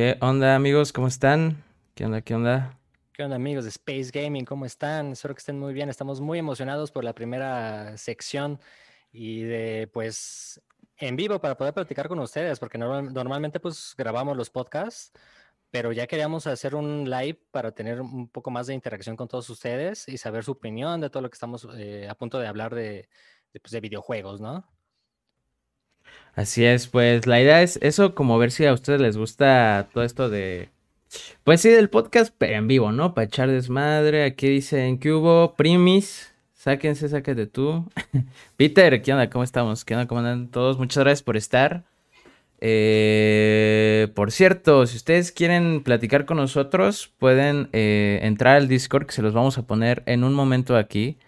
¿Qué onda amigos? ¿Cómo están? ¿Qué onda? ¿Qué onda? ¿Qué onda amigos de Space Gaming? ¿Cómo están? Espero que estén muy bien. Estamos muy emocionados por la primera sección y de pues en vivo para poder platicar con ustedes, porque normalmente pues grabamos los podcasts, pero ya queríamos hacer un live para tener un poco más de interacción con todos ustedes y saber su opinión de todo lo que estamos eh, a punto de hablar de, pues, de videojuegos, ¿no? Así es, pues la idea es eso, como ver si a ustedes les gusta todo esto de, pues sí, del podcast, pero en vivo, ¿no? Para echar desmadre. Aquí dicen que hubo, primis, sáquense, sáquete tú. Peter, ¿qué onda? ¿Cómo estamos? ¿Qué onda? ¿Cómo andan todos? Muchas gracias por estar. Eh, por cierto, si ustedes quieren platicar con nosotros, pueden eh, entrar al Discord, que se los vamos a poner en un momento aquí,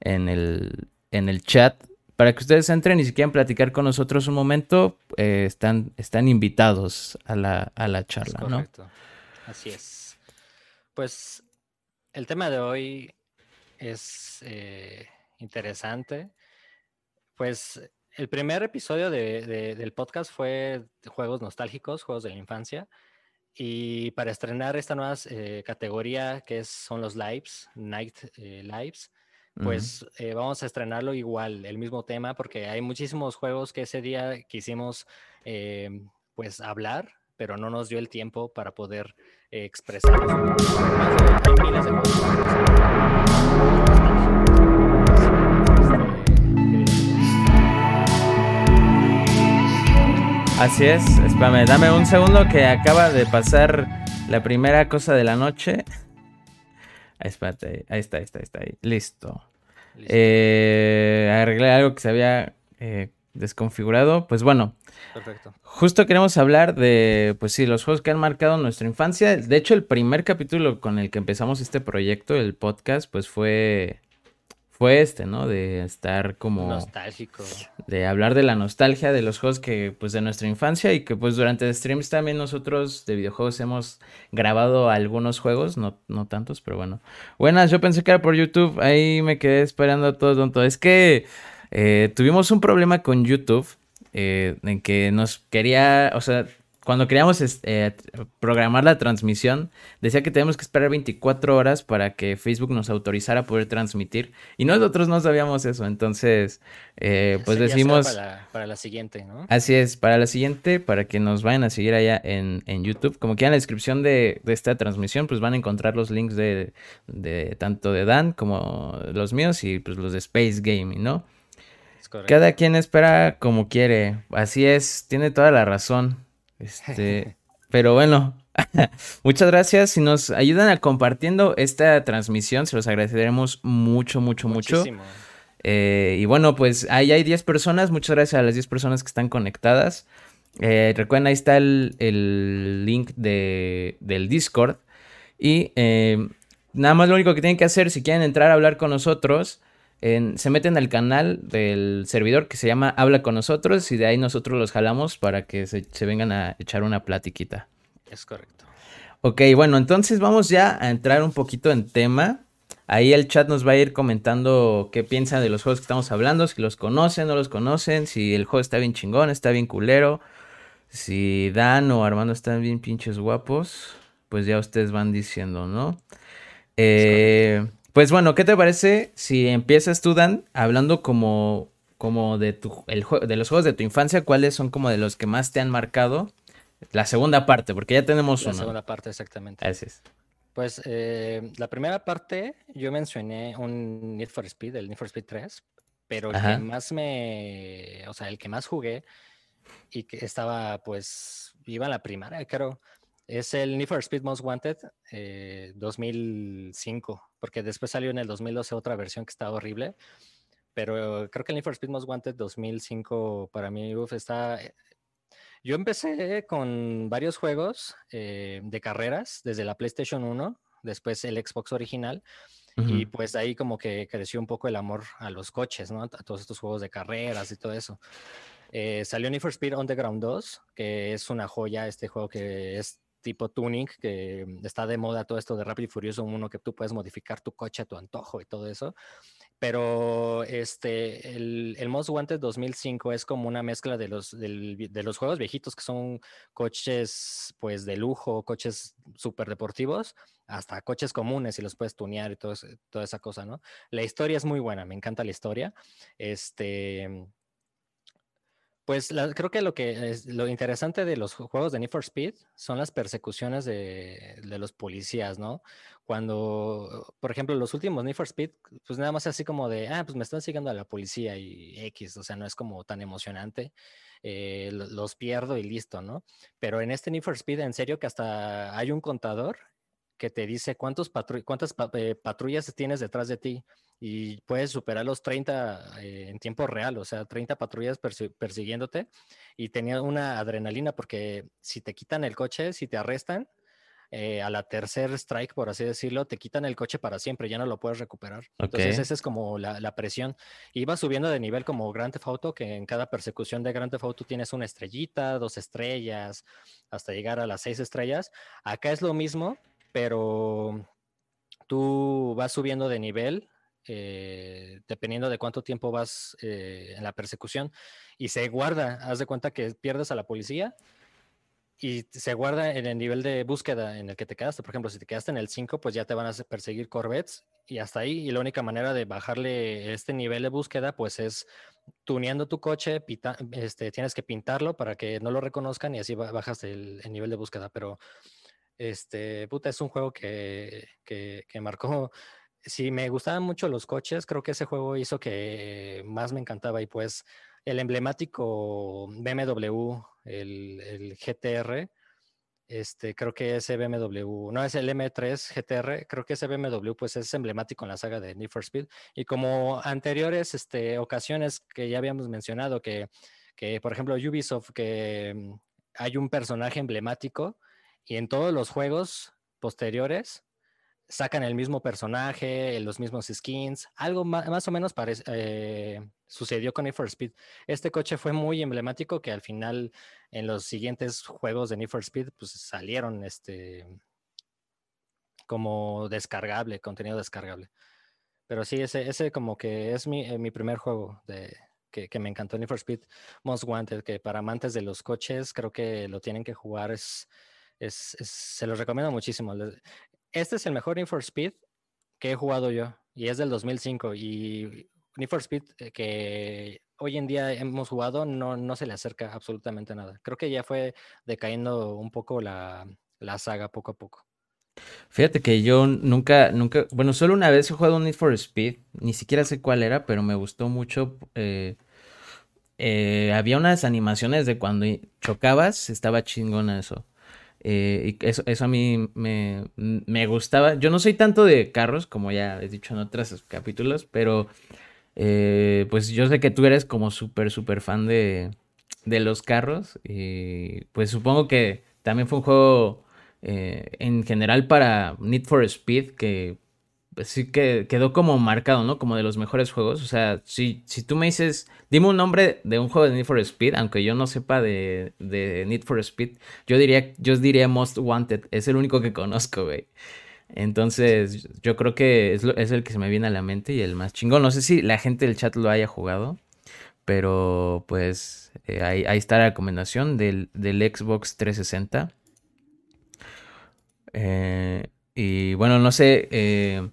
en el, en el chat para que ustedes entren y si quieren platicar con nosotros un momento, eh, están, están invitados a la, a la charla, correcto. Así es. Pues el tema de hoy es eh, interesante. Pues el primer episodio del podcast fue de juegos nostálgicos, juegos de la infancia. Y para estrenar esta nueva eh, categoría que es, son los lives, Night Lives, pues eh, vamos a estrenarlo igual, el mismo tema, porque hay muchísimos juegos que ese día quisimos eh, pues hablar, pero no nos dio el tiempo para poder eh, expresarlos. Hay miles de Así es, espérame, dame un segundo que acaba de pasar la primera cosa de la noche. Ahí, espérate, ahí está, ahí está, ahí está. Ahí. Listo. Eh, arreglé algo que se había eh, desconfigurado. Pues bueno. Perfecto. Justo queremos hablar de, pues sí, los juegos que han marcado nuestra infancia. De hecho, el primer capítulo con el que empezamos este proyecto, el podcast, pues fue fue este, ¿no? De estar como... Nostálgico. De hablar de la nostalgia de los juegos que, pues, de nuestra infancia y que, pues, durante streams también nosotros de videojuegos hemos grabado algunos juegos, no, no tantos, pero bueno. Buenas, yo pensé que era por YouTube, ahí me quedé esperando todo tonto. Es que eh, tuvimos un problema con YouTube eh, en que nos quería, o sea, cuando queríamos eh, programar la transmisión, decía que tenemos que esperar 24 horas para que Facebook nos autorizara a poder transmitir. Y nosotros no sabíamos eso. Entonces, eh, pues decimos... Para la, siguiente, ¿no? Así es, para la siguiente, para que nos vayan a seguir allá en, YouTube. Como que en la descripción de, esta transmisión, pues van a encontrar los links de, de tanto de Dan como los míos y pues los de Space Gaming, ¿no? Cada quien espera como quiere. Así es, tiene toda la razón. Este, pero bueno, muchas gracias. Si nos ayudan a compartiendo esta transmisión, se los agradeceremos mucho, mucho, mucho. Eh, y bueno, pues ahí hay 10 personas. Muchas gracias a las 10 personas que están conectadas. Eh, recuerden, ahí está el, link de, del Discord. Y eh, nada más lo único que tienen que hacer, si quieren entrar a hablar con nosotros, se meten al canal del servidor que se llama Habla con nosotros y de ahí nosotros los jalamos para que se, vengan a echar una platiquita. Es correcto. Ok, bueno, entonces vamos ya a entrar un poquito en tema. Ahí el chat nos va a ir comentando qué piensan de los juegos que estamos hablando, si los conocen, no los conocen, si el juego está bien chingón, está bien culero, si Dan o Armando están bien pinches guapos, pues ya ustedes van diciendo, ¿no? Eh, pues bueno, ¿qué te parece si empiezas tú, Dan, hablando como, como de, tu, el, de los juegos de tu infancia? ¿Cuáles son como de los que más te han marcado? La segunda parte, porque ya tenemos una. La segunda parte, exactamente. Así es. Pues eh, la primera parte, yo mencioné un Need for Speed, el Need for Speed 3, pero el que más me, o sea, el que más jugué y que estaba, pues, iba a la primaria, creo, es el Need for Speed Most Wanted 2005, eh, porque después salió en el 2012 otra versión que estaba horrible. Pero creo que el Need for Speed Most Wanted 2005 para mí uf, está... Eh, yo empecé con varios juegos eh, de carreras desde la PlayStation 1, después el Xbox original. Y pues ahí como que creció un poco el amor a los coches, ¿no? A todos estos juegos de carreras y todo eso. salió Need for Speed Underground 2, que es una joya, este juego que es tipo tuning, que está de moda todo esto de Rápido y Furioso uno que tú puedes modificar tu coche a tu antojo y todo eso. pero este, el, el, Most Wanted 2005 es como una mezcla de los, de los juegos viejitos que son coches pues de lujo, coches súper deportivos, hasta coches comunes y los puedes tunear y todo, toda esa cosa, ¿no? La historia es muy buena, me encanta la historia. Este, pues creo que lo que es lo interesante de los juegos de Need for Speed son las persecuciones de, los policías, ¿no? Cuando, por ejemplo, los últimos Need for Speed, pues nada más así como de, ah, pues me están siguiendo a la policía y X, o sea, no es como tan emocionante. Eh, los pierdo y listo, ¿no? Pero en este Need for Speed, en serio que hasta hay un contador que te dice cuántos cuántas eh, patrullas tienes detrás de ti y puedes superar los 30 eh, en tiempo real, o sea, 30 patrullas persiguiéndote y tenía una adrenalina porque si te quitan el coche, si te arrestan, eh, a la tercer strike, por así decirlo, te quitan el coche para siempre, ya no lo puedes recuperar. Entonces, esa es como la, la, presión. Iba subiendo de nivel como Grand Theft Auto, que en cada persecución de Grand Theft Auto tienes una estrellita, dos estrellas, hasta llegar a las seis estrellas. Acá es lo mismo, pero tú vas subiendo de nivel eh, dependiendo de cuánto tiempo vas eh, en la persecución y se guarda, haz de cuenta que pierdes a la policía y se guarda en el nivel de búsqueda en el que te quedaste. Por ejemplo, si te quedaste en el 5, pues ya te van a perseguir Corvettes y hasta ahí. Y la única manera de bajarle este nivel de búsqueda, pues es tuneando tu coche, este, tienes que pintarlo para que no lo reconozcan y así bajas el, el nivel de búsqueda. Pero este, puta, es un juego que, que, marcó. Si me gustaban mucho los coches, creo que ese juego hizo que más me encantaba. Y pues el emblemático BMW, el, el GTR, este, creo que ese BMW, no es el M3 GTR, creo que ese BMW pues es emblemático en la saga de Need for Speed. Y como anteriores este, ocasiones que ya habíamos mencionado, que, que por ejemplo Ubisoft, que mm, hay un personaje emblemático y en todos los juegos posteriores sacan el mismo personaje, los mismos skins, algo más, o menos eh, sucedió con Need for Speed. Este coche fue muy emblemático que al final en los siguientes juegos de Need for Speed pues salieron este como descargable, contenido descargable. Pero sí, ese, ese como que es mi, eh, mi primer juego de, que, que, me encantó Need for Speed Most Wanted, que para amantes de los coches creo que lo tienen que jugar, es se los recomiendo muchísimo. Este es el mejor Need for Speed que he jugado yo y es del 2005 y Need for Speed eh, que hoy en día hemos jugado no, no se le acerca absolutamente nada. Creo que ya fue decayendo un poco la, saga poco a poco. Fíjate que yo nunca, nunca, bueno, solo una vez he jugado un Need for Speed, ni siquiera sé cuál era, pero me gustó mucho. Eh, eh, había unas animaciones de cuando chocabas, estaba chingona eso. Eh, y eso, eso a mí me, me, gustaba. Yo no soy tanto de carros, como ya he dicho en otros capítulos, pero eh, pues yo sé que tú eres como súper, súper fan de, de los carros. Y pues supongo que también fue un juego eh, en general para Need for Speed que pues sí que quedó como marcado, ¿no? Como de los mejores juegos. O sea, si, si tú me dices, dime un nombre de un juego de Need for Speed, aunque yo no sepa de, de Need for Speed, yo diría, yo diría Most Wanted. Es el único que conozco, güey. Entonces, yo creo que es, es, el que se me viene a la mente y el más chingón. No sé si la gente del chat lo haya jugado, pero pues eh, ahí, ahí, está la recomendación del, del Xbox 360. Eh, y bueno, no sé. Eh,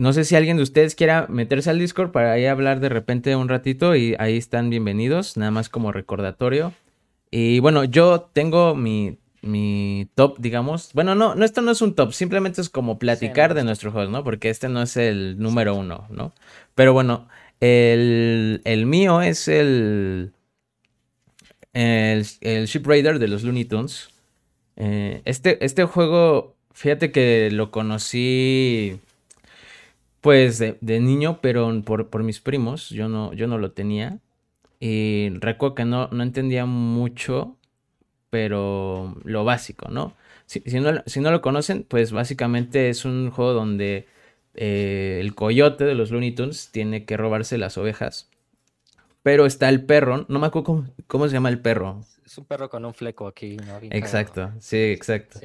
no sé si alguien de ustedes quiera meterse al Discord para ahí hablar de repente un ratito y ahí están bienvenidos, nada más como recordatorio. Y bueno, yo tengo mi, top, digamos. Bueno, no, no, esto no es un top, simplemente es como platicar de nuestros juegos, ¿no? Porque este no es el número uno, ¿no? Pero bueno, el, mío es el, el, Ship Raider de los Looney Tunes. Eh, este, este juego, fíjate que lo conocí pues de, niño, pero por, mis primos, yo no, yo no lo tenía. Y recuerdo que no, no entendía mucho, pero lo básico, ¿no? Si, no, lo conocen, pues básicamente es un juego donde eh, el coyote de los Looney Tunes tiene que robarse las ovejas. Pero está el perro, no me acuerdo cómo, se llama el perro. Es un perro con un fleco aquí, Exacto, sí, exacto.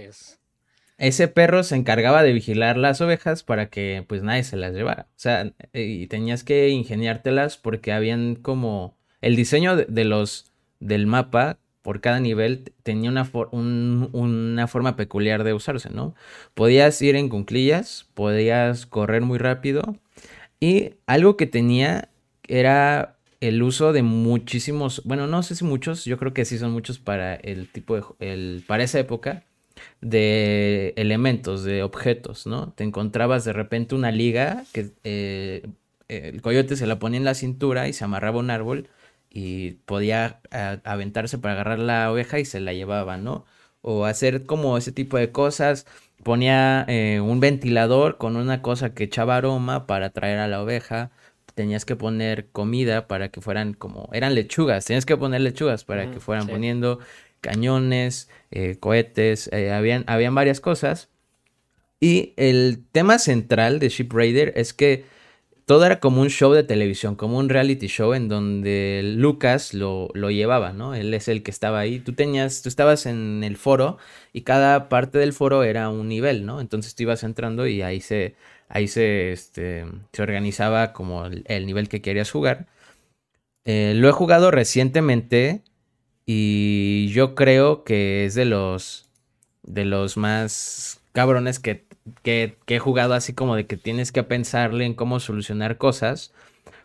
Ese perro se encargaba de vigilar las ovejas para que pues nadie se las llevara. O sea, y tenías que ingeniártelas porque habían como el diseño de, los del mapa por cada nivel tenía una, una forma peculiar de usarse, ¿no? Podías ir en cunclillas, podías correr muy rápido y algo que tenía era el uso de muchísimos, bueno, no sé si muchos, yo creo que sí son muchos para el tipo de, el, para esa época, de elementos, de objetos, ¿no? Te encontrabas de repente una liga que eh, el coyote se la ponía en la cintura y se amarraba un árbol y podía aventarse para agarrar la oveja y se la llevaba, ¿no? O hacer como ese tipo de cosas. Ponía eh, un ventilador con una cosa que echaba aroma para atraer a la oveja. Tenías que poner comida para que fueran como... Eran lechugas, tenías que poner lechugas para que fueran poniendo cañones, eh, cohetes, eh, habían, habían varias cosas. Y el tema central de Ship Raider es que todo era como un show de televisión, como un reality show en donde Lucas lo, lo, llevaba, ¿no? Él es el que estaba ahí. Tú tenías, tú estabas en el foro y cada parte del foro era un nivel, ¿no? Entonces tú ibas entrando y ahí se, ahí se, este, se organizaba como el, nivel que querías jugar. Eh, lo he jugado recientemente y yo creo que es de los de los más cabrones que, que, he jugado así como de que tienes que pensarle en cómo solucionar cosas.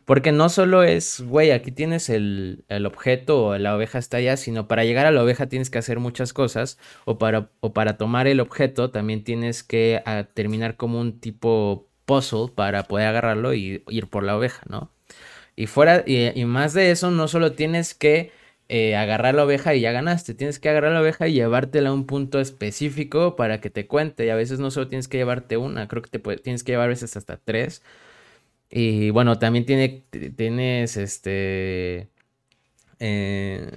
Porque no solo es, güey, aquí tienes el, el, objeto o la oveja está allá, sino para llegar a la oveja tienes que hacer muchas cosas. O para, o para tomar el objeto también tienes que ah, terminar como un tipo puzzle para poder agarrarlo y ir por la oveja, ¿no? Y fuera, y más de eso, no solo tienes que eh, agarrar la oveja y ya ganaste. Tienes que agarrar la oveja y llevártela a un punto específico para que te cuente. Y a veces no solo tienes que llevarte una, creo que te tienes que llevar a veces hasta tres. Y bueno, también tiene, tienes este... Eh,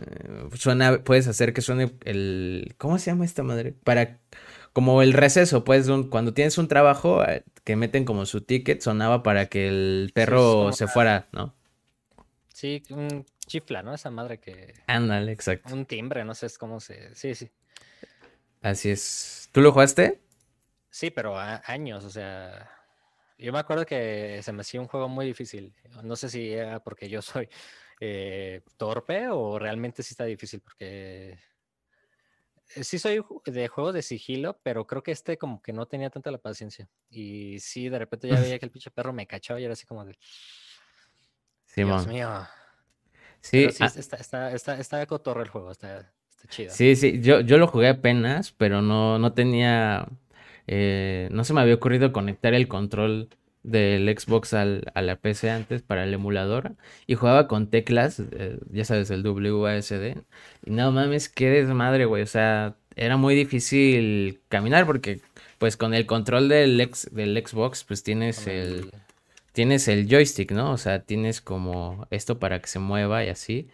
suena, puedes hacer que suene el... ¿Cómo se llama esta madre? Para... Como el receso, pues cuando tienes un trabajo eh, que meten como su ticket, sonaba para que el perro se fuera, ¿no? Sí, chifla, ¿no? Esa madre que. Ándale, exacto. Un timbre, no sé cómo se. Sí, sí. Así es. ¿Tú lo jugaste? Sí, pero años, o sea. Yo me acuerdo que se me hacía un juego muy difícil. No sé si era porque yo soy eh, torpe o realmente sí está difícil, porque sí soy de juegos de sigilo, pero creo que este como que no tenía tanta la paciencia. Y sí, de repente ya veía que el pinche perro me cachaba y era así como de... Dios mío. Sí, sí ah está, está, está, está, cotorro el juego, está, chido. Sí, sí, yo, yo lo jugué apenas, pero no, no tenía, eh, no se me había ocurrido conectar el control del Xbox al, a la PC antes para el emulador y jugaba con teclas, eh, ya sabes, el WASD. Y no mames, qué desmadre, güey. O sea, era muy difícil caminar porque, pues, con el control del, del Xbox, pues tienes el tienes el joystick, ¿no? O sea, tienes como esto para que se mueva y así.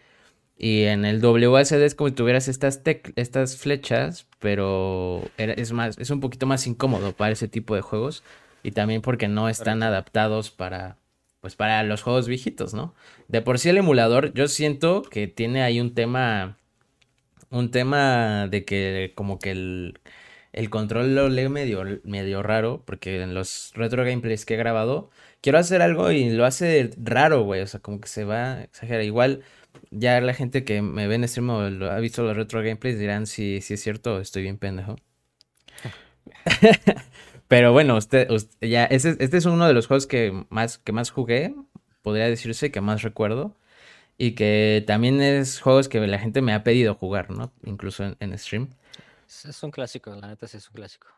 Y en el WSD es como si tuvieras estas, estas flechas, pero es, más, es un poquito más incómodo para ese tipo de juegos. Y también porque no están adaptados para, pues para los juegos viejitos, ¿no? De por sí el emulador, yo siento que tiene ahí un tema, un tema de que como que el, el control lo lee medio, medio raro, porque en los retro gameplays que he grabado, quiero hacer algo y lo hace raro, güey. O sea, como que se va a exagerar. Igual, ya la gente que me ve en stream o ha visto los retro gameplays dirán si, si es cierto estoy bien pendejo. Pero bueno, usted, ya, este, este, es uno de los juegos que más, que más jugué, podría decirse que más recuerdo. Y que también es juegos que la gente me ha pedido jugar, ¿no? Incluso en, stream. Es un clásico, la neta sí es un clásico.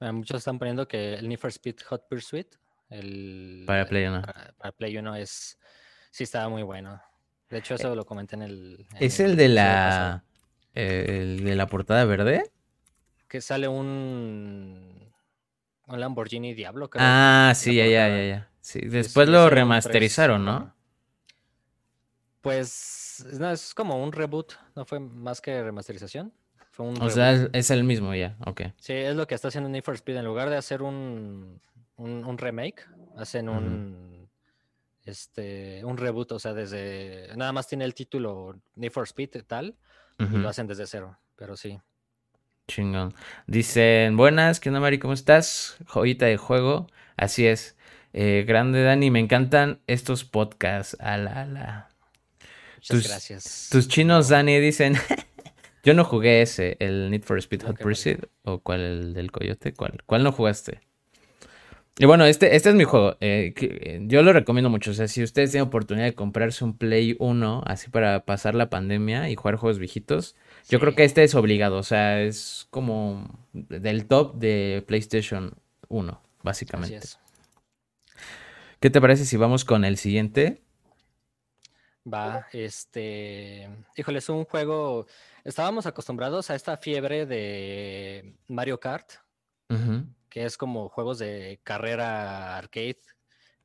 muchos están poniendo que el Need for Speed Hot Pursuit el, para Play 1. Para, Play 1 es. Sí, estaba muy bueno. De hecho, eso lo comenté en el. ¿Es el, de la. el de la portada verde? Que sale un. Un Lamborghini Diablo, creo. Ah, sí, ya, ya, ya, ya. Sí, después lo remasterizaron, ¿no? Pues. No, es como un reboot. No fue más que remasterización. Fue un o sea, es, el mismo ya, ok. Sí, es lo que está haciendo Need for Speed. En lugar de hacer un un, remake, hacen un, este, un reboot, o sea, desde, nada más tiene el título Need for Speed tal, y lo hacen desde cero, pero sí. Chingón. Dicen, buenas, ¿qué onda, Mari? ¿Cómo estás? Joyita de juego. Así es. Eh, grande Dani, me encantan estos podcasts. Ala, ala. Muchas gracias. Tus chinos, Dani, dicen. Yo no jugué ese, el Need for Speed Hot Pursuit. ¿O cuál, el del Coyote? ¿Cuál? ¿Cuál no jugaste? Y bueno, este, este es mi juego. Eh, eh, yo lo recomiendo mucho. O sea, si ustedes tienen oportunidad de comprarse un Play 1, así para pasar la pandemia y jugar juegos viejitos, yo creo que este es obligado. O sea, es como del top de PlayStation 1, básicamente. ¿Qué te parece si vamos con el siguiente? Va, este. Híjole, es un juego. Estábamos acostumbrados a esta fiebre de Mario Kart, que es como juegos de carrera arcade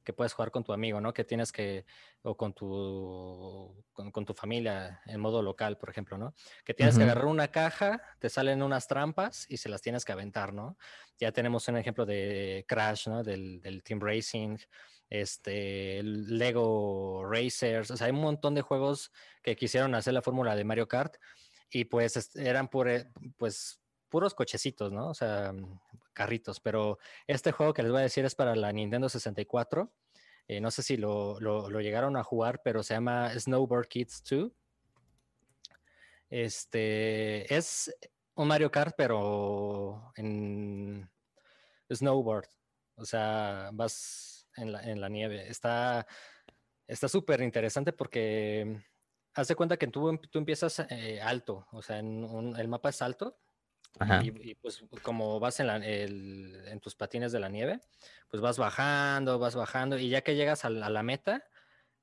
que puedes jugar con tu amigo, ¿no? Que tienes que, o con tu, con, tu familia en modo local, por ejemplo, ¿no? Que tienes que agarrar una caja, te salen unas trampas y se las tienes que aventar, ¿no? Ya tenemos un ejemplo de Crash, ¿no? Del, del Team Racing, este, Lego Racers, o sea, hay un montón de juegos que quisieron hacer la fórmula de Mario Kart y pues eran pues puros cochecitos, ¿no? O sea, carritos, pero este juego que les voy a decir es para la Nintendo 64. Eh, no sé si lo, lo, llegaron a jugar, pero se llama Snowboard Kids 2. Este es un Mario Kart, pero en snowboard. O sea, vas en la, nieve. Está súper interesante porque hace cuenta que tú, tú empiezas eh, alto, o sea, en el mapa es alto. Y, pues como vas en, en, tus patines de la nieve, pues vas bajando, vas bajando y ya que llegas a la, meta,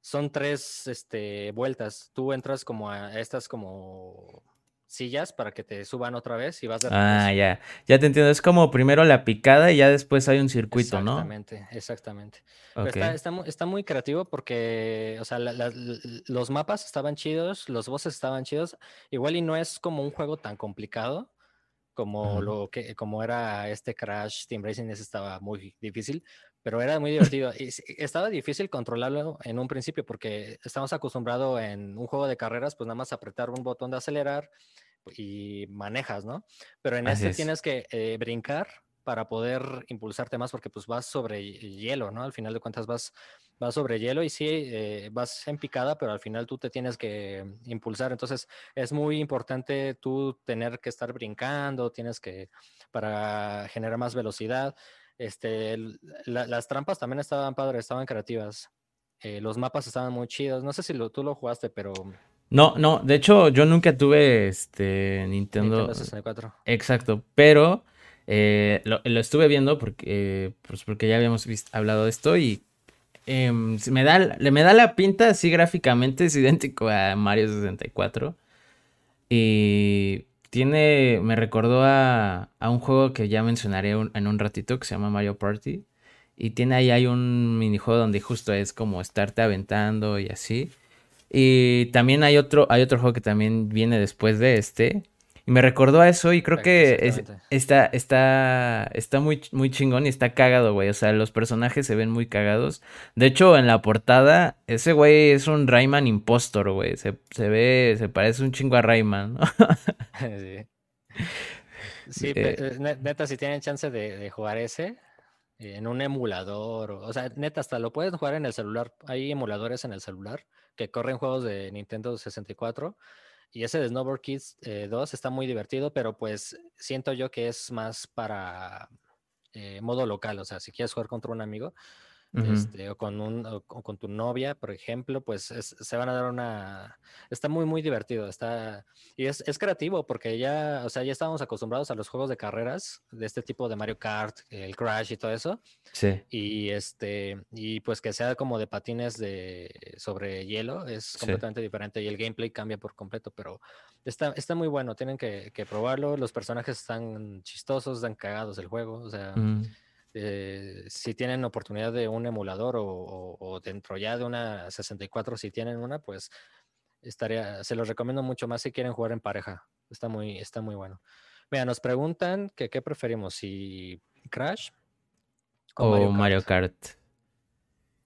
son tres este, vueltas. Tú entras como a estas como sillas para que te suban otra vez y vas de Ah, ya. Ya te entiendo. Es como primero la picada y ya después hay un circuito, ¿no? Exactamente, exactamente. Está, muy creativo porque, o sea, los mapas estaban chidos, los bosses estaban chidos. Igual y no es como un juego tan complicado como lo que como era este Crash Team Racing, ese estaba muy difícil, pero era muy divertido. y estaba difícil controlarlo en un principio porque estamos acostumbrados en un juego de carreras, pues nada más apretar un botón de acelerar y manejas, ¿no? Pero en este tienes que eh, brincar para poder impulsarte más porque pues vas sobre hielo, ¿no? Al final de cuentas vas, vas sobre hielo y sí, eh, vas en picada, pero al final tú te tienes que impulsar. Entonces es muy importante tú tener que estar brincando, tienes que, para generar más velocidad. Este, las trampas también estaban padres, estaban creativas. Eh, los mapas estaban muy chidos. No sé si lo, tú lo jugaste, pero no, no, de hecho yo nunca tuve este Nintendo, Nintendo 64. Exacto, pero eh, lo, estuve viendo porque, pues porque ya habíamos hablado de esto y em, me, da, me da la pinta así gráficamente, es idéntico a Mario 64. Y tiene, me recordó a, a un juego que ya mencionaré en un ratito que se llama Mario Party. Y tiene ahí hay un minijuego donde justo es como estarte aventando y así. Y también hay otro, hay otro juego que también viene después de este. Y me recordó a eso y creo que está, está, está muy, muy chingón y está cagado, güey. O sea, los personajes se ven muy cagados. De hecho, en la portada, ese güey es un Rayman impostor, güey. Se, ve, se parece un chingo a Rayman, ¿no? sí. Sí, eh, eh, neta, si tienen chance de, jugar ese, en un emulador, o, sea, neta, hasta lo puedes jugar en el celular. Hay emuladores en el celular que corren juegos de Nintendo 64. Y ese de Snowboard Kids 2 eh, está muy divertido, pero pues siento yo que es más para eh, modo local. O sea, si quieres jugar contra un amigo, este, o, con un, o, con tu novia, por ejemplo, pues se van a dar una... Está muy, muy divertido. Está... Y es, es, creativo porque ya, o sea, ya estábamos acostumbrados a los juegos de carreras de este tipo de Mario Kart, el Crash y todo eso. Sí. Y, este, y pues que sea como de patines de, sobre hielo es completamente diferente y el gameplay cambia por completo, pero está, está muy bueno. Tienen que, que probarlo. Los personajes están chistosos, están cagados el juego. O sea... Mm. Eh, si tienen oportunidad de un emulador o, dentro ya de una 64, si tienen una, pues estaría, se los recomiendo mucho más si quieren jugar en pareja. Está muy, está muy bueno. Mira, nos preguntan que qué preferimos, si Crash o, Mario Kart.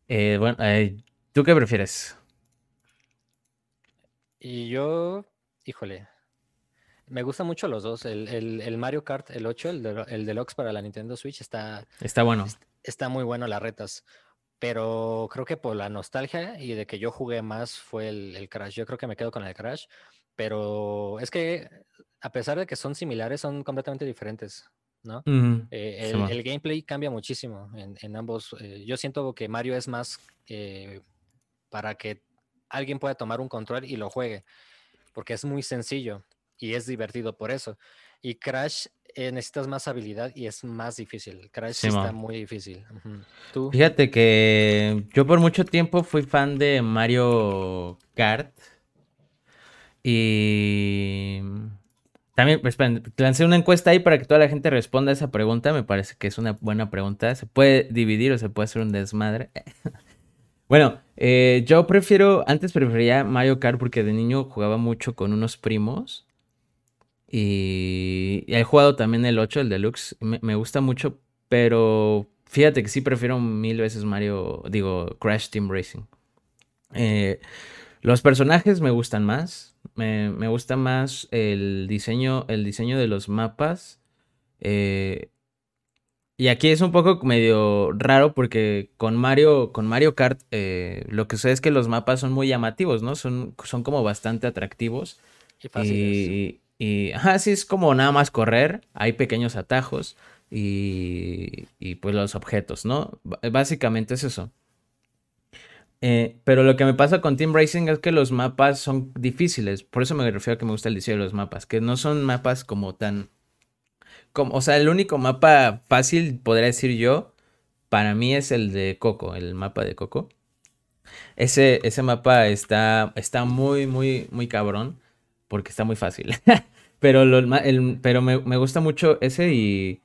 Eh, bueno, eh, ¿tú qué prefieres? Y yo, híjole, me gustan mucho los dos. El, Mario Kart, el 8, el, de, el Deluxe para la Nintendo Switch, está, está bueno. Está muy bueno las retas. Pero creo que por la nostalgia y de que yo jugué más fue el, Crash. Yo creo que me quedo con el Crash. Pero es que a pesar de que son similares, son completamente diferentes. ¿no? Eh, el, gameplay cambia muchísimo en, ambos. Eh, yo siento que Mario es más eh, para que alguien pueda tomar un control y lo juegue, porque es muy sencillo y es divertido por eso. Y Crash necesitas más habilidad y es más difícil. Crash está muy difícil. Fíjate que yo por mucho tiempo fui fan de Mario Kart. Y también, pues, lancé una encuesta ahí para que toda la gente responda a esa pregunta. Me parece que es una buena pregunta. ¿Se puede dividir o se puede hacer un desmadre? bueno, eh, yo prefiero, antes prefería Mario Kart porque de niño jugaba mucho con unos primos. Y, he jugado también el 8, el Deluxe. Me, gusta mucho, pero fíjate que sí prefiero mil veces Mario, digo, Crash Team Racing. Eh, los personajes me gustan más. Me, gusta más el diseño, el diseño de los mapas. Eh, y aquí es un poco medio raro porque con Mario, con Mario Kart eh, lo que sé es que los mapas son muy llamativos, ¿no? Son, son como bastante atractivos. Y fáciles. Y, ajá, sí, es como nada más correr, hay pequeños atajos y, y pues los objetos, ¿no? básicamente es eso. Eh, pero lo que me pasa con Team Racing es que los mapas son difíciles. Por eso me refiero a que me gusta el diseño de los mapas. Que no son mapas como tan. Como, o sea, el único mapa fácil, podría decir yo, para mí es el de Coco, el mapa de Coco. Ese, ese mapa está, está muy, muy, muy cabrón. Porque está muy fácil. pero pero me, me gusta mucho ese y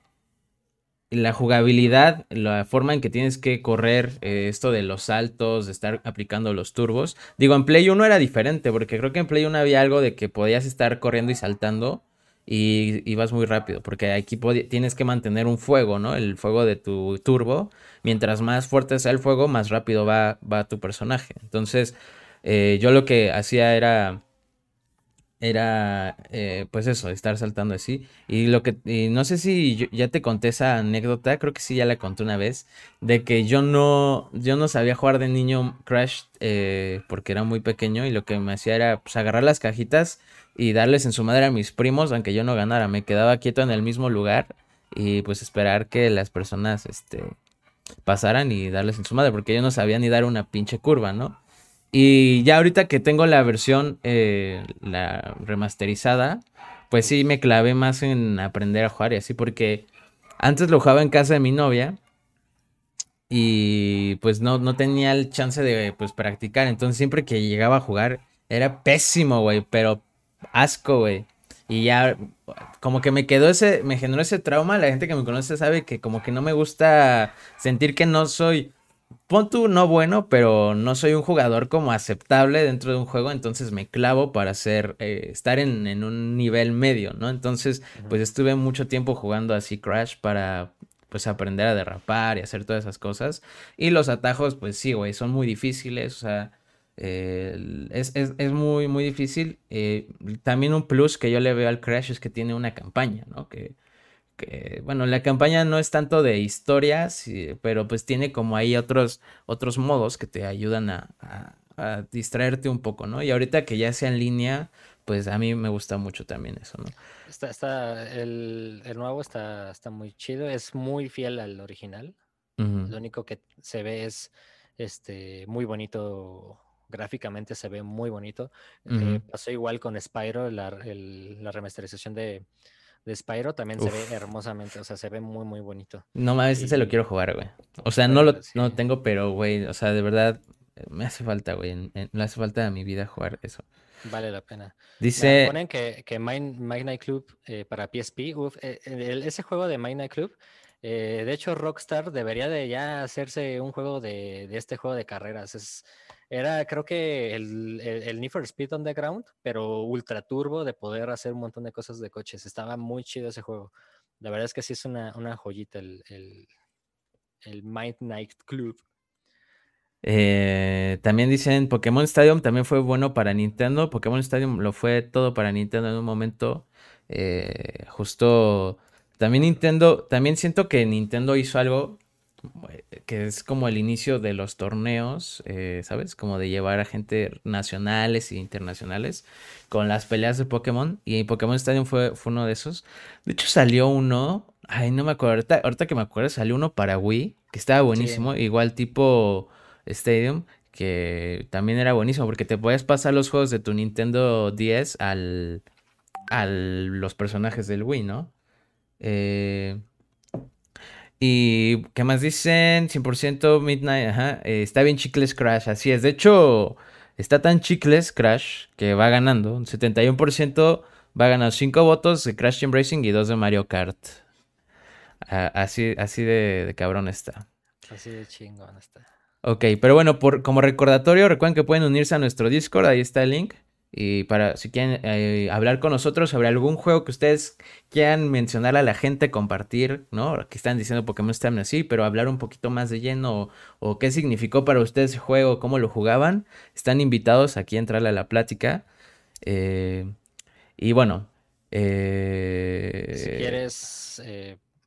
la jugabilidad, la forma en que tienes que correr, eh, esto de los saltos, de estar aplicando los turbos. Digo, en Play 1 era diferente, porque creo que en Play 1 había algo de que podías estar corriendo y saltando y ibas muy rápido, porque aquí tienes que mantener un fuego, ¿no? El fuego de tu turbo. Mientras más fuerte sea el fuego, más rápido va, va tu personaje. Entonces, eh, yo lo que hacía era era eh, pues eso, estar saltando así. Y lo que, no sé si ya te conté esa anécdota, creo que sí ya la conté una vez, de que yo no, yo no sabía jugar de niño Crash eh, porque era muy pequeño y lo que me hacía era pues, agarrar las cajitas y darles en su madre a mis primos, aunque yo no ganara. Me quedaba quieto en el mismo lugar y pues esperar que las personas este, pasaran y darles en su madre, porque yo no sabía ni dar una pinche curva, ¿no? Y ya ahorita que tengo la versión, eh, la remasterizada, pues sí me clavé más en aprender a jugar y así, porque antes lo jugaba en casa de mi novia y pues no, no tenía el chance de pues practicar. Entonces siempre que llegaba a jugar era pésimo, güey, pero asco, güey. Y ya como que me quedó ese, me generó ese trauma. La gente que me conoce sabe que como que no me gusta sentir que no soy pon tú no bueno, pero no soy un jugador como aceptable dentro de un juego, entonces me clavo para hacer, eh, estar en, un nivel medio, ¿no? Entonces, pues estuve mucho tiempo jugando así Crash para, pues aprender a derrapar y hacer todas esas cosas. Y los atajos, pues sí, güey, son muy difíciles, o sea, eh, es, muy, muy difícil. Eh, también un plus que yo le veo al Crash es que tiene una campaña, ¿no? Que que, bueno, la campaña no es tanto de historias, pero pues tiene como ahí otros, otros modos que te ayudan a, distraerte un poco, ¿no? Y ahorita que ya sea en línea, pues a mí me gusta mucho también eso, ¿no? Está, está, el, nuevo está, está muy chido, es muy fiel al original. Lo único que se ve es este muy bonito gráficamente se ve muy bonito. Eh, pasó igual con Spyro, la, la remasterización de, de Spyro también se ve hermosamente, o sea, se ve muy, muy bonito. No mames, ese lo quiero jugar, güey. O sea, no lo no tengo, pero, güey, o sea, de verdad, me hace falta, güey. Me hace falta a mi vida jugar eso. Vale la pena. Dice. ponen que, que Night Club eh, para PSP, uf, eh, ese juego de Night Club, eh, de hecho, Rockstar debería de ya hacerse un juego de, de este juego de carreras. Es, era, creo que el, el, Need for Speed Underground, pero ultra turbo de poder hacer un montón de cosas de coches. Estaba muy chido ese juego. La verdad es que sí es una, una joyita el, el, el Might Night Club. Eh, también dicen Pokémon Stadium también fue bueno para Nintendo. Pokémon Stadium lo fue todo para Nintendo en un momento. Eh, justo también Nintendo, también siento que Nintendo hizo algo que es como el inicio de los torneos, eh, ¿sabes? Como de llevar a gente nacionales e internacionales con las peleas de Pokémon. Y Pokémon Stadium fue, fue uno de esos. De hecho, salió uno, ay, no me acuerdo, ahorita, que me acuerdo, salió uno para Wii, que estaba buenísimo, igual tipo Stadium, que también era buenísimo, porque te podías pasar los juegos de tu Nintendo 10 al, a los personajes del Wii, ¿no? Eh, y ¿qué más dicen? 100% Midnight, ajá. Eh, está bien chicles Crash, así es. De hecho, está tan chicles Crash que va ganando. 71% va ganando 5 votos de Crash Team Racing y 2 de Mario Kart. así así de, de, cabrón está. Así de chingón está. Ok, pero bueno, por, como recordatorio, recuerden que pueden unirse a nuestro Discord, ahí está el link. Y para si quieren eh, hablar con nosotros sobre algún juego que ustedes quieran mencionar a la gente, compartir, ¿no? Que están diciendo Pokémon están así, pero hablar un poquito más de lleno o, qué significó para ustedes ese juego, cómo lo jugaban, están invitados aquí a entrarle a la plática. Eh, y bueno. Eh, si quieres,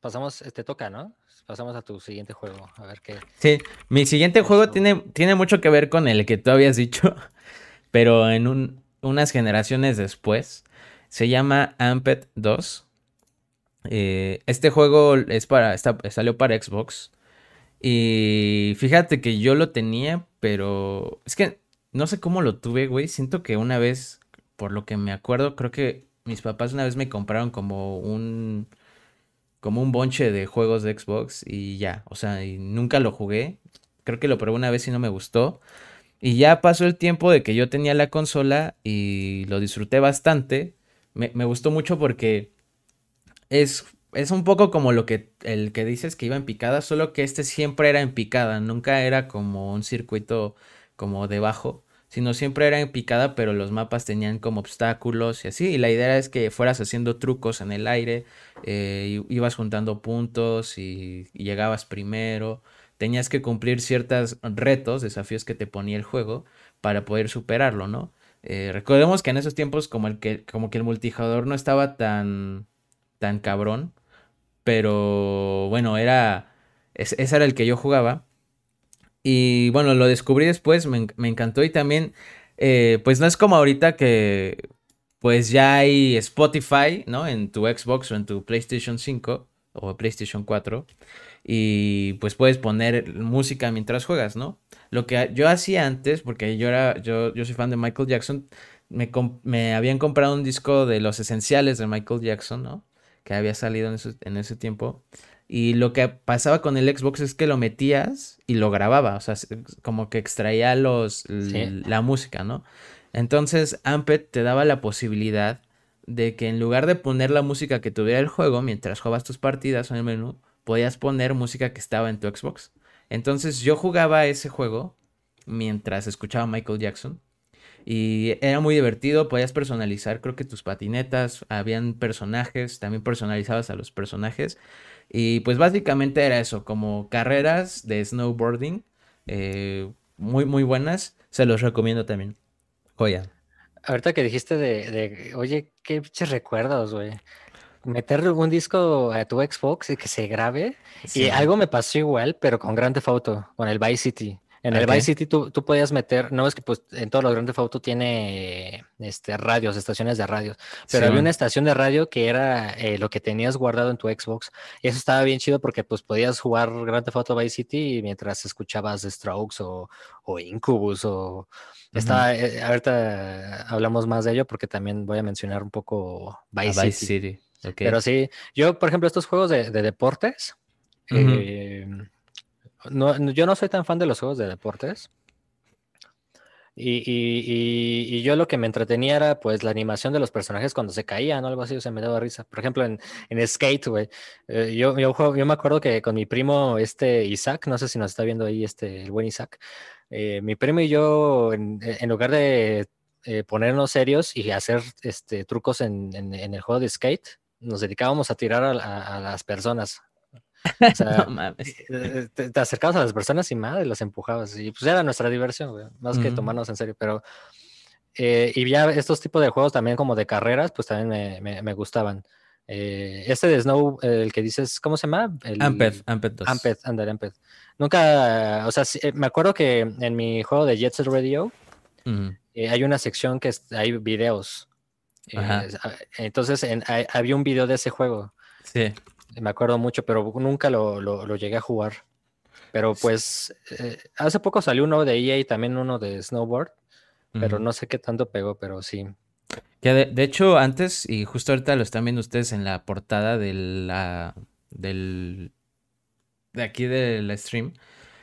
pasamos, te toca, ¿no? Pasamos a tu siguiente juego, a ver qué. Sí, mi siguiente juego tiene, tiene mucho que ver con el que tú habías dicho, pero en un, unas generaciones después. Se llama Amped 2. Eh, este juego es para, salió para Xbox. Y fíjate que yo lo tenía, pero es que no sé cómo lo tuve, güey. Siento que una vez, por lo que me acuerdo, creo que mis papás una vez me compraron como un como un bonche de juegos de Xbox y ya, o sea, nunca lo jugué. Creo que lo probé una vez y no me gustó. Y ya pasó el tiempo de que yo tenía la consola y lo disfruté bastante. Me, gustó mucho porque es, es un poco como lo que el que dices que iba en picada, solo que este siempre era en picada, nunca era como un circuito como debajo, sino siempre era en picada, pero los mapas tenían como obstáculos y así. Y la idea es que fueras haciendo trucos en el aire, eh, ibas juntando puntos y llegabas primero tenías que cumplir ciertos retos, desafíos que te ponía el juego para poder superarlo, ¿no? Eh, recordemos que en esos tiempos como, el que, como que el multijugador no estaba tan, tan cabrón, pero bueno, era, ese era el que yo jugaba. Y bueno, lo descubrí después, me, encantó y también, eh, pues no es como ahorita que pues ya hay Spotify, ¿no? En tu Xbox o en tu PlayStation 5 o PlayStation 4 y pues puedes poner música mientras juegas, ¿no? Lo que yo hacía antes, porque yo era, yo, yo soy fan de Michael Jackson, me, me habían comprado un disco de los esenciales de Michael Jackson, ¿no? Que había salido en ese, en ese tiempo. Y lo que pasaba con el Xbox es que lo metías y lo grababa, o sea, como que extraía los, la música, ¿no? Entonces Amped te daba la posibilidad de que en lugar de poner la música que tuviera el juego mientras jugabas tus partidas en el menú, podías poner música que estaba en tu Xbox. Entonces yo jugaba ese juego mientras escuchaba Michael Jackson. Y era muy divertido, podías personalizar, creo que tus patinetas, habían personajes, también personalizabas a los personajes. Y pues básicamente era eso, como carreras de snowboarding, eh, muy, muy buenas, se los recomiendo también. Joya. Ahorita que dijiste de, de oye, qué recuerdos, güey meterle un disco a tu Xbox y que se grabe. Y algo me pasó igual, pero con Grand Theft Auto, con el Vice City. En el Vice City tú, tú, podías meter, no es que pues en todos los Grand Theft Auto tiene este, radios, estaciones de radios, pero había una estación de radio que era eh, lo que tenías guardado en tu Xbox y eso estaba bien chido porque pues podías jugar Grand Theft Auto Vice City mientras escuchabas Strokes o, o Incubus o... Está, eh, ahorita hablamos más de ello porque también voy a mencionar un poco Vice, City. Pero sí, yo, por ejemplo, estos juegos de, deportes, eh, yo no soy tan fan de los juegos de deportes. Y, yo lo que me entretenía era pues la animación de los personajes cuando se caían o algo así, o sea, me daba risa. Por ejemplo, en, en Skate, güey, eh, yo, yo, yo, me acuerdo que con mi primo, este Isaac, no sé si nos está viendo ahí este, el buen Isaac, eh, mi primo y yo, en, lugar de ponernos serios y hacer este, trucos en, en, el juego de Skate, nos dedicábamos a tirar a, las personas. O sea, eh, Te, acercabas a las personas y madre, las empujabas. Y pues era nuestra diversión, más que tomarnos en serio. Pero Eh, y ya estos tipos de juegos también como de carreras, pues también me, me, gustaban. Eh, este de Snow, el que dices, ¿cómo se llama? El, Amped, Amped 2. Amped, andar, Amped. Nunca, o sea, me acuerdo que en mi juego de Jet Set Radio hay una sección que hay videos. Entonces había un video de ese juego. Sí. Me acuerdo mucho, pero nunca lo, lo, llegué a jugar. Pero pues hace poco salió uno de EA y también uno de Snowboard pero no sé qué tanto pegó, pero sí. Que de, hecho, antes, y justo ahorita lo están viendo ustedes en la portada de la, del, de aquí del stream,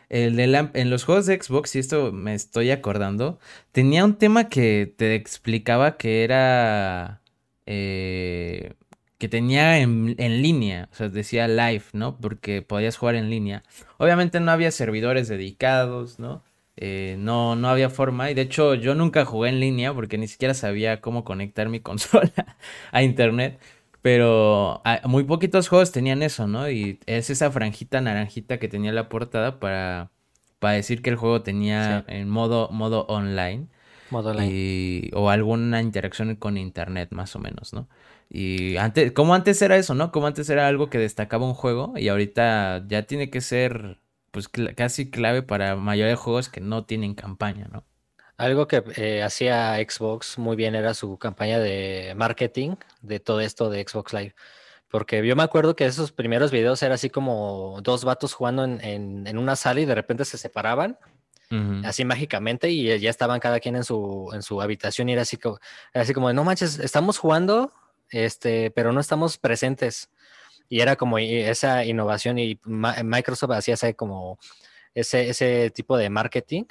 el de en los juegos de Xbox, y esto me estoy acordando, tenía un tema que te explicaba que era... Eh, que tenía en, en, línea, o sea, decía live, ¿no? Porque podías jugar en línea. Obviamente no había servidores dedicados, ¿no? Eh, no, no había forma. Y de hecho, yo nunca jugué en línea porque ni siquiera sabía cómo conectar mi consola a internet. Pero ah, muy poquitos juegos tenían eso, ¿no? Y es esa franjita naranjita que tenía la portada para, para decir que el juego tenía en modo, modo online. Modo online. o alguna interacción con internet, más o menos, ¿no? Y antes, como antes era eso, ¿no? Como antes era algo que destacaba un juego y ahorita ya tiene que ser pues casi clave para mayoría de juegos que no tienen campaña, ¿no? Algo que eh, hacía Xbox muy bien era su campaña de marketing de todo esto de Xbox Live. Porque yo me acuerdo que esos primeros videos era así como dos vatos jugando en, una sala y de repente se separaban, así mágicamente, y ya estaban cada quien en su, en su habitación y era así como, era así como, no manches, estamos jugando, este, pero no estamos presentes. Y era como esa innovación y Microsoft hacía ese como ese, ese tipo de marketing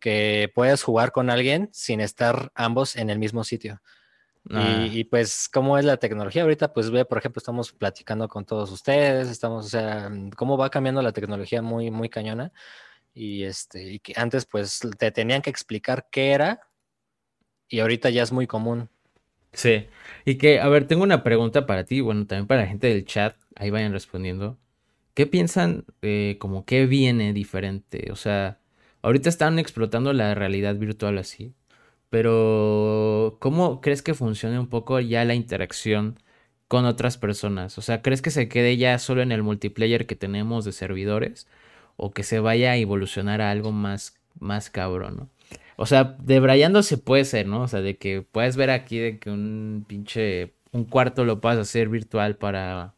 que puedes jugar con alguien sin estar ambos en el mismo sitio. Ah. Y, pues, ¿cómo es la tecnología ahorita? Pues ve, por ejemplo, estamos platicando con todos ustedes, estamos, o sea, cómo va cambiando la tecnología muy, muy cañona. Y este, y que antes, pues, te tenían que explicar qué era, y ahorita ya es muy común. Sí. Y que, a ver, tengo una pregunta para ti, bueno, también para la gente del chat, ahí vayan respondiendo. ¿Qué piensan eh, como que viene diferente? O sea, ahorita están explotando la realidad virtual así, pero ¿cómo crees que funcione un poco ya la interacción con otras personas? O sea, ¿crees que se quede ya solo en el multiplayer que tenemos de servidores? ¿O que se vaya a evolucionar a algo más, más cabrón, ¿no? O sea, debrayando se puede ser, ¿no? O sea, de que puedes ver aquí de que un pinche. Un cuarto lo puedas hacer virtual para.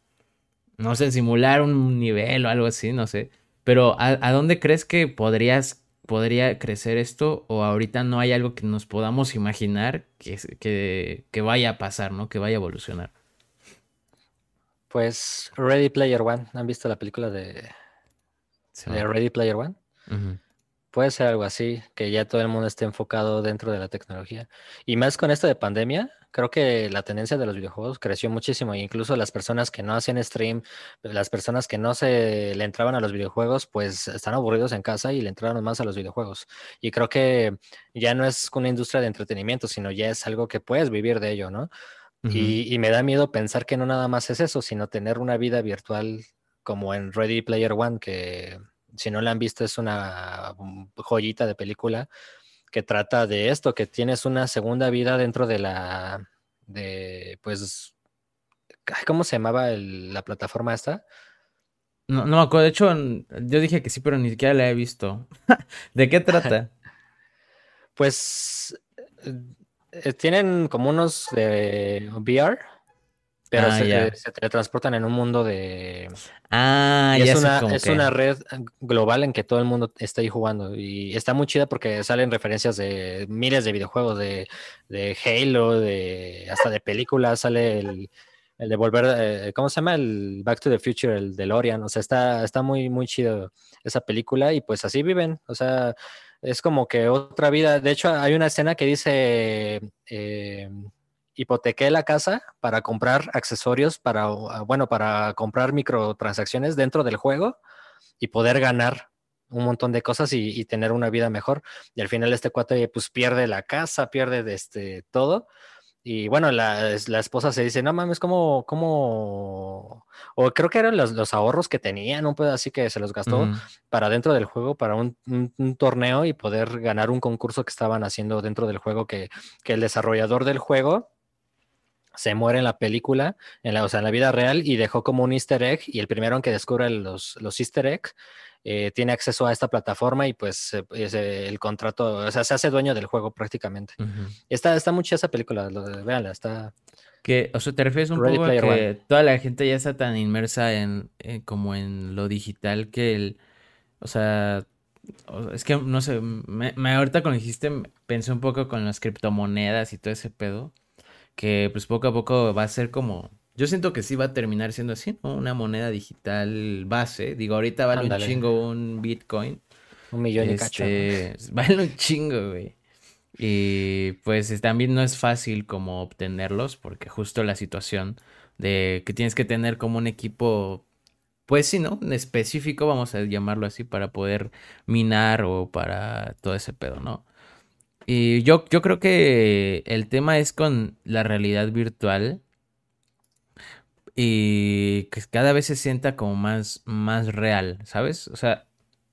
No sé, simular un nivel o algo así, no sé. Pero ¿a, dónde crees que podrías. Podría crecer esto o ahorita no hay algo que nos podamos imaginar que, que, que vaya a pasar, ¿no? Que vaya a evolucionar. Pues Ready Player One. ¿Han visto la película de, de Ready Player One? Puede ser algo así, que ya todo el mundo esté enfocado dentro de la tecnología. Y más con esto de pandemia, creo que la tendencia de los videojuegos creció muchísimo. incluso las personas que no hacían stream, las personas que no se le entraban a los videojuegos, pues están aburridos en casa y le entraron más a los videojuegos. Y creo que ya no es una industria de entretenimiento, sino ya es algo que puedes vivir de ello, ¿no? y, y me da miedo pensar que no nada más es eso, sino tener una vida virtual como en Ready Player One, que si no la han visto, es una joyita de película que trata de esto, que tienes una segunda vida dentro de la, de, pues, ¿cómo se llamaba la plataforma esta? No, no me acuerdo, de hecho, yo dije que sí, pero ni siquiera la he visto. ¿De qué trata? pues, eh, tienen como unos de VR pero ah, se, teletransportan en un mundo de... Ah, es, una, es una red global en que todo el mundo está ahí jugando. Y está muy chida porque salen referencias de miles de videojuegos, de, de Halo, de hasta de películas. Sale el, el de volver, eh, ¿cómo se llama? El Back to the Future, el de Lorian. O sea, está, está muy, muy chido esa película y pues así viven. O sea, es como que otra vida. De hecho, hay una escena que dice... Eh, hipotequé la casa para comprar accesorios, para, ah, bueno, para comprar microtransacciones dentro del juego y poder ganar un montón de cosas y, tener una vida mejor. Y al final este cuate pues pierde la casa, pierde este, todo Y bueno, la, la esposa se dice, no mames, ¿cómo, cómo? O creo que eran los, los ahorros que tenían, un pedo así que se los gastó para dentro del juego, para un, un, torneo y poder ganar un concurso que estaban haciendo dentro del juego, que, que el desarrollador del juego se muere en la película, en la, o sea, en la vida real, y dejó como un easter egg, y el primero en que descubre los, los easter eggs eh, tiene acceso a esta plataforma y pues el contrato, o sea, se hace dueño del juego prácticamente. está, está mucha esa película, lo, véanla, está... Que, o sea, te refieres un poco a que toda la gente ya está tan inmersa en, como en lo digital que el, o sea, es que no sé, me, me, ahorita cuando dijiste pensé un poco con las criptomonedas y todo ese pedo, que pues poco a poco va a ser como yo siento que sí va a terminar siendo así, ¿no? Una moneda digital base. Digo, ahorita vale un chingo un Bitcoin. Un millón de cacho. Este, vale un chingo, güey. Y pues también no es fácil como obtenerlos porque justo la situación de que tienes que tener como un equipo, pues sí, ¿no? En específico, vamos a llamarlo así, para poder minar o para todo ese pedo, ¿no? Y yo, yo creo que el tema es con la realidad virtual y que cada vez se sienta como más, más real, ¿sabes? O sea,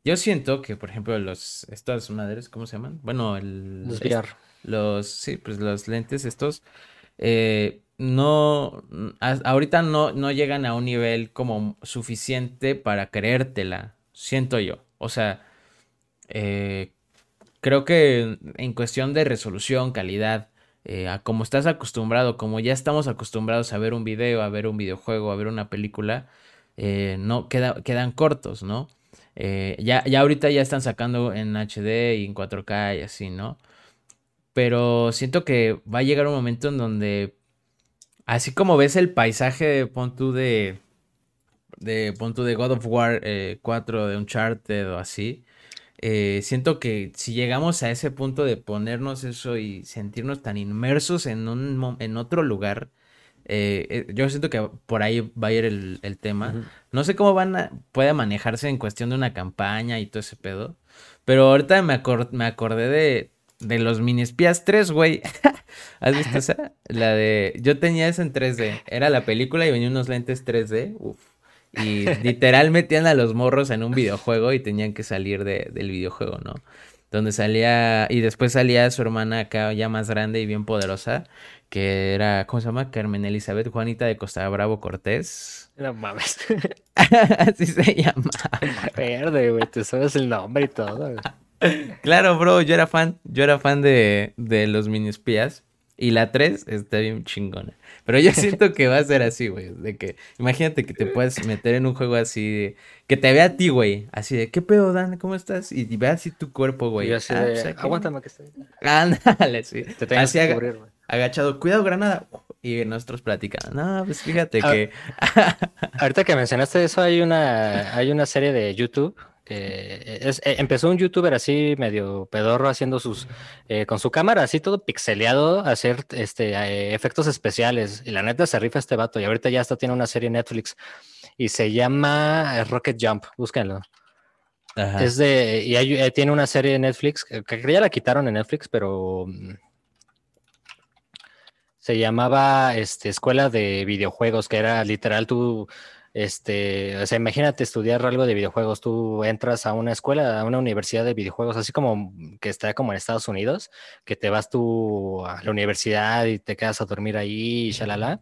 yo siento que, por ejemplo, los, estas madres, ¿cómo se llaman? Bueno, el... Los VR. Los, sí, pues los lentes estos, eh, no, ahorita no, no llegan a un nivel como suficiente para creértela, siento yo. O sea, eh, creo que en cuestión de resolución, calidad, eh, como estás acostumbrado, como ya estamos acostumbrados a ver un video, a ver un videojuego, a ver una película, eh, no queda, quedan cortos, ¿no? Eh, ya, ya ahorita ya están sacando en HD y en 4K y así, ¿no? Pero siento que va a llegar un momento en donde, así como ves el paisaje de Pontu de, de Pontu de God of War 4, de Uncharted o así, eh, siento que si llegamos a ese punto de ponernos eso y sentirnos tan inmersos en, un, en otro lugar, eh, eh, yo siento que por ahí va a ir el, tema. No sé cómo van a, puede manejarse en cuestión de una campaña y todo ese pedo. Pero ahorita me, me acordé de, de los mini espías 3, güey. ¿Has visto esa? La de. Yo tenía esa en 3D. Era la película y venía unos lentes 3D. Uf. Y literal metían a los morros en un videojuego y tenían que salir de, del videojuego, ¿no? Donde salía, y después salía su hermana acá ya más grande y bien poderosa, que era, ¿cómo se llama? Carmen Elizabeth Juanita de Costa Bravo Cortés. No mames. Así se llama. Verde, güey, te sabes el nombre y todo. Claro, bro, yo era fan, yo era fan de, de los mini espías. Y la 3 está bien chingona. Pero yo siento que va a ser así, güey. De que, imagínate que te puedes meter en un juego así, que te vea a ti, güey. Así de, ¿qué pedo, Dan? ¿Cómo estás? Y, vea así tu cuerpo, güey. Y así ah, de, pues, aguántame que estoy. Ándale, sí. Te tengas que cubrir, güey. Agachado, cuidado, granada. Y nosotros platicando. No, pues fíjate ah, que. Ahorita que mencionaste eso, hay una, hay una serie de YouTube eh, es, eh, empezó un youtuber así medio pedorro haciendo sus eh, con su cámara así todo pixeleado hacer este efectos especiales. Y la neta se rifa este vato y ahorita ya está tiene una serie en Netflix y se llama Rocket Jump. Búsquenlo. Es de y tiene una serie en Netflix que, que ya la quitaron en Netflix pero mm, se llamaba este escuela de videojuegos que era literal tú este, o sea, imagínate estudiar algo de videojuegos. Tú entras a una escuela, a una universidad de videojuegos, así como que está como en Estados Unidos, que te vas tú a la universidad y te quedas a dormir ahí y shalala.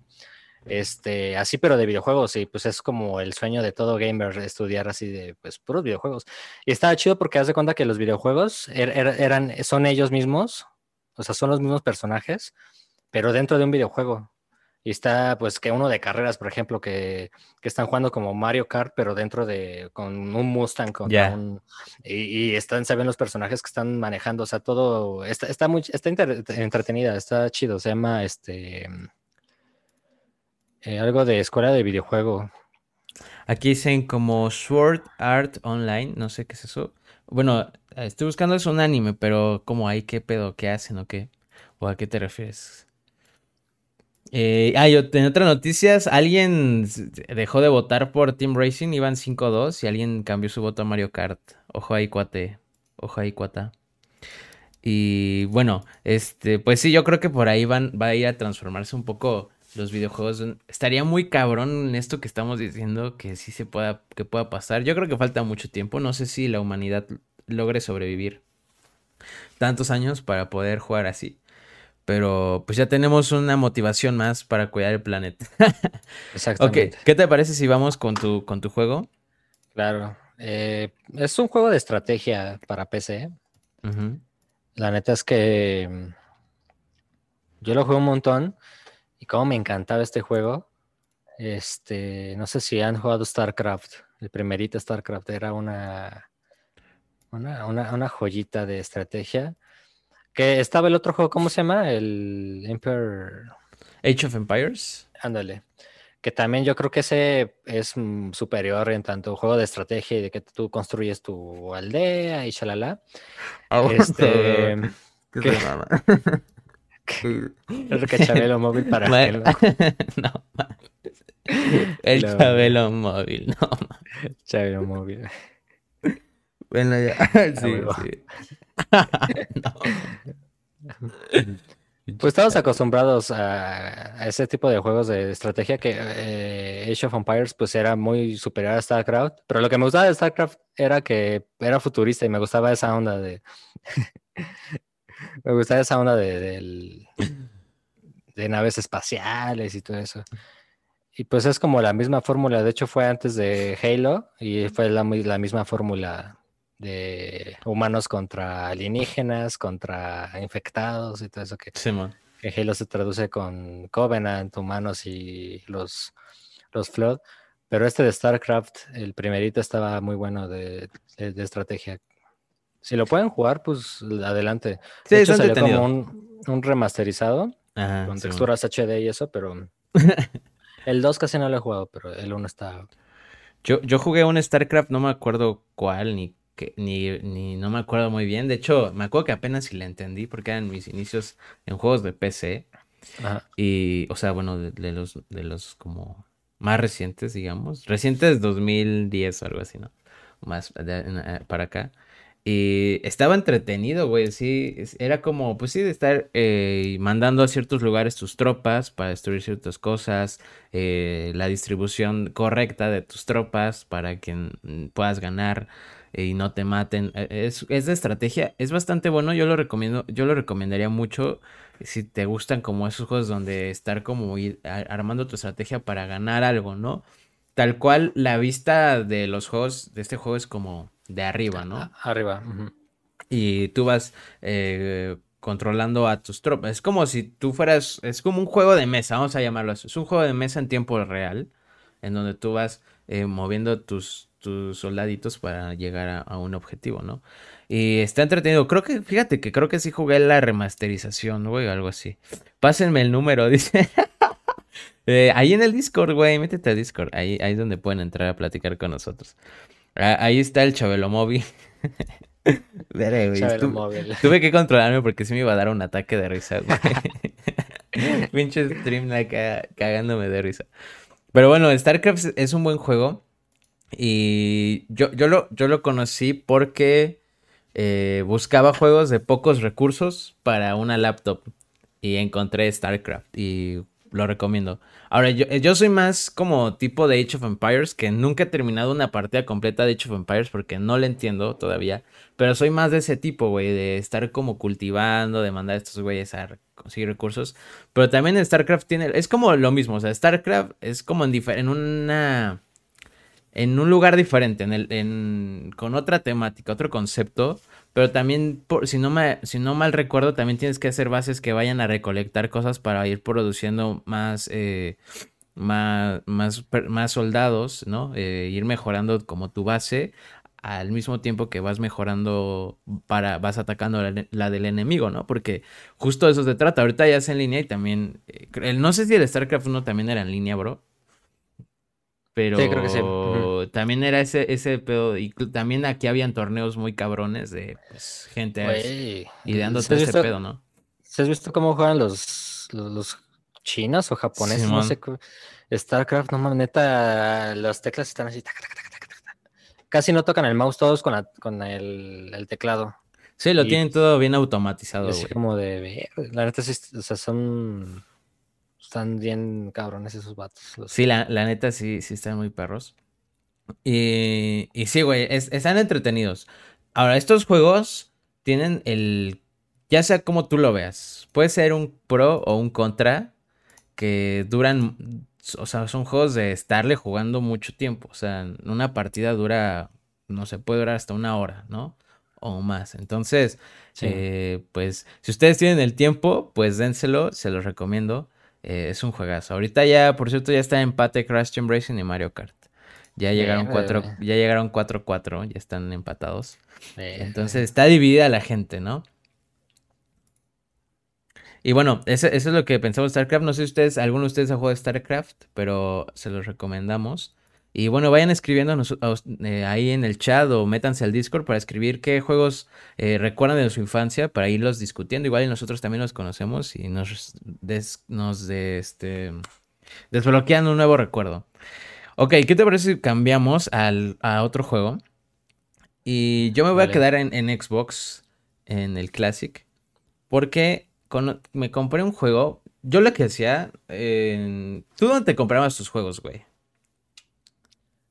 Este, así, pero de videojuegos, y pues es como el sueño de todo gamer estudiar así de pues puros videojuegos. Y estaba chido porque haz de cuenta que los videojuegos er, er, eran, son ellos mismos, o sea, son los mismos personajes, pero dentro de un videojuego. Y está, pues, que uno de carreras, por ejemplo, que, que están jugando como Mario Kart, pero dentro de, con un Mustang, con un, y, están, se ven los personajes que están manejando, o sea, todo, está, está muy, está entretenida, está chido, se llama, este, eh, algo de escuela de videojuego. Aquí dicen como Sword Art Online, no sé qué es eso. Bueno, estoy buscando es un anime, pero como hay qué pedo, qué hacen o qué, o a qué te refieres. Eh, ah, yo, en otras noticias, alguien dejó de votar por Team Racing, iban 5-2 y alguien cambió su voto a Mario Kart. Ojo ahí, cuate. Ojo ahí, cuata. Y bueno, este, pues sí, yo creo que por ahí van, va a ir a transformarse un poco los videojuegos. Estaría muy cabrón en esto que estamos diciendo que sí se pueda, que pueda pasar. Yo creo que falta mucho tiempo. No sé si la humanidad logre sobrevivir tantos años para poder jugar así. Pero pues ya tenemos una motivación más para cuidar el planeta. Exactamente. Ok, ¿qué te parece si vamos con tu, con tu juego? Claro. Eh, es un juego de estrategia para PC. La neta es que mm, yo lo juego un montón y como me encantaba este juego. Este, no sé si han jugado StarCraft. El primerito StarCraft era una, una, una, joyita de estrategia. Que estaba el otro juego, ¿cómo se llama? El Empire. Age of Empires. Ándale. Que también yo creo que ese es mm, superior en tanto juego de estrategia y de que tú construyes tu aldea y shalala. Ah, este. ¿Qué el Chabelo móvil para bueno, No, El Chabelo móvil, no. Chabelo móvil. Bueno, ya. Sí, sí. Pues estamos acostumbrados a, ese tipo de juegos de estrategia que eh, Age of Empires pues era muy superior a StarCraft, pero lo que me gustaba de StarCraft era que era futurista y me gustaba esa onda de... me gustaba esa onda de, de naves espaciales y todo eso. Y pues es como la misma fórmula, de hecho fue antes de Halo y fue la, la misma fórmula de humanos contra alienígenas, contra infectados y todo eso que, Halo se traduce con Covenant, humanos y los, los Flood. Pero este de StarCraft, el primerito estaba muy bueno de, estrategia. Si lo pueden jugar, pues adelante. Sí, de hecho, salió como un, remasterizado con texturas HD y eso, pero el 2 casi no lo he jugado, pero el 1 está. Yo, yo jugué un StarCraft, no me acuerdo cuál ni que ni, ni, no me acuerdo muy bien. De hecho, me acuerdo que apenas si la entendí porque eran mis inicios en juegos de PC. Y, o sea, bueno, de, los, de los como más recientes, digamos. Recientes 2010 o algo así, ¿no? Más eh, para acá. Y estaba entretenido, güey. Sí, era como, pues sí, de estar eh, mandando a ciertos lugares tus tropas para destruir ciertas cosas. Eh, la distribución correcta de tus tropas para que mm, puedas ganar y no te maten. E, es, es, de estrategia, es bastante bueno, yo lo recomiendo, yo lo recomendaría mucho si te gustan como esos juegos donde estar como ir armando tu estrategia para ganar algo, ¿no? Tal cual la vista de los juegos de este juego es como de arriba, ¿no? Arriba. Y tú vas eh, controlando a tus tropas. Es como si tú fueras, es como un juego de mesa, vamos a llamarlo así. Es un juego de mesa en tiempo real, en donde tú vas eh, moviendo tus, tus soldaditos para llegar a, un objetivo, ¿no? Y está entretenido. Creo que, fíjate que creo que sí jugué la remasterización, güey, o algo así. Pásenme el número, dice. Eh, ahí en el Discord, güey, métete a Discord. Ahí, ahí es donde pueden entrar a platicar con nosotros. Ah, ahí está el Chabelo Móvil. Chabelo móvil. Tuve que controlarme porque sí me iba a dar un ataque de risa, güey. Pinche stream cagándome de risa. Pero bueno, StarCraft es un buen juego. Y yo, yo, lo, yo lo conocí porque eh, buscaba juegos de pocos recursos para una laptop. Y encontré StarCraft y lo recomiendo. Ahora, yo, yo, soy más como tipo de Age of Empires, que nunca he terminado una partida completa de Age of Empires porque no le entiendo todavía. Pero soy más de ese tipo, güey, de estar como cultivando, de mandar a estos güeyes a conseguir recursos. Pero también StarCraft tiene, es como lo mismo, o sea, StarCraft es como en, en una en un lugar diferente, en el, en, con otra temática, otro concepto, pero también, por, si, no me, si no mal recuerdo, también tienes que hacer bases que vayan a recolectar cosas para ir produciendo más, eh, más, más, más, soldados, ¿no? Eh, ir mejorando como tu base al mismo tiempo que vas mejorando para, vas atacando la, del enemigo, ¿no? Porque justo eso se trata. Ahorita ya es en línea y también, eh, no sé si el StarCraft 1 también era en línea, bro. Pero creo que sí. también era ese, ese pedo. Y también aquí habían torneos muy cabrones de pues, gente ideándote ese pedo, ¿no? ¿Se has visto cómo juegan los, los, chinos o japoneses? no sé. StarCraft, no mames, neta, las teclas están así. Casi no tocan el mouse todos con, con el, el, teclado. Sí, lo tienen todo bien automatizado, güey. como de ver, la neta sí, o sea, son están bien cabrones esos vatos. Sí, la, neta sí, sí están muy perros. Y, y sí, güey, están entretenidos. Ahora, estos juegos tienen el... Ya sea como tú lo veas. Puede ser un pro o un contra. Que duran... O sea, son juegos de estarle jugando mucho tiempo. O sea, una partida dura... No sé, puede durar hasta una hora, ¿no? O más. Entonces, eh, pues, si ustedes tienen el tiempo, pues dénselo. Se los recomiendo. Eh, es un juegazo. Ahorita ya, por cierto, ya está en empate Crash Team Racing y Mario Kart. Ya llegaron cuatro, ya llegaron 4-4, ya están empatados. Entonces está dividida la gente, ¿no? Y bueno, eso, es lo que pensamos de StarCraft. No sé si ustedes, alguno de ustedes ha jugado StarCraft, pero se los recomendamos. Y bueno, vayan escribiendo eh, ahí en el chat o métanse al Discord para escribir qué juegos eh, recuerdan de su infancia para irlos discutiendo. Igual y nosotros también los conocemos y nos, nos de, este, desbloquean un nuevo recuerdo. Ok, ¿qué te parece si cambiamos al, a otro juego? Y yo me voy a quedar en, Xbox, en el Classic, porque me compré un juego. Yo lo que hacía, ¿tú dónde te comprabas tus juegos, güey?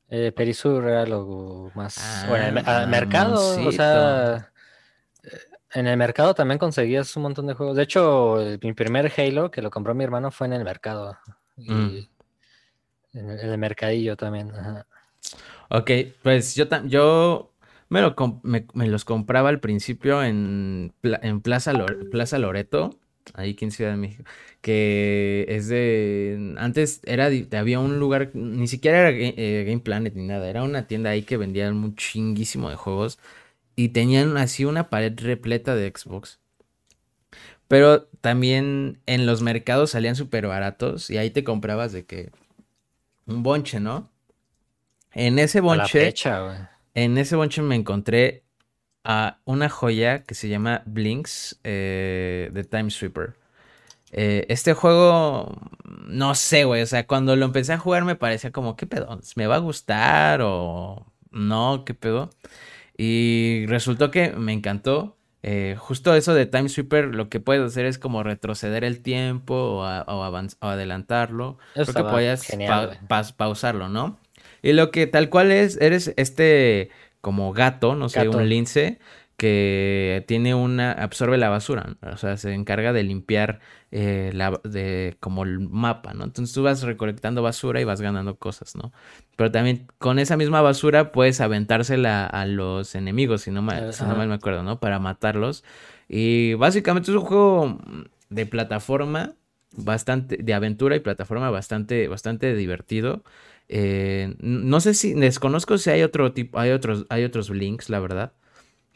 Eh, Perisur era lo más. bueno, al ah, mercado, o sea. Eh, en el mercado también conseguías un montón de juegos. De hecho, mi primer Halo que lo compró mi hermano fue en el mercado. Y mm. en, el, mercadillo también. Ok, pues yo, yo me, lo me, los compraba al principio en, en Plaza, Plaza Loreto ahí en Ciudad de México, que es de, antes era, había un lugar, ni siquiera era eh, Game Planet ni nada, era una tienda ahí que vendían un chinguísimo de juegos y tenían así una pared repleta de Xbox. Pero también en los mercados salían súper baratos y ahí te comprabas de que un bonche, ¿no? En ese bonche, en ese bonche me encontré a una joya que se llama Blinks eh, de Time Sweeper. Eh, este juego, no sé, güey. O sea, cuando lo empecé a jugar me parecía como, ¿qué pedo? ¿Me va a gustar o no? ¿Qué pedo? Y resultó que me encantó. Eh, justo eso de Time Sweeper, lo que puedes hacer es como retroceder el tiempo o, adelantarlo. Creo que podías pausarlo, ¿no? Y lo que tal cual es, eres este como gato, no sé, un lince que tiene una absorbe la basura, o sea, se encarga de limpiar eh, la, de, como el mapa, ¿no? Entonces tú vas recolectando basura y vas ganando cosas, ¿no? Pero también con esa misma basura puedes aventársela a los enemigos, si no mal, si no mal me acuerdo, ¿no? Para matarlos. Y básicamente es un juego de plataforma bastante, de aventura y plataforma bastante, bastante divertido. Eh, no sé si, desconozco si hay otro tipo, hay otros, hay otros links, la verdad.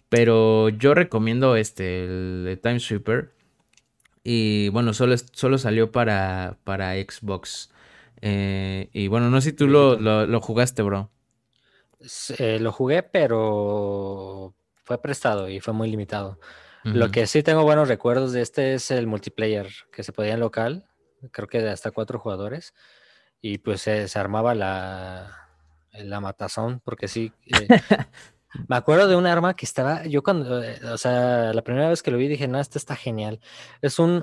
Pero yo recomiendo este, el, Time Sweeper. Y bueno, solo, solo salió para, para Xbox. Eh, y bueno, no sé si tú lo, lo, jugaste, bro. Eh, lo jugué, pero fue prestado y fue muy limitado. Lo que sí tengo buenos recuerdos de este es el multiplayer que se podía en local, creo que de hasta cuatro jugadores y pues se, armaba la, la matazón, porque sí. Eh, me acuerdo de un arma que estaba, yo cuando, eh, o sea, la primera vez que lo vi dije, no, este está genial. Es un,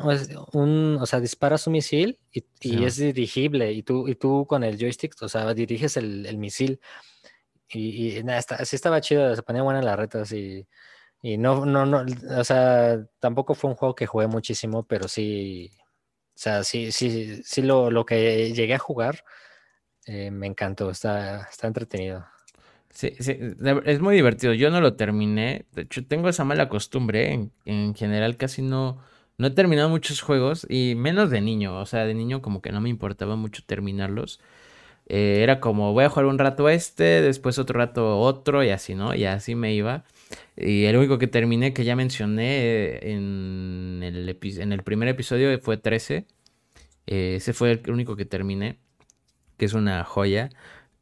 un o sea, disparas un misil y, y es dirigible y tú, y tú con el joystick, o sea, diriges el, el misil. Y, y nada, está, sí estaba chido, se ponía buena las retas y, y no, no, no, o sea, tampoco fue un juego que jugué muchísimo, pero sí, o sea, sí, sí, sí lo, lo que llegué a jugar eh, me encantó, está, está entretenido. Sí, sí, es muy divertido. Yo no lo terminé. De hecho, tengo esa mala costumbre. En, en, general, casi no, no he terminado muchos juegos y menos de niño. O sea, de niño como que no me importaba mucho terminarlos. Eh, era como voy a jugar un rato este, después otro rato otro y así, ¿no? Y así me iba. Y el único que terminé, que ya mencioné en el, en el primer episodio, fue 13. Eh, ese fue el único que terminé, que es una joya.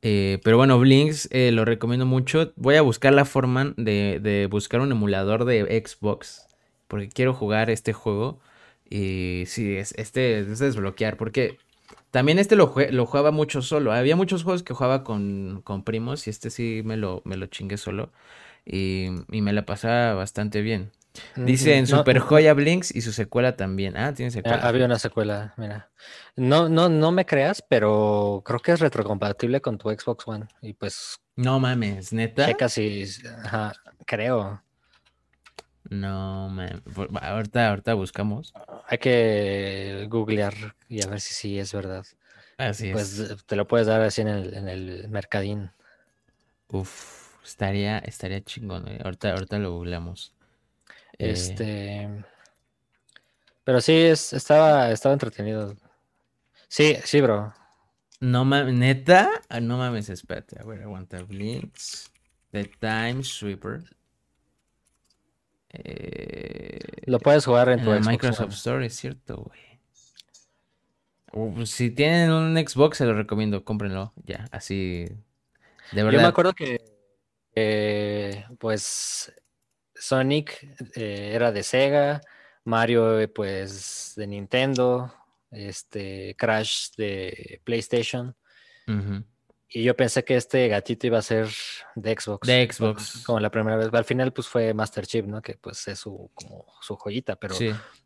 Eh, pero bueno, Blinks eh, lo recomiendo mucho. Voy a buscar la forma de, buscar un emulador de Xbox. Porque quiero jugar este juego. Y sí, es, este es desbloquear. Porque también este lo, lo, jugaba mucho solo. Había muchos juegos que jugaba con, con primos. Y este sí me lo, me lo chingué solo. Y, y me la pasaba bastante bien. Dice en Super Joya Blinks y su secuela también. Ah, tiene secuela. había una secuela, mira. No, no, no me creas, pero creo que es retrocompatible con tu Xbox One. Y pues. No mames, neta. Checa si. Ajá, creo. No mames. Ahorita, ahorita buscamos. Hay que googlear y a ver si sí es verdad. Así pues es. te lo puedes dar así en el, en el mercadín. Uf, estaría, estaría chingón. Eh. Ahorita, ahorita lo googleamos. Eh, este. Pero sí, es, estaba, estaba entretenido. Sí, sí, bro. No mames, neta. Ah, no mames, espérate. A ver, aguanta. Blinks. The Time Sweeper. Eh, Lo puedes jugar en tu Microsoft Store, es cierto, güey. Uh, si tienen un Xbox, se lo recomiendo, cómprenlo. Ya, así. De verdad. Yo me acuerdo que. Pues Sonic eh, era de Sega, Mario eh, pues de Nintendo, este Crash de PlayStation. Y yo pensé que este gatito iba a ser de Xbox. De Xbox. Como la primera vez. Al final pues fue Master Chief, ¿no? Que pues es su, como su joyita, pero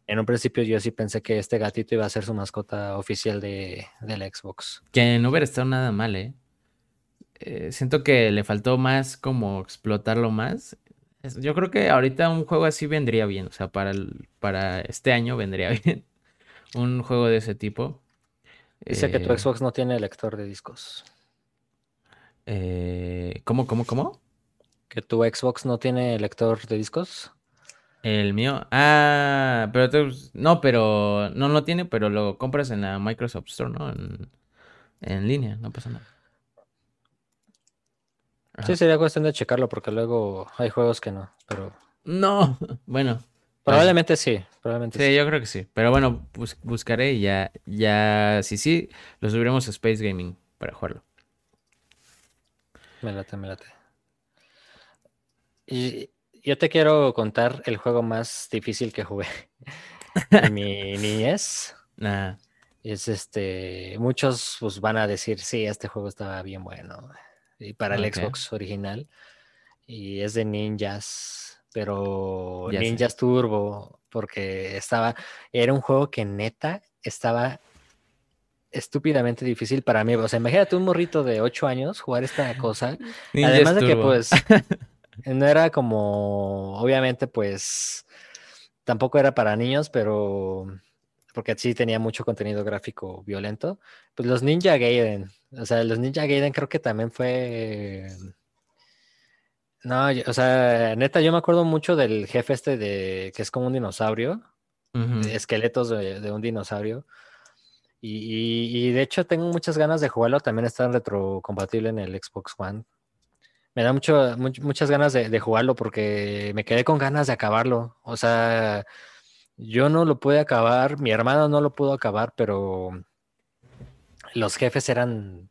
en un principio yo sí pensé que este gatito iba a ser su mascota oficial de, del Xbox. Que no hubiera estado nada mal, ¿eh? ¿Eh? siento que le faltó más como explotarlo más yo creo que ahorita un juego así vendría bien. O sea, para, para este año vendría bien. un juego de ese tipo. Dice que tu eh, Xbox no tiene lector de discos. Eh, ¿Cómo, cómo, cómo? Que tu Xbox no tiene lector de discos. El mío. Ah, pero no, pero no lo tiene, pero lo compras en la Microsoft Store, ¿no? En, en línea, no pasa nada. Sí, sería cuestión de checarlo porque luego hay juegos que no, pero... No, bueno. Probablemente sí, probablemente sí, yo creo que sí. Pero bueno, buscaré y ya, ya, sí, sí, lo subiremos a Space Gaming para jugarlo. Me late, me late. Y yo te quiero contar el juego más difícil que jugué en mi niñez. Nah. Es este, muchos pues van a decir, sí, este juego estaba bien bueno y para el Xbox original. Y es de Ninjas, pero Ninjas Turbo, porque estaba, era un juego que neta estaba estúpidamente difícil para mí. O sea, imagínate un morrito de 8 años jugar esta cosa. Además de que pues no era como, obviamente pues tampoco era para niños, pero porque sí tenía mucho contenido gráfico violento. Pues los Ninja Gaiden, o sea, los Ninja Gaiden creo que también fue... No, o sea, neta, yo me acuerdo mucho del jefe este de que es como un dinosaurio, esqueletos de, un dinosaurio. Y, de hecho tengo muchas ganas de jugarlo, también está retrocompatible en el Xbox One. Me da mucho, muchas ganas de, de, jugarlo porque me quedé con ganas de acabarlo. O sea, yo no lo pude acabar, mi hermano no lo pudo acabar, pero los jefes eran,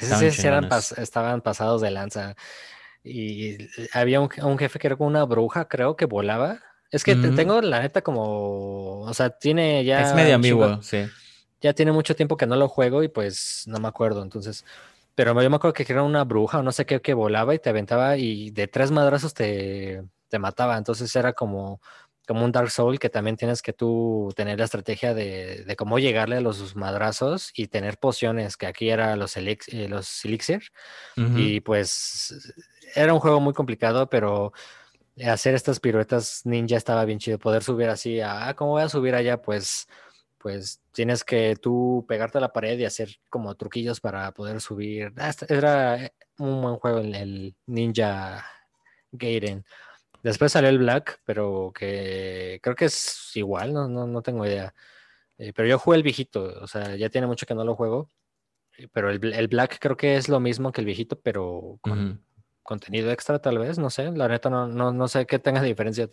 estaban pasados de lanza. Y había un, jefe que era como una bruja, creo, que volaba. Es que tengo la neta como, o sea, tiene ya... Es medio ambiguo, sí. Ya tiene mucho tiempo que no lo juego y pues no me acuerdo, entonces... Pero yo me acuerdo que era una bruja o no sé qué que volaba y te aventaba y de tres madrazos te, te mataba. Entonces era como como un Dark Soul que también tienes que tú tener la estrategia de, cómo llegarle a los madrazos y tener pociones, que aquí era los, eh, los elixir. Y pues era un juego muy complicado, pero hacer estas piruetas ninja estaba bien chido. Poder subir así, a, ah, ¿cómo voy a subir allá? Pues, pues tienes que tú pegarte a la pared y hacer como truquillos para poder subir. Ah, era un buen juego el, el Ninja Gaiden. Después salió el Black, pero que creo que es igual, no, no, tengo idea. Eh, pero yo jugué el viejito, o sea, ya tiene mucho que no lo juego. Eh, pero el, Black creo que es lo mismo que el viejito, pero con contenido extra tal vez, no sé. La neta no, no, sé qué tenga diferencia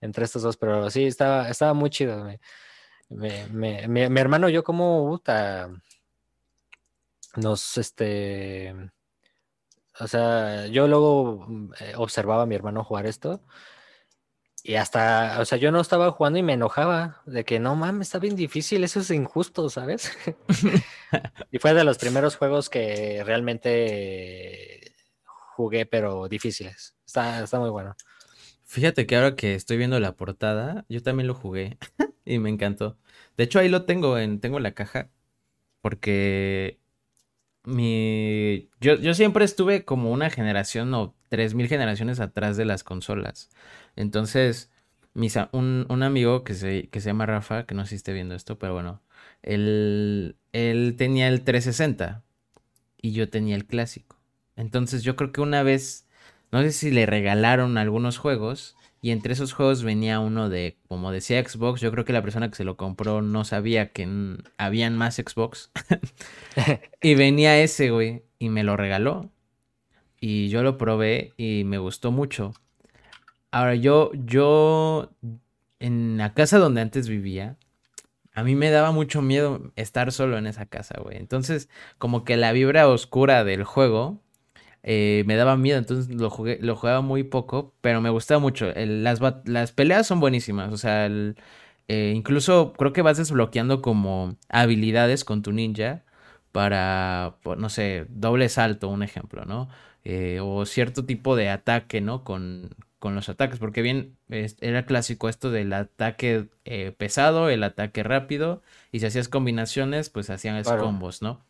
entre estos dos, pero sí, estaba, estaba muy chido. mi, hermano y yo como nos, este o sea, yo luego mm, eh, observaba a mi hermano jugar esto y hasta, o sea, yo no estaba jugando y me enojaba de que no mames, está bien difícil, eso es injusto, ¿sabes? y fue de los primeros juegos que realmente jugué, pero difíciles. Está, está muy bueno. Fíjate que ahora que estoy viendo la portada, yo también lo jugué y me encantó. De hecho, ahí lo tengo en, tengo la caja. Porque mi. Yo, yo siempre estuve como una generación o tres mil generaciones atrás de las consolas. Entonces, un, un, amigo que se, que se llama Rafa, que no sé si esté viendo esto, pero bueno, él, él tenía el 360 y yo tenía el clásico. Entonces yo creo que una vez, no sé si le regalaron algunos juegos y entre esos juegos venía uno de, como decía Xbox, yo creo que la persona que se lo compró no sabía que habían más Xbox. y venía ese, güey, y me lo regaló. Y yo lo probé y me gustó mucho. Ahora, yo, yo, en la casa donde antes vivía, a mí me daba mucho miedo estar solo en esa casa, güey. Entonces, como que la vibra oscura del juego eh, me daba miedo, entonces lo, jugué, lo jugaba muy poco, pero me gustaba mucho. las, las peleas son buenísimas, o sea, eh, incluso creo que vas desbloqueando como habilidades con tu ninja para, no sé, doble salto, un ejemplo, ¿no? Eh, o cierto tipo de ataque, ¿no? Con, con los ataques, porque bien era clásico esto del ataque pesado, el ataque rápido, y si hacías combinaciones, pues hacían esos combos, ¿no?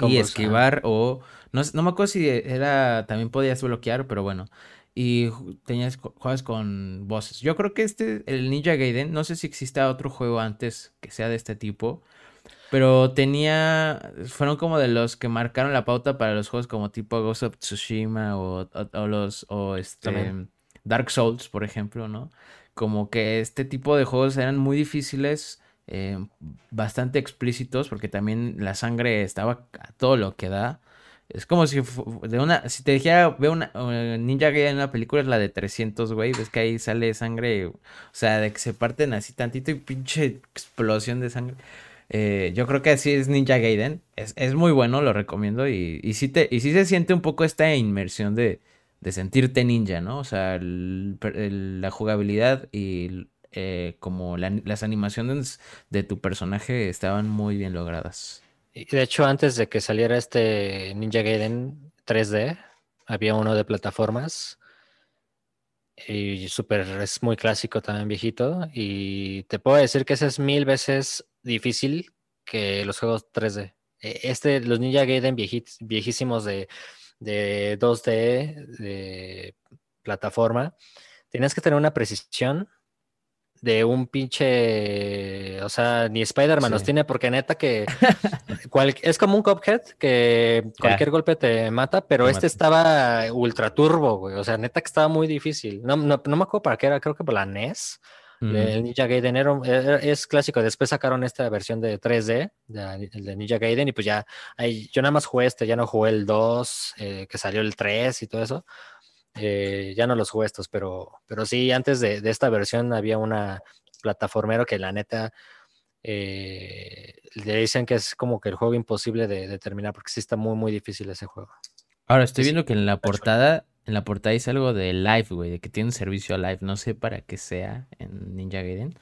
Y esquivar o no, no me acuerdo si era también podías bloquear, pero bueno. Y tenías juegas con voces. Yo creo que este el Ninja Gaiden, no sé si exista otro juego antes que sea de este tipo, pero tenía fueron como de los que marcaron la pauta para los juegos como tipo Ghost of Tsushima o, o, los o este Dark Souls, por ejemplo, ¿no? Como que este tipo de juegos eran muy difíciles eh, bastante explícitos porque también la sangre estaba a todo lo que da. Es como si de una, si te dijera, veo una Ninja Gaiden en una película, es la de 300, güey, ves que ahí sale sangre, o sea, de que se parten así tantito y pinche explosión de sangre. Eh, yo creo que así es Ninja Gaiden, es, es muy bueno, lo recomiendo y, y, sí te, y se siente un poco esta inmersión de, de sentirte ninja, ¿no? O sea, la jugabilidad y eh, como las animaciones de tu personaje estaban muy bien logradas. De hecho, antes de que saliera este Ninja Gaiden 3D, había uno de plataformas. Y súper, es muy clásico también, viejito. Y te puedo decir que ese es mil veces difícil que los juegos 3D. E, este, los Ninja Gaiden viejísimos de, de 2D, de plataforma, tienes que tener una precisión de un pinche, o sea, ni Spider-Man los tiene porque neta que es como un Cuphead que cualquier golpe te mata, pero este estaba ultra turbo, güey, o sea, neta que estaba muy difícil. No, no, me acuerdo para qué era, creo que por la NES. El Ninja Gaiden era, es clásico. Después sacaron esta versión de 3D, el de Ninja Gaiden, y pues ya, yo nada más jugué este, ya no jugué el 2, eh, que salió el 3 y todo eso. Eh, ya no los jugué estos, pero, pero sí, antes de, esta versión había una plataformero que la neta eh, le dicen que es como que el juego imposible de, terminar porque sí está muy, muy difícil ese juego. Ahora estoy viendo que en la portada, en la portada dice algo de live, güey, de que tiene un servicio live. No sé para qué sea en Ninja Gaiden.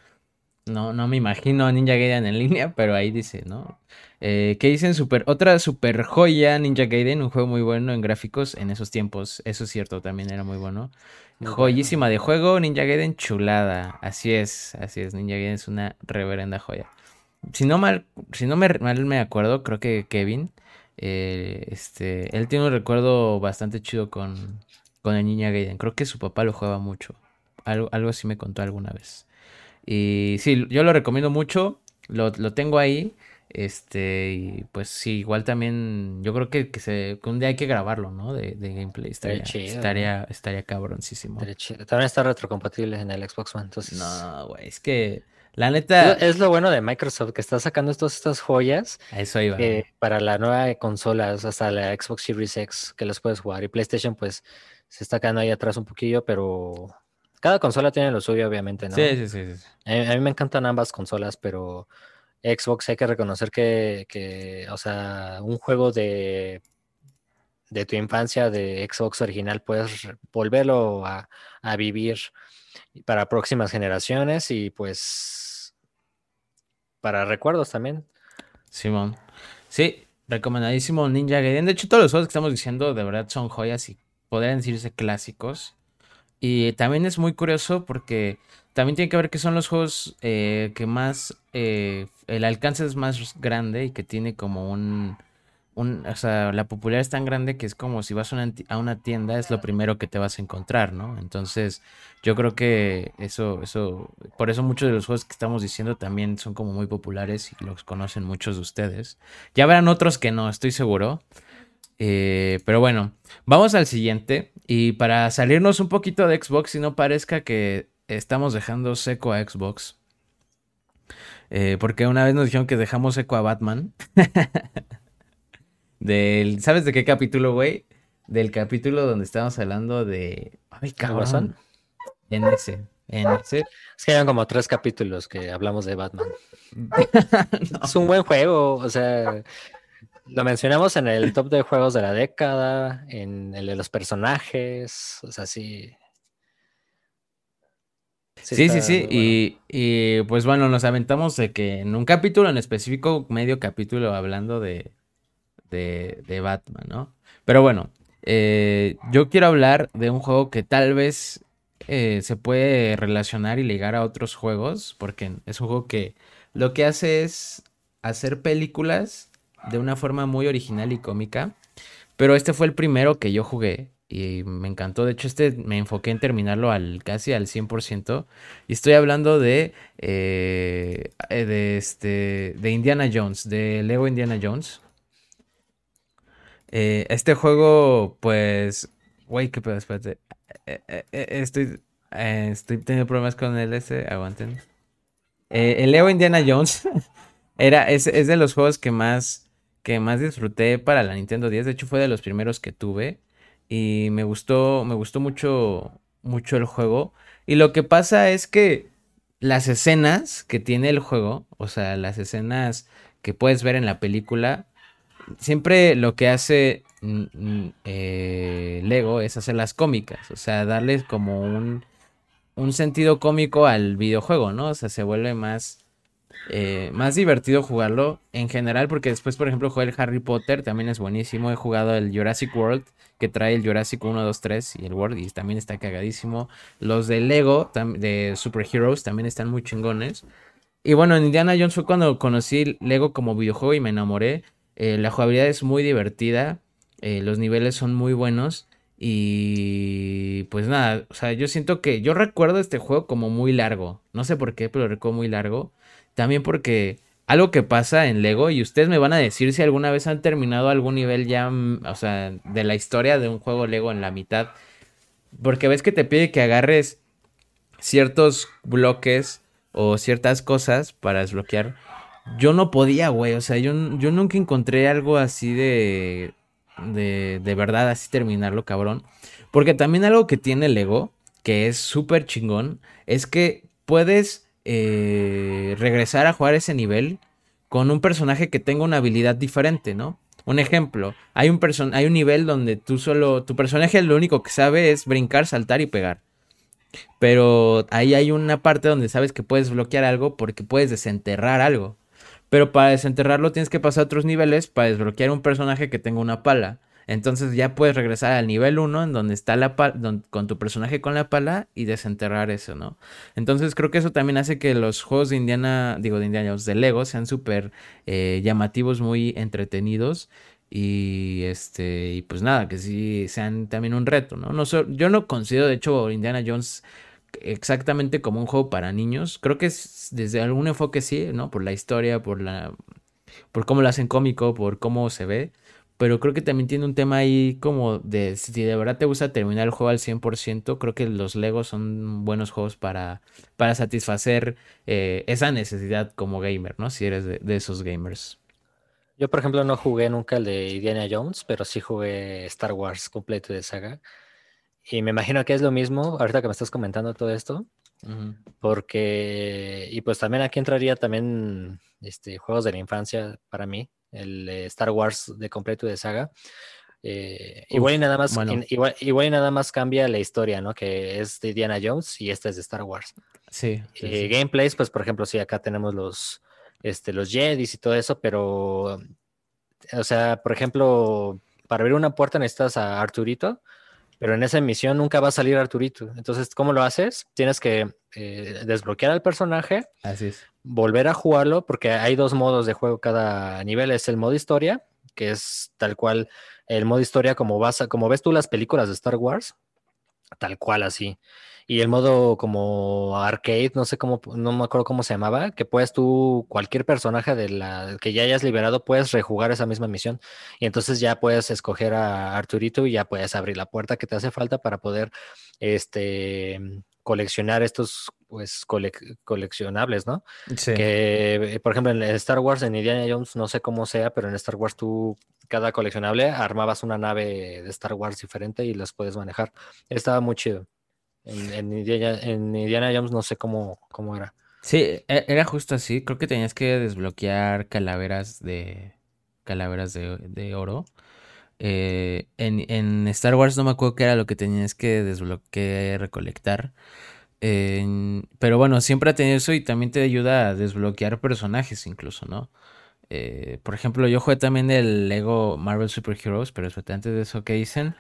No, no me imagino a Ninja Gaiden en línea, pero ahí dice, ¿no? Eh, ¿Qué dicen? Super, otra super joya, Ninja Gaiden, un juego muy bueno en gráficos en esos tiempos. Eso es cierto, también era muy bueno. Joyísima de juego, Ninja Gaiden chulada. Así es, así es, Ninja Gaiden es una reverenda joya. Si no mal, si no me, mal me acuerdo, creo que Kevin, eh, este, él tiene un recuerdo bastante chido con, con el Ninja Gaiden. Creo que su papá lo jugaba mucho. Algo, algo así me contó alguna vez. Y sí, yo lo recomiendo mucho. Lo, tengo ahí. Este, y pues sí, igual también, yo creo que, que, se, un día hay que grabarlo, ¿no? De, gameplay. Estaría, estaría, estaría cabroncísimo. También está retrocompatible en el Xbox One, entonces. No, güey, es que la neta. Es lo bueno de Microsoft, que está sacando estos, estas joyas. eso iba. para la nueva consola, hasta la Xbox Series X, que los puedes jugar. Y PlayStation, pues, se está quedando ahí atrás un poquillo, pero cada consola tiene lo suyo, obviamente, ¿no? Sí, sí, sí. A, mí, me encantan ambas consolas, pero Xbox hay que reconocer que, o sea, un juego de, de tu infancia de Xbox original puedes volverlo a, vivir para próximas generaciones y pues para recuerdos también. Simón. Sí, recomendadísimo Ninja Gaiden. De hecho, todos los juegos que estamos diciendo de verdad son joyas y podrían decirse clásicos. Y también es muy curioso porque también tiene que ver que son los juegos eh, que más, eh, el alcance es más grande y que tiene como un, un, o sea, la popularidad es tan grande que es como si vas a una, tienda, es lo primero que te vas a encontrar, ¿no? Entonces, yo creo que eso, eso, por eso muchos de los juegos que estamos diciendo también son como muy populares y los conocen muchos de ustedes. Ya verán otros que no, estoy seguro. Eh, pero bueno, vamos al siguiente. Y para salirnos un poquito de Xbox y no parezca que estamos dejando seco a Xbox. Eh, porque una vez nos dijeron que dejamos seco a Batman. Del, ¿Sabes de qué capítulo, güey? Del capítulo donde estábamos hablando de. Ay, cabrón. En ese. En ese. Es que eran como tres capítulos que hablamos de Batman. Es un buen juego. O sea, lo mencionamos en el top de juegos de la década, en el de los personajes, o sea, sí. Sí, sí, sí, Y, pues bueno, nos aventamos de que en un capítulo en específico, medio capítulo hablando de, de, Batman, ¿no? Pero bueno, eh, yo quiero hablar de un juego que tal vez eh, se puede relacionar y ligar a otros juegos, porque es un juego que lo que hace es hacer películas de una forma muy original y cómica. Pero este fue el primero que yo jugué y me encantó. De hecho, este me enfoqué en terminarlo al casi al 100%. Y estoy hablando de, eh, de, este, de Indiana Jones, de Lego Indiana Jones. Eh, este juego, pues, güey, qué pedo, espérate. Eh, estoy, estoy teniendo problemas con el S, aguanten. el Lego Indiana Jones era, es de los juegos que más que más disfruté para la Nintendo 10. De hecho, fue de los primeros que tuve. Y me gustó, me gustó mucho, mucho el juego. Y lo que pasa es que las escenas que tiene el juego, o sea, las escenas que puedes ver en la película, siempre lo que hace mm, mm, eh, Lego es hacerlas cómicas, o sea, darles como un, un sentido cómico al videojuego, ¿no? O sea, se vuelve más, eh, más divertido jugarlo en general, porque después, por ejemplo, jugué el Harry Potter, también es buenísimo. He jugado el Jurassic World, que trae el Jurassic 1, 2, 3 y el World, y también está cagadísimo. Los de Lego, de Super Heroes, también están muy chingones. Y bueno, en Indiana Jones fue cuando conocí Lego como videojuego y me enamoré. Eh, la jugabilidad es muy divertida, eh, los niveles son muy buenos. Y pues nada, o sea, yo siento que yo recuerdo este juego como muy largo. No sé por qué, pero recuerdo muy largo. También porque algo que pasa en Lego, y ustedes me van a decir si alguna vez han terminado algún nivel ya, mm, o sea, de la historia de un juego Lego en la mitad. Porque ves que te pide que agarres ciertos bloques o ciertas cosas para desbloquear. Yo no podía, güey. O sea, yo, yo nunca encontré algo así de, de. De verdad, así terminarlo, cabrón. Porque también algo que tiene Lego, que es súper chingón, es que puedes eh, regresar a jugar ese nivel con un personaje que tenga una habilidad diferente, ¿no? Un ejemplo, hay un, hay un nivel donde tú solo, tu personaje lo único que sabe es brincar, saltar y pegar. Pero ahí hay una parte donde sabes que puedes bloquear algo porque puedes desenterrar algo. Pero para desenterrarlo tienes que pasar a otros niveles para desbloquear un personaje que tenga una pala. Entonces ya puedes regresar al nivel 1 en donde está la pala, con tu personaje con la pala y desenterrar eso, ¿no? Entonces creo que eso también hace que los juegos de Indiana, digo de Indiana, de Lego sean súper eh, llamativos, muy entretenidos. Y este, y pues nada, que sí sean también un reto, ¿no? no yo no considero, de hecho, Indiana Jones exactamente como un juego para niños. Creo que es desde algún enfoque sí, ¿no? Por la historia, por la. por cómo lo hacen cómico, por cómo se ve pero creo que también tiene un tema ahí como de si de verdad te gusta terminar el juego al 100%, creo que los Legos son buenos juegos para, para satisfacer eh, esa necesidad como gamer, ¿no? Si eres de, esos gamers. Yo, por ejemplo, no jugué nunca el de Indiana Jones, pero sí jugué Star Wars completo de saga. Y me imagino que es lo mismo, ahorita que me estás comentando todo esto, porque, y pues también aquí entraría también este, juegos de la infancia para mí, el Star Wars de completo de saga. Eh, igual, y nada más, igual, y nada más cambia la historia, ¿no? Que es de Diana Jones y esta es de Star Wars. Sí. Eh, gameplays, pues por ejemplo, sí, acá tenemos los, este, los Jedis y todo eso, pero, o sea, por ejemplo, para abrir una puerta necesitas a Arturito pero en esa misión nunca va a salir Arturito. Entonces, ¿cómo lo haces? Tienes que eh, desbloquear al personaje, Así es. volver a jugarlo, porque hay dos modos de juego cada nivel. Es el modo historia, que es tal cual el modo historia como vas a, como ves tú las películas de Star Wars, tal cual así. Y el modo como arcade, no sé cómo, no me acuerdo cómo se llamaba, que puedes tú, cualquier personaje de la que ya hayas liberado, puedes rejugar esa misma misión. Y entonces ya puedes escoger a Arturito y ya puedes abrir la puerta que te hace falta para poder este, coleccionar estos pues coleccionables, ¿no? Sí. Que, por ejemplo, en Star Wars, en Indiana Jones, no sé cómo sea, pero en Star Wars tú, cada coleccionable, armabas una nave de Star Wars diferente y las puedes manejar. Estaba muy chido. En, Indiana, Jones no sé cómo, cómo era. Sí, e, era justo así. Creo que tenías que desbloquear calaveras de calaveras de, de oro. Eh, en, en, Star Wars no me acuerdo qué era lo que tenías que desbloquear, recolectar. Pero bueno, siempre ha tenido eso y también te ayuda a desbloquear personajes incluso, ¿no? Eh, por ejemplo, yo jugué también el Lego Marvel Super Heroes, pero antes de eso, ¿qué dicen?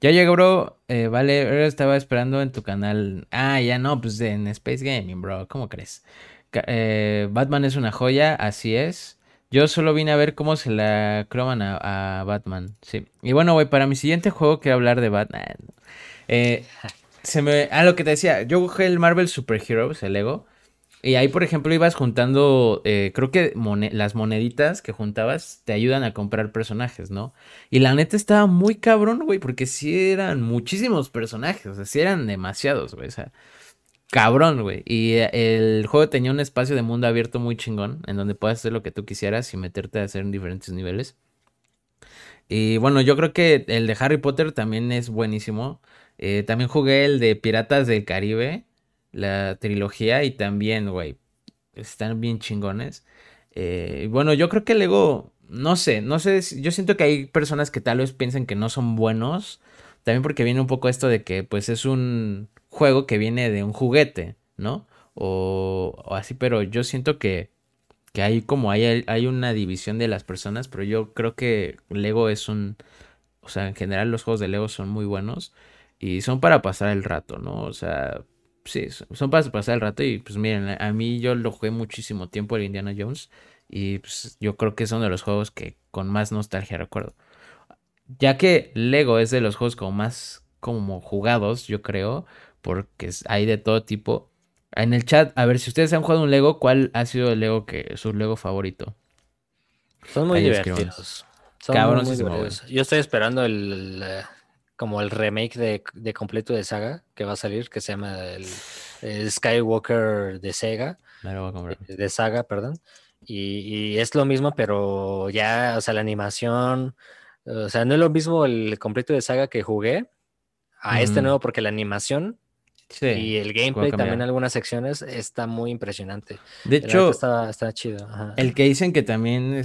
Ya llegó, bro. Eh, vale, estaba esperando en tu canal. Ah, ya no, pues en Space Gaming, bro. ¿Cómo crees? Eh, Batman es una joya, así es. Yo solo vine a ver cómo se la croman a, a Batman. Sí. Y bueno, güey, para mi siguiente juego quiero hablar de Batman. Eh, se me. Ah, lo que te decía. Yo jugué el Marvel Super Heroes, el Lego. Y ahí, por ejemplo, ibas juntando, eh, creo que las moneditas que juntabas te ayudan a comprar personajes, ¿no? Y la neta estaba muy cabrón, güey, porque sí eran muchísimos personajes, o sea, sí eran demasiados, güey, o sea, cabrón, güey. Y eh, el juego tenía un espacio de mundo abierto muy chingón, en donde puedes hacer lo que tú quisieras y meterte a hacer en diferentes niveles. Y bueno, yo creo que el de Harry Potter también es buenísimo. Eh, también jugué el de Piratas del Caribe la trilogía y también, güey, están bien chingones. Eh, bueno, yo creo que Lego, no sé, no sé, yo siento que hay personas que tal vez piensen que no son buenos, también porque viene un poco esto de que pues es un juego que viene de un juguete, ¿no? O, o así, pero yo siento que, que hay como hay, hay una división de las personas, pero yo creo que Lego es un, o sea, en general los juegos de Lego son muy buenos y son para pasar el rato, ¿no? O sea, sí, son para pasar el rato y pues miren, a mí yo lo jugué muchísimo tiempo el Indiana Jones y pues yo creo que es uno de los juegos que con más nostalgia recuerdo. Ya que Lego es de los juegos como más como jugados, yo creo, porque hay de todo tipo. En el chat, a ver si ustedes han jugado un Lego, ¿cuál ha sido el Lego que su Lego favorito? Son muy divertidos. Son muy, divertidos. Yo estoy esperando el, como el remake de, completo de Saga que va a salir, que se llama el, Skywalker de Sega. Eh, de Saga, perdón. Y, es lo mismo, pero ya, o sea, la animación, o sea, no es lo mismo el completo de Saga que jugué a este nuevo, porque la animación y el gameplay también en algunas secciones está muy impresionante. De hecho, está, chido. El que dicen que también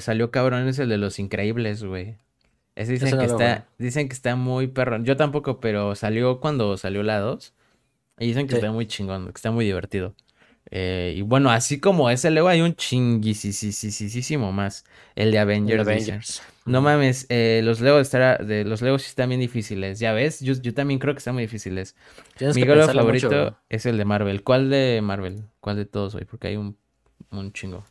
salió cabrón es el de los increíbles, güey dicen, que está, dicen que está muy perrón. Yo tampoco, pero salió cuando salió la 2. Y dicen que está muy chingón, que está muy divertido. Eh, y bueno, así como ese Lego hay un chinguisísimo más. El de Avengers. No mames, eh, los Legos estará, de los Legos sí están bien difíciles. Ya ves, yo, también creo que están muy difíciles. Mi Lego favorito es el de Marvel. ¿Cuál de Marvel? ¿Cuál de todos hoy? Porque hay un, un chingo.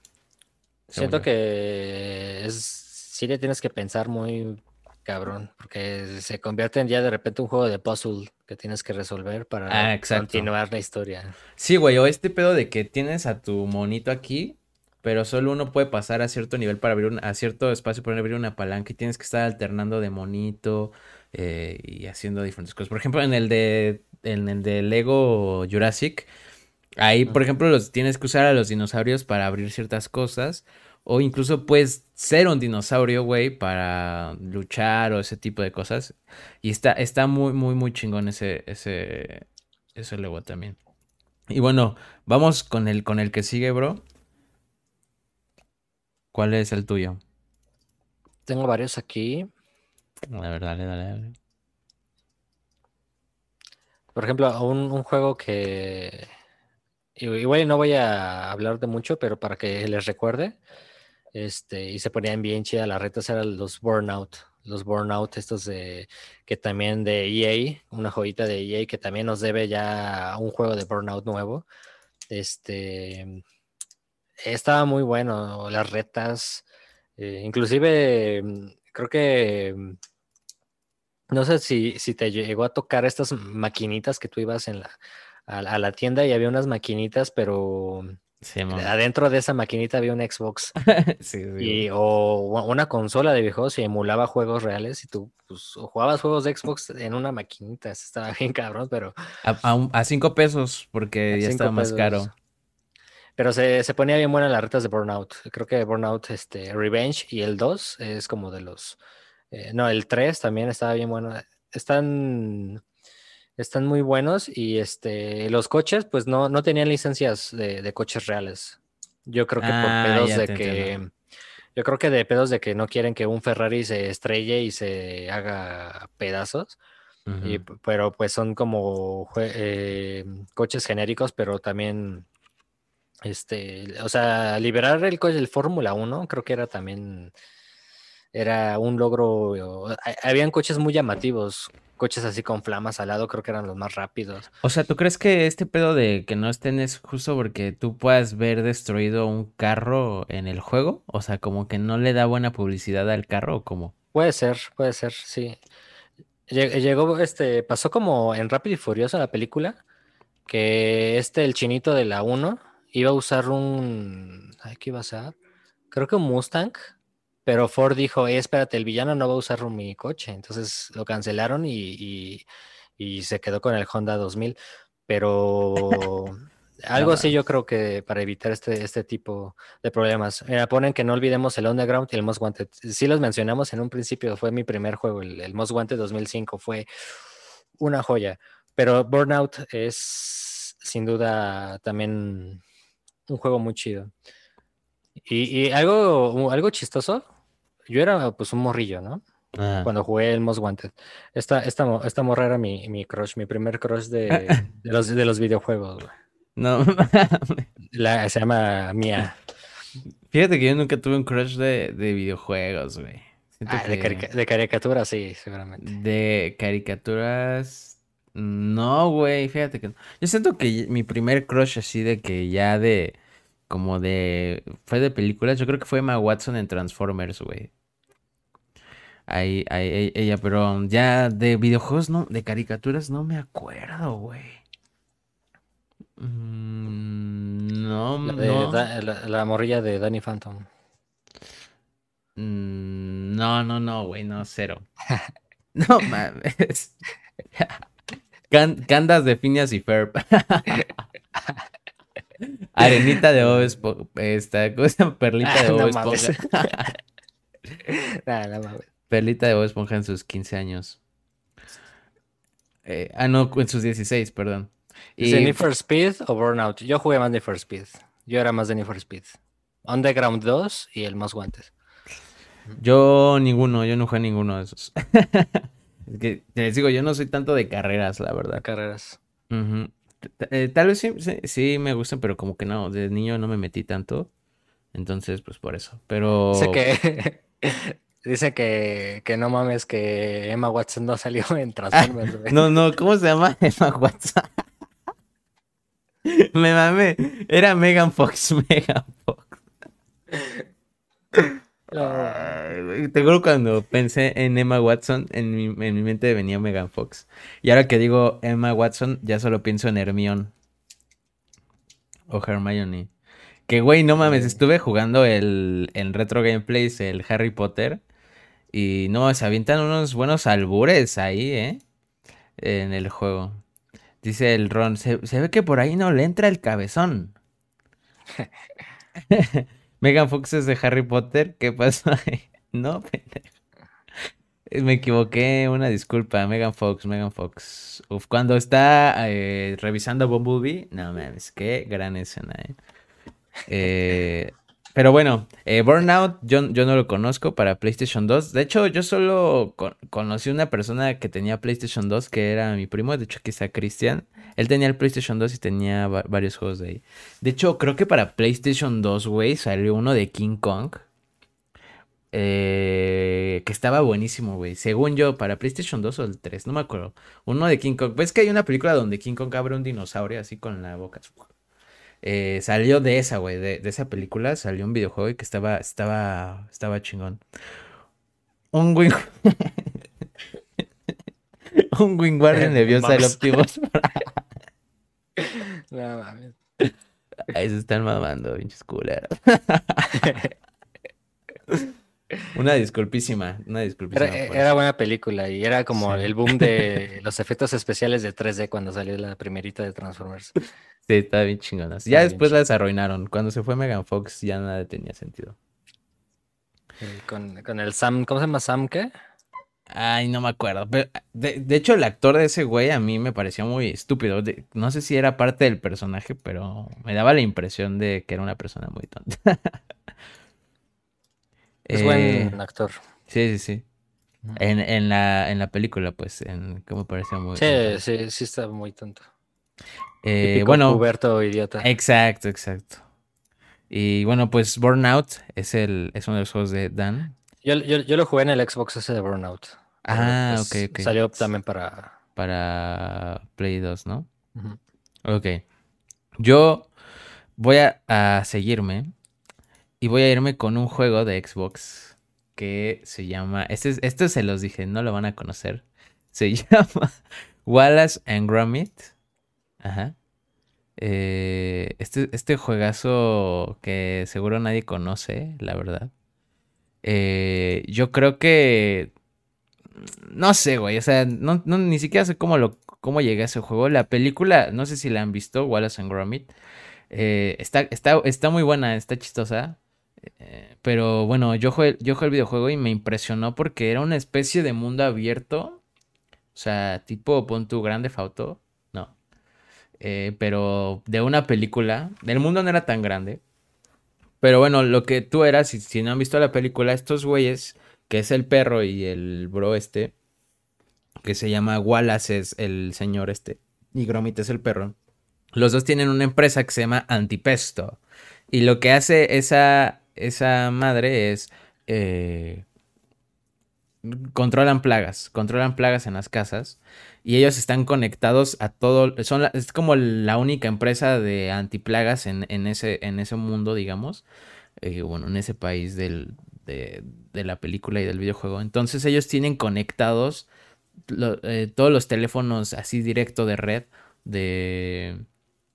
Siento que es, sí le tienes que pensar muy cabrón, porque se convierte en ya de repente un juego de puzzle que tienes que resolver para ah, continuar la historia. Sí, güey, o este pedo de que tienes a tu monito aquí, pero solo uno puede pasar a cierto nivel para abrir un, a cierto espacio para abrir una palanca y tienes que estar alternando de monito eh, y haciendo diferentes cosas. Por ejemplo, en el de en el de Lego Jurassic, ahí, por ejemplo, los tienes que usar a los dinosaurios para abrir ciertas cosas. O incluso puedes ser un dinosaurio, güey, para luchar o ese tipo de cosas. Y está, está muy, muy, muy chingón ese, ese, ese Lego también. Y bueno, vamos con el, con el que sigue, bro. ¿Cuál es el tuyo? Tengo varios aquí. A ver, dale, dale, dale. Por ejemplo, un, un juego que igual no voy a hablar de mucho, pero para que les recuerde, este, y se ponían bien chidas las retas, eran los Burnout, los Burnout, estos de que también de EA, una joyita de EA que también nos debe ya un juego de Burnout nuevo. Este estaba muy bueno, las retas, eh, inclusive mm, creo que mm, no sé si, si te llegó a tocar estas maquinitas que tú ibas en la, a, la tienda y había unas maquinitas, pero adentro de esa maquinita había un Xbox y, o una consola de videojuegos y emulaba juegos reales y tú pues, jugabas juegos de Xbox en una maquinita. Estaba bien cabrón, pero... A, cinco pesos porque ya estaba más caro. Pero se, se, ponía bien buena las retas de Burnout. Creo que Burnout este, Revenge y el 2 es como de los... Eh, no, el 3 también estaba bien bueno. Están están muy buenos y este, los coches pues no, no tenían licencias de, coches reales. Yo creo que por ah, pedos de que... Yo creo que de pedos de que no quieren que un Ferrari se estrelle y se haga pedazos. pero pues son como eh, coches genéricos, pero también, este, o sea, liberar el coche del Fórmula 1 creo que era también, era un logro, habían coches muy llamativos, coches así con flamas al lado, creo que eran los más rápidos. O sea, ¿tú crees que este pedo de que no estén es justo porque tú puedas ver destruido un carro en el juego? O sea, como que no le da buena publicidad al carro o cómo? Puede ser, puede ser, sí. Llegó, este, pasó como en Rápido y Furioso la película, que este, el chinito de la 1, iba a usar un, ay, ¿qué iba a ser? Creo que un Mustang, pero Ford dijo, eh, espérate, el villano no va a usar mi coche. Entonces lo cancelaron y, se quedó con el Honda 2000. Pero algo así yo creo que para evitar este, este tipo de problemas. Mira, ponen que no olvidemos el Underground y el Most Wanted. Sí los mencionamos en un principio, fue mi primer juego, el, el Most Wanted 2005, fue una joya. Pero Burnout es sin duda también un juego muy chido. Y, y algo, algo chistoso, yo era pues un morrillo, ¿no? Cuando jugué el Most Wanted. Esta, esta, esta morra era mi, mi crush, mi primer crush de, los, de los videojuegos, No, La, se llama Mia. Fíjate que yo nunca tuve un crush de, de videojuegos, güey. Ah, de, caricaturas, sí, seguramente. De caricaturas. No, güey, fíjate que. Yo siento que mi primer crush así de que ya de. Como de. Fue de películas. Yo creo que fue Emma Watson en Transformers, güey. Ahí, ahí, e, ella, pero ya de videojuegos, no, de caricaturas no me acuerdo, güey. Mm, no, no. la, morrilla de Danny Phantom. Mm, no, no, no, güey, no, cero. no mames. candas de Phineas y Ferb. Arenita de Bob Esta cosa, perlita de Bob Esponja. no, Perlita de Bob Esponja en sus 15 años. Eh, ah, no, en sus 16, perdón. ¿Es Need for Speed o Burnout? Yo jugué más Need for Speed. Yo era más de Need for Speed. Underground 2 y el más guantes. Yo ninguno, yo no jugué ninguno de esos. es que les digo, yo no soy tanto de carreras, la verdad. Carreras. Eh, tal vez sí, sí, me gustan, pero como que no, de niño no me metí tanto. Entonces, pues por eso. Pero. Sé que Dice que, que no mames que Emma Watson no salió en Transformers. no, no, ¿cómo se llama Emma Watson? Me mamé. Era Megan Fox, Megan Fox. te juro cuando pensé en Emma Watson, en mi, en mi mente venía Megan Fox. Y ahora que digo Emma Watson, ya solo pienso en Hermione. O Hermione. Que güey, no mames, estuve jugando el, en Retro Gameplays, el Harry Potter. Y no, se avientan unos buenos albures ahí, ¿eh? En el juego. Dice el Ron, se, ve que por ahí no le entra el cabezón. Megan Fox es de Harry Potter, ¿qué pasó ahí? No, pendejo. Me equivoqué, una disculpa, Megan Fox, Megan Fox. Uf, cuando está eh, revisando Bumblebee, no mames, qué gran escena, eh. eh pero bueno, eh, Burnout yo, yo no lo conozco para PlayStation 2. De hecho, yo solo conocí una persona que tenía PlayStation 2 que era mi primo. De hecho, aquí está Cristian. Él tenía el PlayStation 2 y tenía varios juegos de ahí. De hecho, creo que para PlayStation 2, güey, salió uno de King Kong. Eh, que estaba buenísimo, güey. Según yo, para PlayStation 2 o el 3, no me acuerdo. Uno de King Kong. ¿Ves que hay una película donde King Kong abre un dinosaurio así con la boca? Eh, salió de esa, güey. De, esa película salió un videojuego y que estaba, estaba, estaba chingón. Un Wing. un Wing Warrior nerviosa el Optimus. no mames. Ahí se están mamando, pinches culeros. Una disculpísima, una disculpísima. Era, buena película y era como el boom de los efectos especiales de 3D cuando salió la primerita de Transformers. Sí, estaba bien chingonas. Ya después la desarrollaron. Cuando se fue Megan Fox ya nada tenía sentido. Con, el Sam, ¿cómo se llama Sam qué? Ay, no me acuerdo. Pero, de, hecho, el actor de ese güey a mí me pareció muy estúpido. no sé si era parte del personaje, pero me daba la impresión de que era una persona muy tonta. Es buen eh, actor. Sí, sí, sí. En, la, en la película, pues, en cómo parecía muy. Sí, sí, sí, está muy tonto. Eh, bueno. Huberto idiota. Exacto, exacto. Y bueno, pues Burnout es el es uno de los juegos de Dan. Yo, lo jugué en el Xbox ese de Burnout. Ah, pues, ok, ok. Salió también para. Para Play 2, ¿no? Ok. Yo voy a seguirme y voy a irme con un juego de Xbox que se llama. Este, se los dije, no lo van a conocer. Se llama Wallace and Gromit. Ajá. Eh, este, este juegazo que seguro nadie conoce, la verdad. Eh, yo creo que. No sé, güey. O sea, no, ni siquiera sé cómo, lo, cómo llegué a ese juego. La película, no sé si la han visto, Wallace and Gromit. Eh, está, está, está muy buena, está chistosa. Eh, pero bueno, yo jugué, yo el videojuego y me impresionó porque era una especie de mundo abierto. O sea, tipo pon tu grande foto. No. Eh, pero de una película. El mundo no era tan grande. Pero bueno, lo que tú eras, si, si no han visto la película, estos güeyes, que es el perro y el bro este, que se llama Wallace, es el señor este, y Gromit es el perro. Los dos tienen una empresa que se llama Antipesto. Y lo que hace esa esa madre es... Eh, controlan plagas, controlan plagas en las casas y ellos están conectados a todo, son es como la única empresa de antiplagas en, en, ese, en ese mundo, digamos, eh, bueno, en ese país del, de, de, la película y del videojuego. Entonces ellos tienen conectados eh, todos los teléfonos así directo de red de,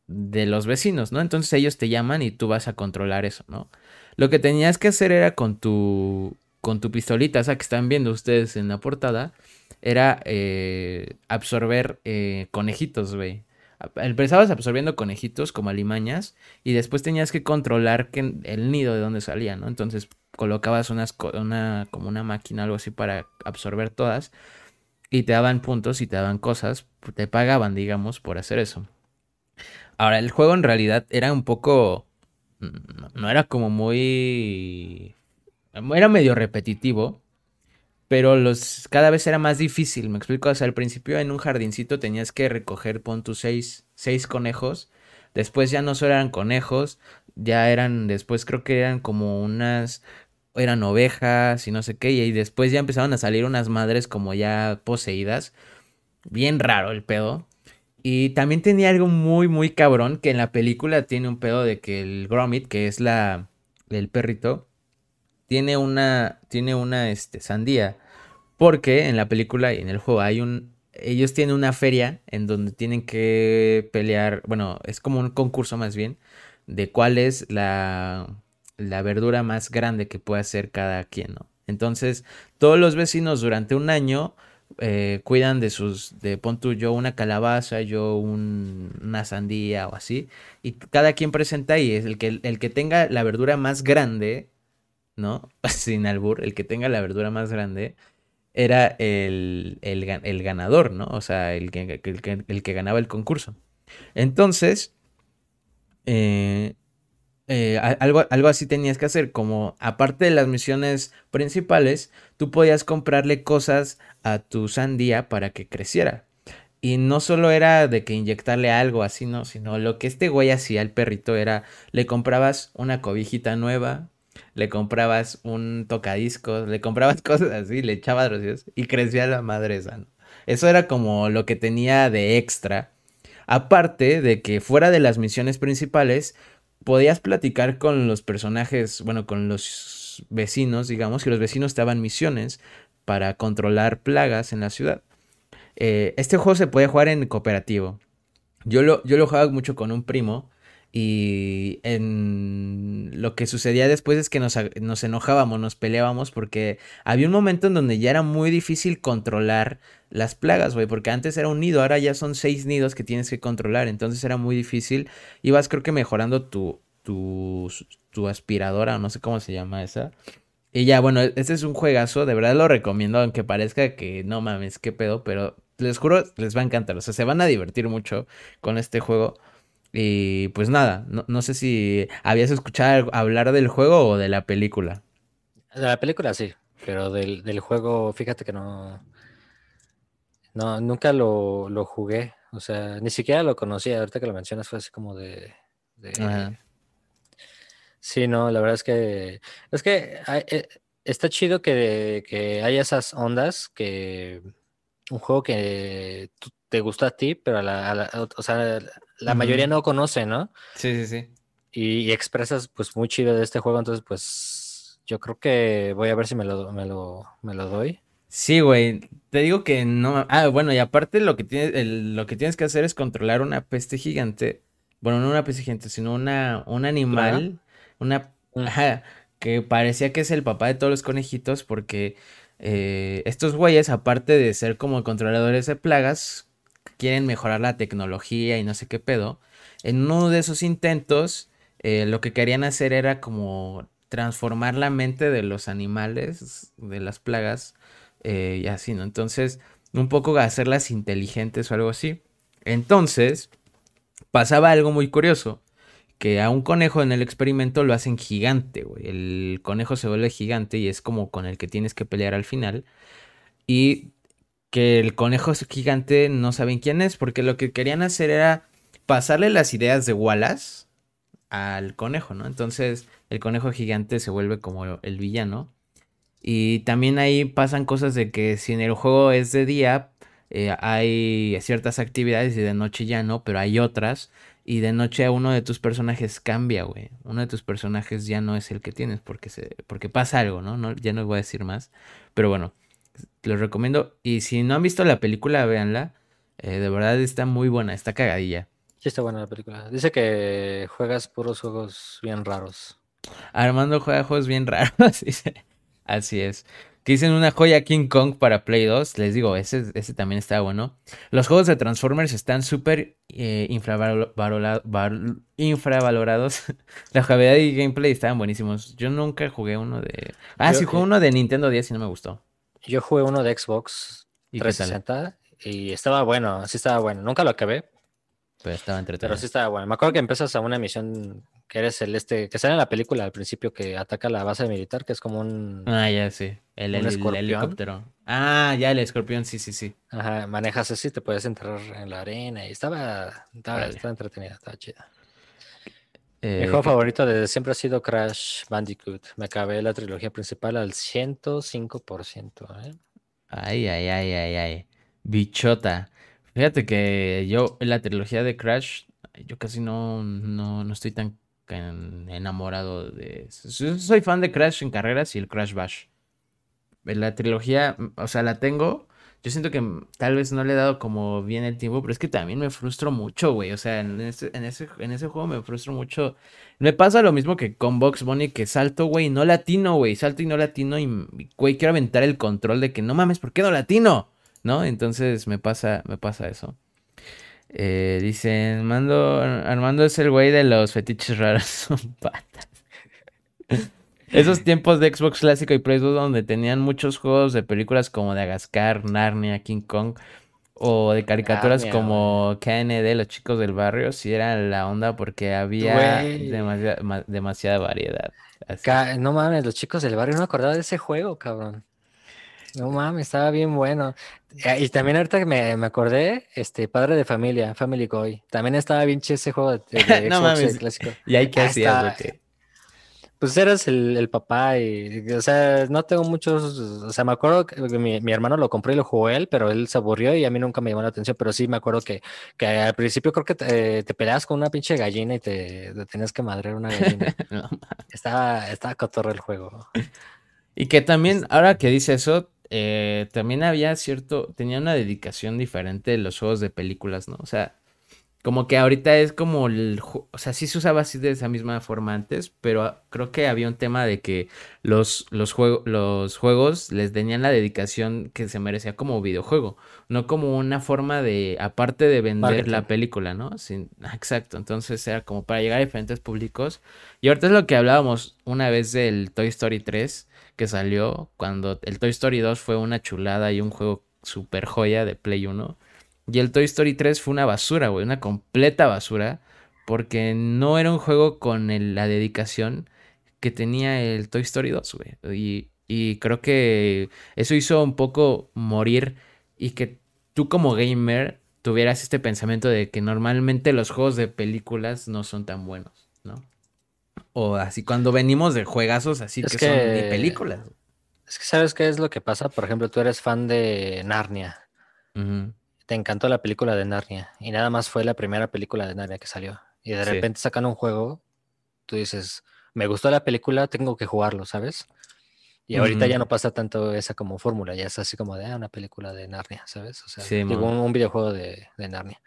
de los vecinos, ¿no? Entonces ellos te llaman y tú vas a controlar eso, ¿no? Lo que tenías que hacer era con tu, con tu pistolita, esa que están viendo ustedes en la portada, era eh, absorber eh, conejitos, güey. Empezabas absorbiendo conejitos como alimañas y después tenías que controlar el nido de dónde salía, ¿no? Entonces colocabas unas, una, como una máquina, algo así para absorber todas y te daban puntos y te daban cosas, te pagaban, digamos, por hacer eso. Ahora, el juego en realidad era un poco no era como muy... Era medio repetitivo, pero los cada vez era más difícil, me explico, o sea, al principio en un jardincito tenías que recoger, pon tus seis, seis conejos, después ya no solo eran conejos, ya eran, después creo que eran como unas, eran ovejas y no sé qué, y después ya empezaron a salir unas madres como ya poseídas, bien raro el pedo, y también tenía algo muy, muy cabrón, que en la película tiene un pedo de que el Gromit, que es la, el perrito, tiene una, tiene una, este, sandía. Porque en la película y en el juego hay un, ellos tienen una feria en donde tienen que pelear, bueno, es como un concurso más bien, de cuál es la, la verdura más grande que puede hacer cada quien, ¿no? Entonces, todos los vecinos durante un año eh, cuidan de sus, de pon tú yo una calabaza, yo una sandía o así, y cada quien presenta y es el que, el que tenga la verdura más grande, ¿no? Sin albur, el que tenga la verdura más grande era el, el, ganador, ¿no? O sea, el que, el que, ganaba el concurso. Entonces, eh, eh, algo, algo así tenías que hacer, como aparte de las misiones principales, tú podías comprarle cosas a tu sandía para que creciera. Y no solo era de que inyectarle algo así, no, sino lo que este güey hacía, el perrito, era le comprabas una cobijita nueva, le comprabas un tocadiscos, le comprabas cosas así, le echabas rocíos y crecía la madre esa. Eso era como lo que tenía de extra. Aparte de que fuera de las misiones principales, podías platicar con los personajes, bueno, con los vecinos, digamos, que los vecinos te daban misiones para controlar plagas en la ciudad. Eh, este juego se puede jugar en cooperativo. Yo lo, yo lo jugaba mucho con un primo y en lo que sucedía después es que nos, nos, enojábamos, nos peleábamos porque había un momento en donde ya era muy difícil controlar las plagas, güey, porque antes era un nido, ahora ya son seis nidos que tienes que controlar, entonces era muy difícil. Ibas creo que mejorando tu, tu, tu aspiradora, no sé cómo se llama esa. Y ya, bueno, este es un juegazo, de verdad lo recomiendo, aunque parezca que no mames, qué pedo, pero les juro, les va a encantar, o sea, se van a divertir mucho con este juego. Y pues nada, no, sé si habías escuchado hablar del juego o de la película. De la película sí, pero del, del juego, fíjate que no. No, nunca lo, lo, jugué. O sea, ni siquiera lo conocía. Ahorita que lo mencionas fue así como de. Sí, no, la verdad es que. Es que eh, está chido que, que haya esas ondas que. Un juego que te gusta a ti, pero a la, o sea, la mayoría no conoce, ¿no? Sí, sí, sí. Y, expresas pues muy chido de este juego, entonces pues yo creo que voy a ver si me lo, me lo, me lo doy. Sí, güey. Te digo que no. Ah, bueno, y aparte lo que tienes, lo que tienes que hacer es controlar una peste gigante. Bueno, no una peste gigante, sino una, un animal. Una. Ajá, que parecía que es el papá de todos los conejitos. Porque eh, estos güeyes, aparte de ser como controladores de plagas, quieren mejorar la tecnología y no sé qué pedo. En uno de esos intentos, eh, lo que querían hacer era como transformar la mente de los animales, de las plagas, eh, y así, ¿no? Entonces, un poco hacerlas inteligentes o algo así. Entonces, pasaba algo muy curioso, que a un conejo en el experimento lo hacen gigante, güey. El conejo se vuelve gigante y es como con el que tienes que pelear al final. Y que el conejo gigante no saben quién es, porque lo que querían hacer era pasarle las ideas de Wallace al conejo, ¿no? Entonces el conejo gigante se vuelve como el villano. Y también ahí pasan cosas de que si en el juego es de día, eh, hay ciertas actividades y de noche ya no, pero hay otras. Y de noche uno de tus personajes cambia, güey. Uno de tus personajes ya no es el que tienes porque, se, porque pasa algo, ¿no? ¿no? Ya no voy a decir más. Pero bueno, los recomiendo. Y si no han visto la película, véanla. Eh, de verdad está muy buena, está cagadilla. Sí, está buena la película. Dice que juegas puros juegos bien raros. Armando juega juegos bien raros. Así es. Que dicen una joya King Kong para Play 2. Les digo, ese, ese también está bueno. Los juegos de Transformers están súper eh, infravalorados. la jugabilidad y gameplay estaban buenísimos. Yo nunca jugué uno de. Ah, sí, jugué uno de Nintendo 10 y no me gustó. Yo jugué uno de Xbox ¿Y 360 y estaba bueno, sí estaba bueno. Nunca lo acabé. Pero estaba entretenido. Pero sí estaba bueno. Me acuerdo que empiezas a una misión que eres el este, que sale en la película al principio que ataca la base militar, que es como un. Ah, ya sí. El, helicóptero. Ah, ya el escorpión, sí, sí, sí. Ajá, manejas así, te puedes enterrar en la arena y estaba, estaba, entretenida, estaba chida. Mi eh, juego favorito desde siempre ha sido Crash Bandicoot. Me acabé la trilogía principal al 105%. ¿eh? Ay, ay, ay, ay, ay. Bichota. Fíjate que yo, en la trilogía de Crash, yo casi no, no, no estoy tan enamorado de... Soy fan de Crash en carreras y el Crash Bash. La trilogía, o sea, la tengo, yo siento que tal vez no le he dado como bien el tiempo, pero es que también me frustro mucho, güey. O sea, en ese, en ese, en ese juego me frustro mucho. Me pasa lo mismo que con Box Bunny, que salto, güey, no latino, güey. Salto y no latino y, güey, quiero aventar el control de que no mames, ¿por qué no latino? ¿No? Entonces me pasa, me pasa eso. Eh, dicen, Mando, Armando es el güey de los fetiches raros, son patas. Esos tiempos de Xbox clásico y Play 2 donde tenían muchos juegos de películas como de Agascar, Narnia, King Kong o de caricaturas como KND, los chicos del barrio, sí era la onda porque había demasiada, variedad. No mames, los chicos del barrio no me acordaba de ese juego, cabrón. No mames, estaba bien bueno. Y también ahorita que me, me acordé, este, Padre de Familia, Family Boy. También estaba bien ese juego de, no Xbox mames. clásico. Y hay que ah, pues eras el, papá y, o sea, no tengo muchos, o sea, me acuerdo que mi, hermano lo compró y lo jugó él, pero él se aburrió y a mí nunca me llamó la atención, pero sí me acuerdo que, que al principio creo que te, te peleabas con una pinche gallina y te, tenías que madrear una gallina. estaba, estaba cotorro el juego. Y que también, ahora que dice eso, eh, también había cierto, tenía una dedicación diferente los juegos de películas, ¿no? O sea, como que ahorita es como el, o sea, sí se usaba así de esa misma forma antes, pero creo que había un tema de que los, los, los juegos les tenían la dedicación que se merecía como videojuego, no como una forma de, aparte de vender la película, ¿no? Sin, exacto, entonces era como para llegar a diferentes públicos. Y ahorita es lo que hablábamos una vez del Toy Story 3 que salió, cuando el Toy Story 2 fue una chulada y un juego super joya de Play 1 y el Toy Story 3 fue una basura, güey, una completa basura, porque no era un juego con la dedicación que tenía el Toy Story 2, güey. Y, y creo que eso hizo un poco morir y que tú como gamer tuvieras este pensamiento de que normalmente los juegos de películas no son tan buenos, ¿no? O así cuando venimos de juegazos así que, son de películas. Es que sabes qué es lo que pasa, por ejemplo, tú eres fan de Narnia te encantó la película de Narnia y nada más fue la primera película de Narnia que salió. Y de repente sacan un juego, tú dices, me gustó la película, tengo que jugarlo, ¿sabes? Y ahorita ya no pasa tanto esa como fórmula, ya es así como de ah, una película de Narnia, ¿sabes? O sea, un, videojuego de, Narnia.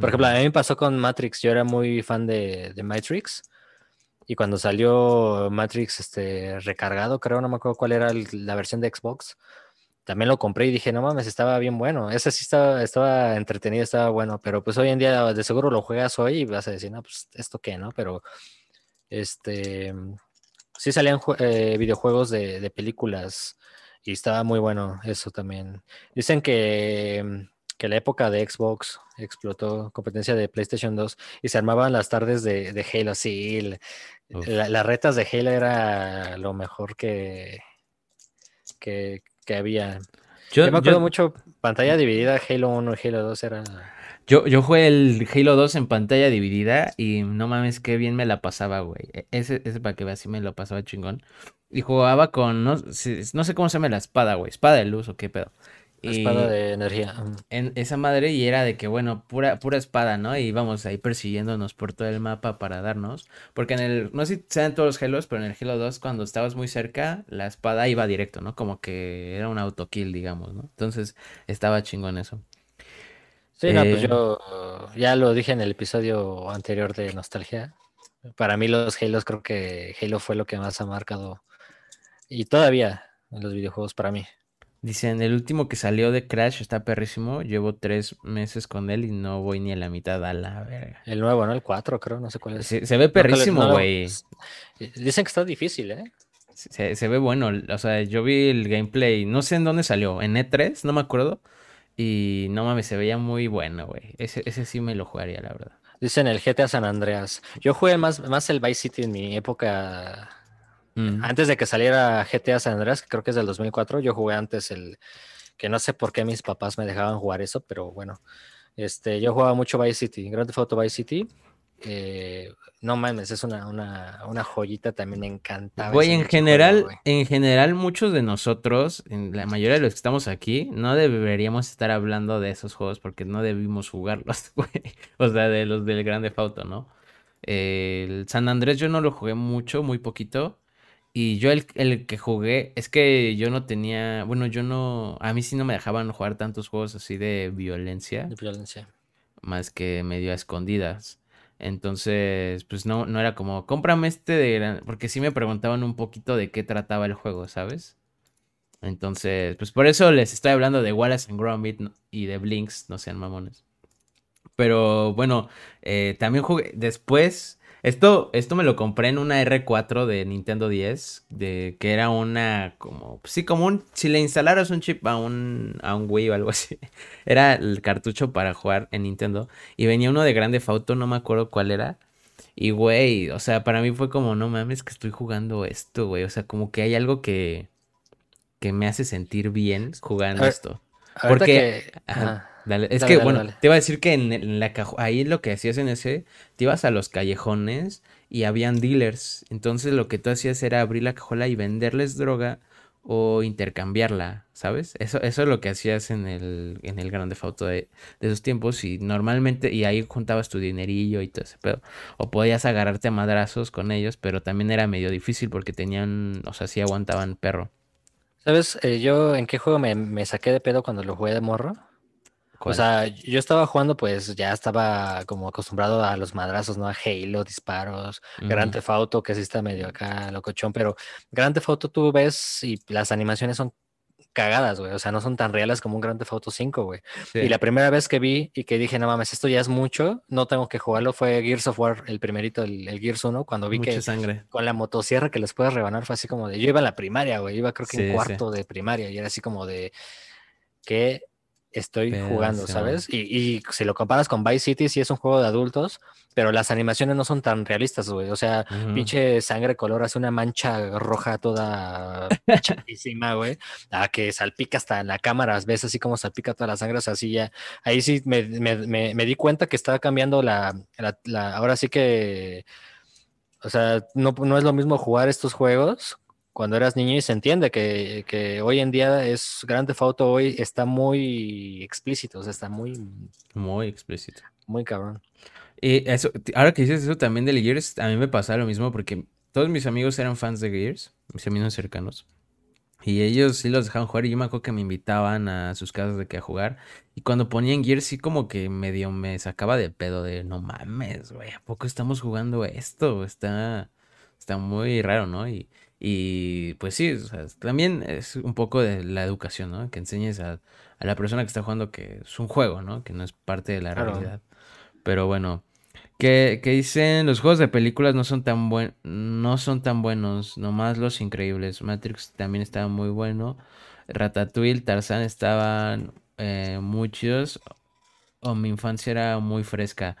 Por ejemplo, a mí me pasó con Matrix, yo era muy fan de, de Matrix. Y cuando salió Matrix este, recargado, creo, no me acuerdo cuál era la versión de Xbox, también lo compré y dije, no mames, estaba bien bueno. Ese sí estaba, estaba entretenido, estaba bueno, pero pues hoy en día de seguro lo juegas hoy y vas a decir, no, pues esto qué, ¿no? Pero este, sí salían eh, videojuegos de, películas y estaba muy bueno eso también. Dicen que, que la época de Xbox explotó competencia de PlayStation 2 y se armaban las tardes de, de Halo. Sí, las retas de Halo era lo mejor que, que, que había. Yo, me acuerdo mucho, pantalla dividida, Halo 1 y Halo 2 era... Yo, yo jugué el Halo 2 en pantalla dividida y no mames, qué bien me la pasaba, güey. E, ese, ese para que veas, sí me lo pasaba chingón. Y jugaba con, no, no sé cómo se llama la espada, güey. Espada de luz o qué pedo. Espada de energía. En esa madre y era de que, bueno, pura, pura espada, ¿no? Y íbamos ahí persiguiéndonos por todo el mapa para darnos. Porque en el, no sé si sean todos los Halos, pero en el Halo 2 cuando estabas muy cerca, la espada iba directo, ¿no? Como que era un autokill, digamos, ¿no? Entonces estaba chingón eso. Sí, no, pues eh, yo ya lo dije en el episodio anterior de Nostalgia. Para mí los Halos creo que Halo fue lo que más ha marcado. Y todavía en los videojuegos para mí. Dicen, el último que salió de Crash está perrísimo. Llevo tres meses con él y no voy ni a la mitad a la verga. El nuevo, ¿no? El 4, creo, no sé cuál es. Se, ve perrísimo, güey. Dicen que está difícil, ¿eh? Se, ve bueno. O sea, yo vi el gameplay. No sé en dónde salió. En E3, no me acuerdo. Y no mames, se veía muy bueno, güey. Ese, ese sí me lo jugaría, la verdad. Dicen el GTA San Andreas. Yo jugué más, más el Vice City en mi época Mm. Antes de que saliera GTA San Andreas, que creo que es del 2004, yo jugué antes el, que no sé por qué mis papás me dejaban jugar eso, pero bueno, este, yo jugaba mucho Vice City, Grand Theft Auto Vice City. Eh, no mames, es una, una, joyita también me encantaba. Güey, en general, en general, muchos de nosotros, en la mayoría de los que estamos aquí, no deberíamos estar hablando de esos juegos porque no debimos jugarlos, güey. O sea, de los del Grand Theft Auto, ¿no? el San Andrés yo no lo jugué mucho, muy poquito. Y yo el, el, que jugué, es que yo no tenía, bueno, yo no, a mí sí no me dejaban jugar tantos juegos así de violencia. De violencia. Más que medio a escondidas. Entonces, pues no, no era como, cómprame este de porque sí me preguntaban un poquito de qué trataba el juego, ¿sabes? Entonces, pues por eso les estoy hablando de Wallace and Gromit y de Blinks, no sean mamones. Pero bueno, eh, también jugué, después esto, esto me lo compré en una R4 de Nintendo 10, de que era una como, sí, como un, si le instalaras un chip a un, a un Wii o algo así, era el cartucho para jugar en Nintendo. Y venía uno de Grande Auto, no me acuerdo cuál era. Y güey, o sea, para mí fue como, no mames que estoy jugando esto, güey. O sea, como que hay algo que, que me hace sentir bien jugando esto. Porque... Dale. Es que, bueno, te iba a decir que en, la caja, ahí lo que hacías en ese, te ibas a los callejones y habían dealers. Entonces lo que tú hacías era abrir la cajuela y venderles droga o intercambiarla, ¿sabes? Eso, eso es lo que hacías en el, en el Grande Auto de, de, esos tiempos y normalmente, y ahí juntabas tu dinerillo y todo ese pedo. O podías agarrarte a madrazos con ellos, pero también era medio difícil porque tenían, o sea, sí aguantaban perro. ¿Sabes? Eh, yo en qué juego me, me saqué de pedo cuando lo jugué de morro. O sea, yo estaba jugando, pues ya estaba como acostumbrado a los madrazos, ¿no? A Halo, disparos, Grand Theft Auto, que sí está medio acá locochón, pero Grand Theft Auto tú ves y las animaciones son cagadas, güey. O sea, no son tan reales como un Grand Theft Auto 5, güey. Y la primera vez que vi y que dije, no mames, esto ya es mucho, no tengo que jugarlo, fue Gears of War, el primerito, el, Gears 1, cuando vi que sangre. con la motosierra que les puedes rebanar fue así como de, yo iba a la primaria, güey, iba creo que en cuarto de primaria y era así como de, ¿qué estoy jugando, ¿sabes? Y, y, si lo comparas con Vice City, sí es un juego de adultos, pero las animaciones no son tan realistas, güey. O sea, pinche sangre color hace una mancha roja toda chatísima, güey. A que salpica hasta en la cámara, ves así como salpica toda la sangre, o sea, así ya. Ahí sí me, me, me, di cuenta que estaba cambiando la, la, la, Ahora sí que. O sea, no, no es lo mismo jugar estos juegos cuando eras niño y se entiende que, que, hoy en día es Grande Foto hoy está muy explícito, o sea, está muy... Muy explícito. Muy cabrón. Y eso, ahora que dices eso también de Gears, a mí me pasa lo mismo porque todos mis amigos eran fans de Gears, mis amigos cercanos. Y ellos sí los dejaban jugar y yo me acuerdo que me invitaban a sus casas de que a jugar. Y cuando ponían Gears sí como que medio me sacaba de pedo de no mames, güey, ¿a poco estamos jugando esto? Está, está muy raro, ¿no? Y, y pues sí, también es un poco de la educación, ¿no? Que enseñes a, la persona que está jugando que es un juego, ¿no? Que no es parte de la realidad. Pero bueno, que, que, dicen los juegos de películas no son tan buen, no son tan buenos, nomás los increíbles. Matrix también estaba muy bueno. Ratatouille, Tarzan estaban eh, muy chidos. O mi infancia era muy fresca.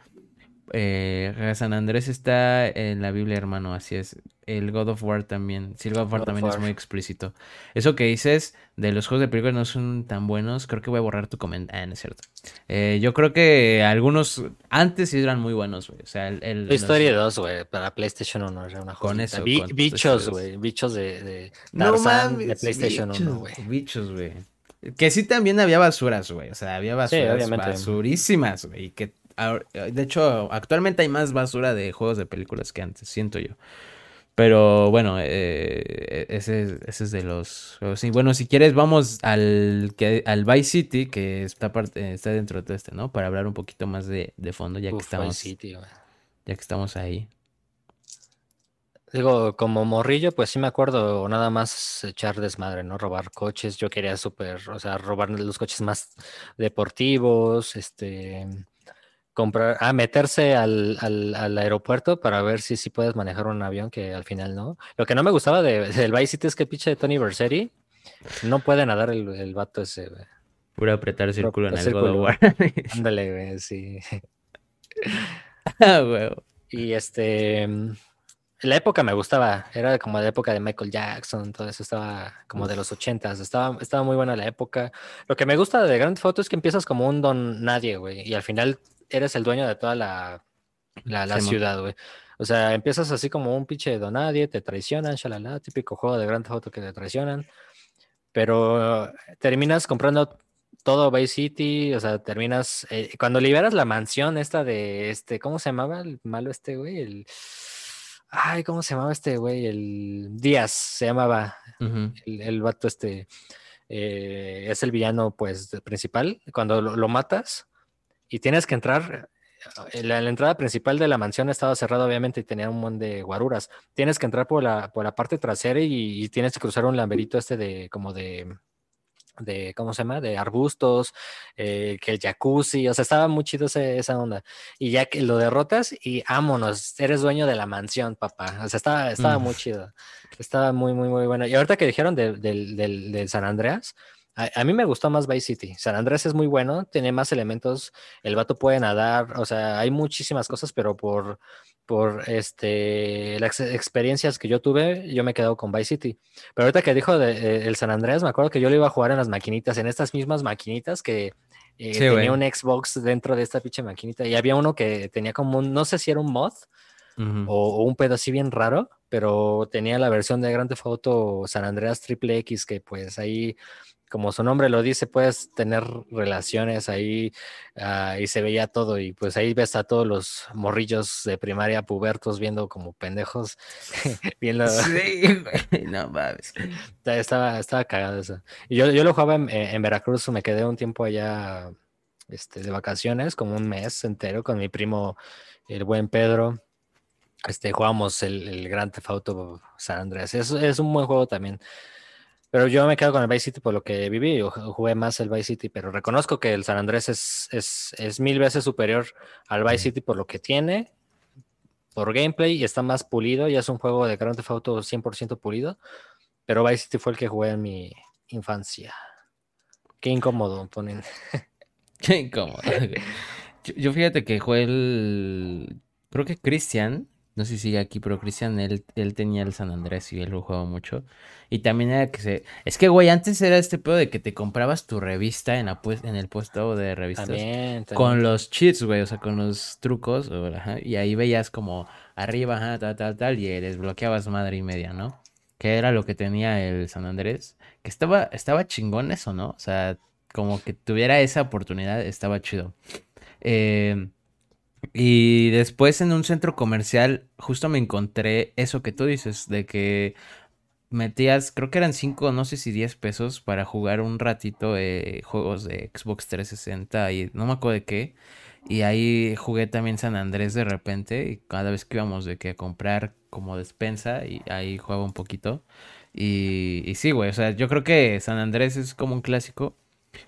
Eh, San Andrés está en la Biblia, hermano, así es. El God of War también. Sí, el God of War también es muy explícito. Eso que dices de los juegos de película no son tan buenos, creo que voy a borrar tu comentario. Ah, no es cierto. Eh, yo creo que algunos antes sí eran muy buenos, güey. O sea, el. el Historia 2, güey, para PlayStation 1 era una Con eso. bichos, güey. Bichos de, de Tarzan, de PlayStation 1, güey. Bichos, güey. Que sí también había basuras, güey. O sea, había basuras basurísimas, güey. Y que de hecho, actualmente hay más basura de juegos de películas que antes, siento yo. Pero bueno, eh, ese, ese, es de los Sí, bueno, si quieres, vamos al, que, al Vice City, que está, parte, está dentro de todo este, ¿no? Para hablar un poquito más de, fondo, ya que estamos. ya que estamos ahí. Digo, como morrillo, pues sí me acuerdo nada más echar desmadre, ¿no? Robar coches. Yo quería súper, o sea, robar los coches más deportivos, este comprar, ah, meterse al, al, aeropuerto para ver si, si puedes manejar un avión, que al final no. Lo que no me gustaba de, del Vice City es que pinche de Tony Versetti no puede nadar el, el vato ese, güey. Pura apretar el círculo en el círculo, Ándale, güey, sí. ah, güey. Y este, la época me gustaba, era como la época de Michael Jackson, todo eso estaba como de los ochentas, estaba, estaba muy buena la época. Lo que me gusta de Grand Foto es que empiezas como un don nadie, güey, y al final eres el dueño de toda la, la, ciudad, güey. O sea, empiezas así como un pinche nadie, te traicionan, shalala, típico juego de Grand Theft que te traicionan, pero terminas comprando todo Bay City, o sea, terminas, eh, cuando liberas la mansión esta de, este, ¿cómo se llamaba el malo este, güey? El, ay, ¿cómo se llamaba este, güey? El Díaz, se llamaba, el, el, vato este, eh, es el villano, pues, principal, cuando lo matas, y tienes que entrar. Eh, la, la, entrada principal de la mansión estaba cerrada, obviamente, y tenía un montón de guaruras. Tienes que entrar por la, por la parte trasera y, tienes que cruzar un lamberito este de como de, de ¿cómo se llama? De arbustos, eh, que el jacuzzi, o sea, estaba muy chido esa onda. Y ya que lo derrotas y vámonos, eres dueño de la mansión, papá. O sea, estaba, estaba muy chido. Estaba muy, muy, muy bueno. Y ahorita que dijeron del, del, del San Andreas, a, mí me gustó más Vice City. San Andrés es muy bueno, tiene más elementos. El vato puede nadar, o sea, hay muchísimas cosas, pero por, por este, las experiencias que yo tuve, yo me he quedado con Vice City. Pero ahorita que dijo de, eh, el San Andrés, me acuerdo que yo lo iba a jugar en las maquinitas, en estas mismas maquinitas que eh, Sí, tenía güey. un Xbox dentro de esta pinche maquinita y había uno que tenía como un, no sé si era un mod Ujú. o, o un pedo así bien raro, pero tenía la versión de Grand Theft Auto San Andreas Triple X que pues ahí, como su nombre lo dice, puedes tener relaciones ahí ah, y se veía todo y pues ahí ves a todos los morrillos de primaria pubertos viendo como pendejos, viendo, Sí. No mames. Estaba, estaba cagado eso. Y yo, yo lo jugaba en, en Veracruz, me quedé un tiempo allá este, de vacaciones, como un mes entero, con mi primo, el buen Pedro. Este, jugábamos el, el Grand Theft Auto San Andreas. Es, es un buen juego también. Pero yo me quedo con el Vice City por lo que viví. Yo ju- jugué más el Vice City, pero reconozco que el San Andrés es, es, es mil veces superior al Vice City por lo que tiene, por gameplay, y está más pulido. Y es un juego de Grand Theft Auto 100% pulido. Pero Vice City fue el que jugué en mi infancia. Qué incómodo ponen. Qué incómodo. Yo, yo fíjate que jugué el. Creo que Cristian. No sé si sigue aquí, pero Cristian, él, él tenía el San Andrés y él lo jugaba mucho. Y también era que se. Es que, güey, antes era este pedo de que te comprabas tu revista en, la pues- en el puesto de revistas. También, Con también. los cheats, güey, o sea, con los trucos, ajá, y ahí veías como arriba, ajá, tal, tal, tal, y desbloqueabas madre y media, ¿no? Que era lo que tenía el San Andrés, que estaba, estaba chingón eso, ¿no? O sea, como que tuviera esa oportunidad, estaba chido. Eh, y después en un centro comercial, justo me encontré eso que tú dices, de que metías, creo que eran 5, no sé si 10 pesos para jugar un ratito eh, juegos de Xbox 360 y no me acuerdo de qué. Y ahí jugué también San Andrés de repente y cada vez que íbamos de que a comprar como despensa y ahí jugaba un poquito. Y, y sí, güey, o sea, yo creo que San Andrés es como un clásico,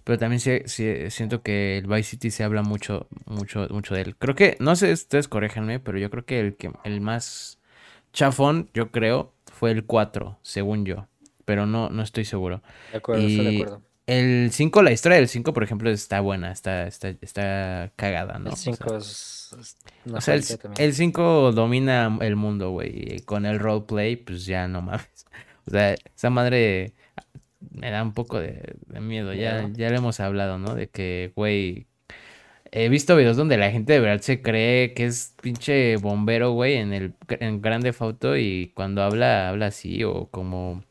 pero también sí- sí- siento que el Vice City se habla mucho, mucho, mucho de él. Creo que, no sé, ustedes corréjanme, pero yo creo que el que el más chafón, yo creo, fue el 4, según yo. Pero no, no estoy seguro. De acuerdo, estoy de acuerdo. el 5, la historia del 5, por ejemplo, está buena, está, está, está cagada, ¿no? El O sea, 5 es, una o sea, el, joyita también. el 5 domina el mundo, güey. y Con el roleplay, pues ya no mames. O sea, esa madre me da un poco de, de miedo. Ya, ya le hemos hablado, ¿no? De que, güey. He visto videos donde la gente de verdad se cree que es pinche bombero, güey, en el en Grande Auto y cuando habla, habla así, o como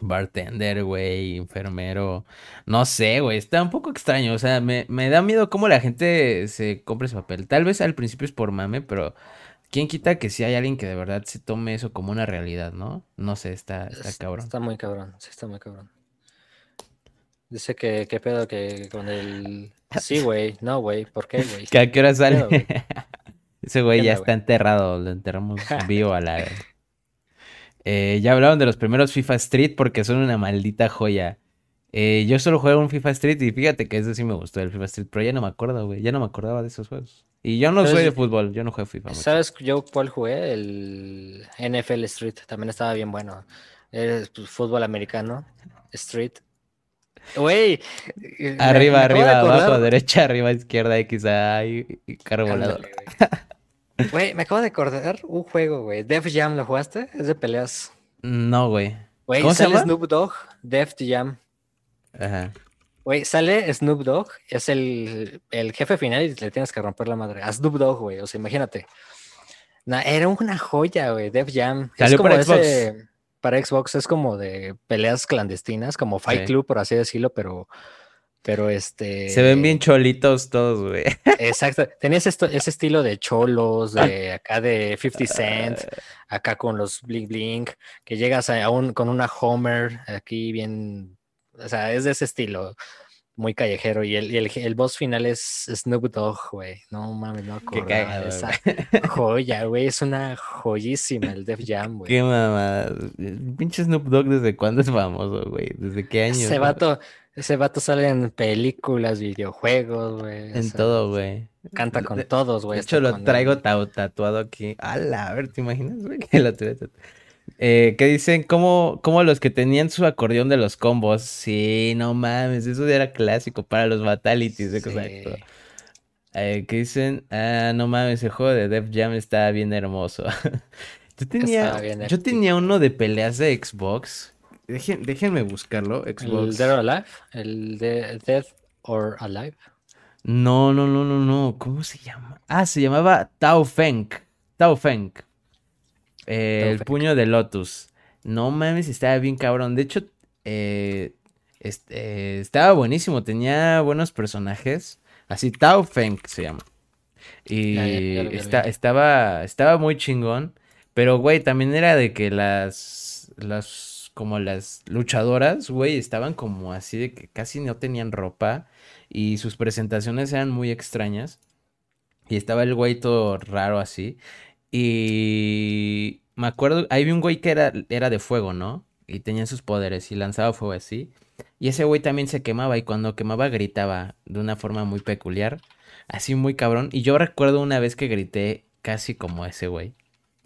bartender, güey, enfermero. No sé, güey, está un poco extraño. O sea, me, me da miedo cómo la gente se compra ese papel. Tal vez al principio es por mame, pero quién quita que si hay alguien que de verdad se tome eso como una realidad, ¿no? No sé, está, está Es- cabrón. Está muy cabrón, sí, está muy cabrón. Dice que, qué pedo que con el... Sí, güey, no, güey, ¿por qué, güey? ¿Que ¿A qué hora sale? pedo? Ese güey ¿Qué ya está enterrado, lo enterramos vivo a la... Eh, ya hablaron de los primeros FIFA Street porque son una maldita joya. Eh, yo solo jugué un FIFA Street y fíjate que ese sí me gustó, el FIFA Street, pero ya no me acuerdo, güey, ya no me acordaba de esos juegos. Y yo no soy ¿Sabes- de fútbol, yo no juego FIFA mucho. ¿Sabes yo cuál jugué? El NFL Street, también estaba bien bueno. Es pues, fútbol americano, Street. Güey, Arriba, arriba, abajo, derecha, arriba, izquierda, X, A y, y carro volador. Güey. Me acabo de acordar un juego, güey. Def Jam, ¿lo jugaste? Es de peleas. No, güey. Güey, ¿Cómo se sale llama? Snoop Dogg, Def Jam. Ajá. Güey, sale Snoop Dogg, es el, el jefe final y le tienes que romper la madre. A Snoop Dogg, güey, o sea, imagínate. Na- era una joya, güey, Def Jam. Es Salió como para Xbox. ese- para Xbox es como de peleas clandestinas, como Fight Sí. Club, por así decirlo, pero, pero este... Se ven bien cholitos todos, güey. Exacto. Tenías esto, ese estilo de cholos, de acá de 50 Cent, acá con los bling bling, que llegas a un, con una Homer aquí bien, o sea, es de ese estilo, muy callejero. Y el, el, el boss final es Snoop Dogg, güey. No mames, no Qué cagado, esa güey. joya, güey. Es una joyísima el Def Jam, güey. Qué mamada. Pinche Snoop Dogg, ¿desde cuándo es famoso, güey? ¿Desde qué año? Ese vato, ese vato sale en películas, videojuegos, güey. o En sea, todo, güey. Canta con De- todos, güey. De hecho, lo cuando- traigo tatuado aquí. ¡Hala! A ver, ¿te imaginas, güey? Que lo tuviera tatu- Eh, ¿qué dicen? ¿Cómo, cómo los que tenían su acordeón de los combos? Sí, no mames, eso ya era clásico para los fatalities, Sí. exacto. Eh, ¿qué dicen? Ah, no mames, el juego de Def Jam está bien hermoso. Yo tenía, Estaba bien yo tenía uno de peleas de Xbox. Dejen- déjenme buscarlo, El Xbox. Dead or Alive, el de Dead or Alive. No, no, no, no, no. ¿Cómo se llama? Ah, se llamaba Tao Feng. Tao Feng. Eh, el puño de Lotus. No mames, estaba bien cabrón. De hecho, eh, est- eh, estaba buenísimo. Tenía buenos personajes. Así, Tao Feng se llama. Y Ya, ya, ya esta- vi. estaba, estaba muy chingón. Pero, güey, también era de que las, las, como las luchadoras, güey, estaban como así de que casi no tenían ropa. Y sus presentaciones eran muy extrañas. Y estaba el güey todo raro así. Y me acuerdo, ahí un güey que era, era de fuego, ¿no? Y tenía sus poderes y lanzaba fuego así. Y ese güey también se quemaba y cuando quemaba gritaba de una forma muy peculiar, así muy cabrón. Y yo recuerdo una vez que grité casi como ese güey.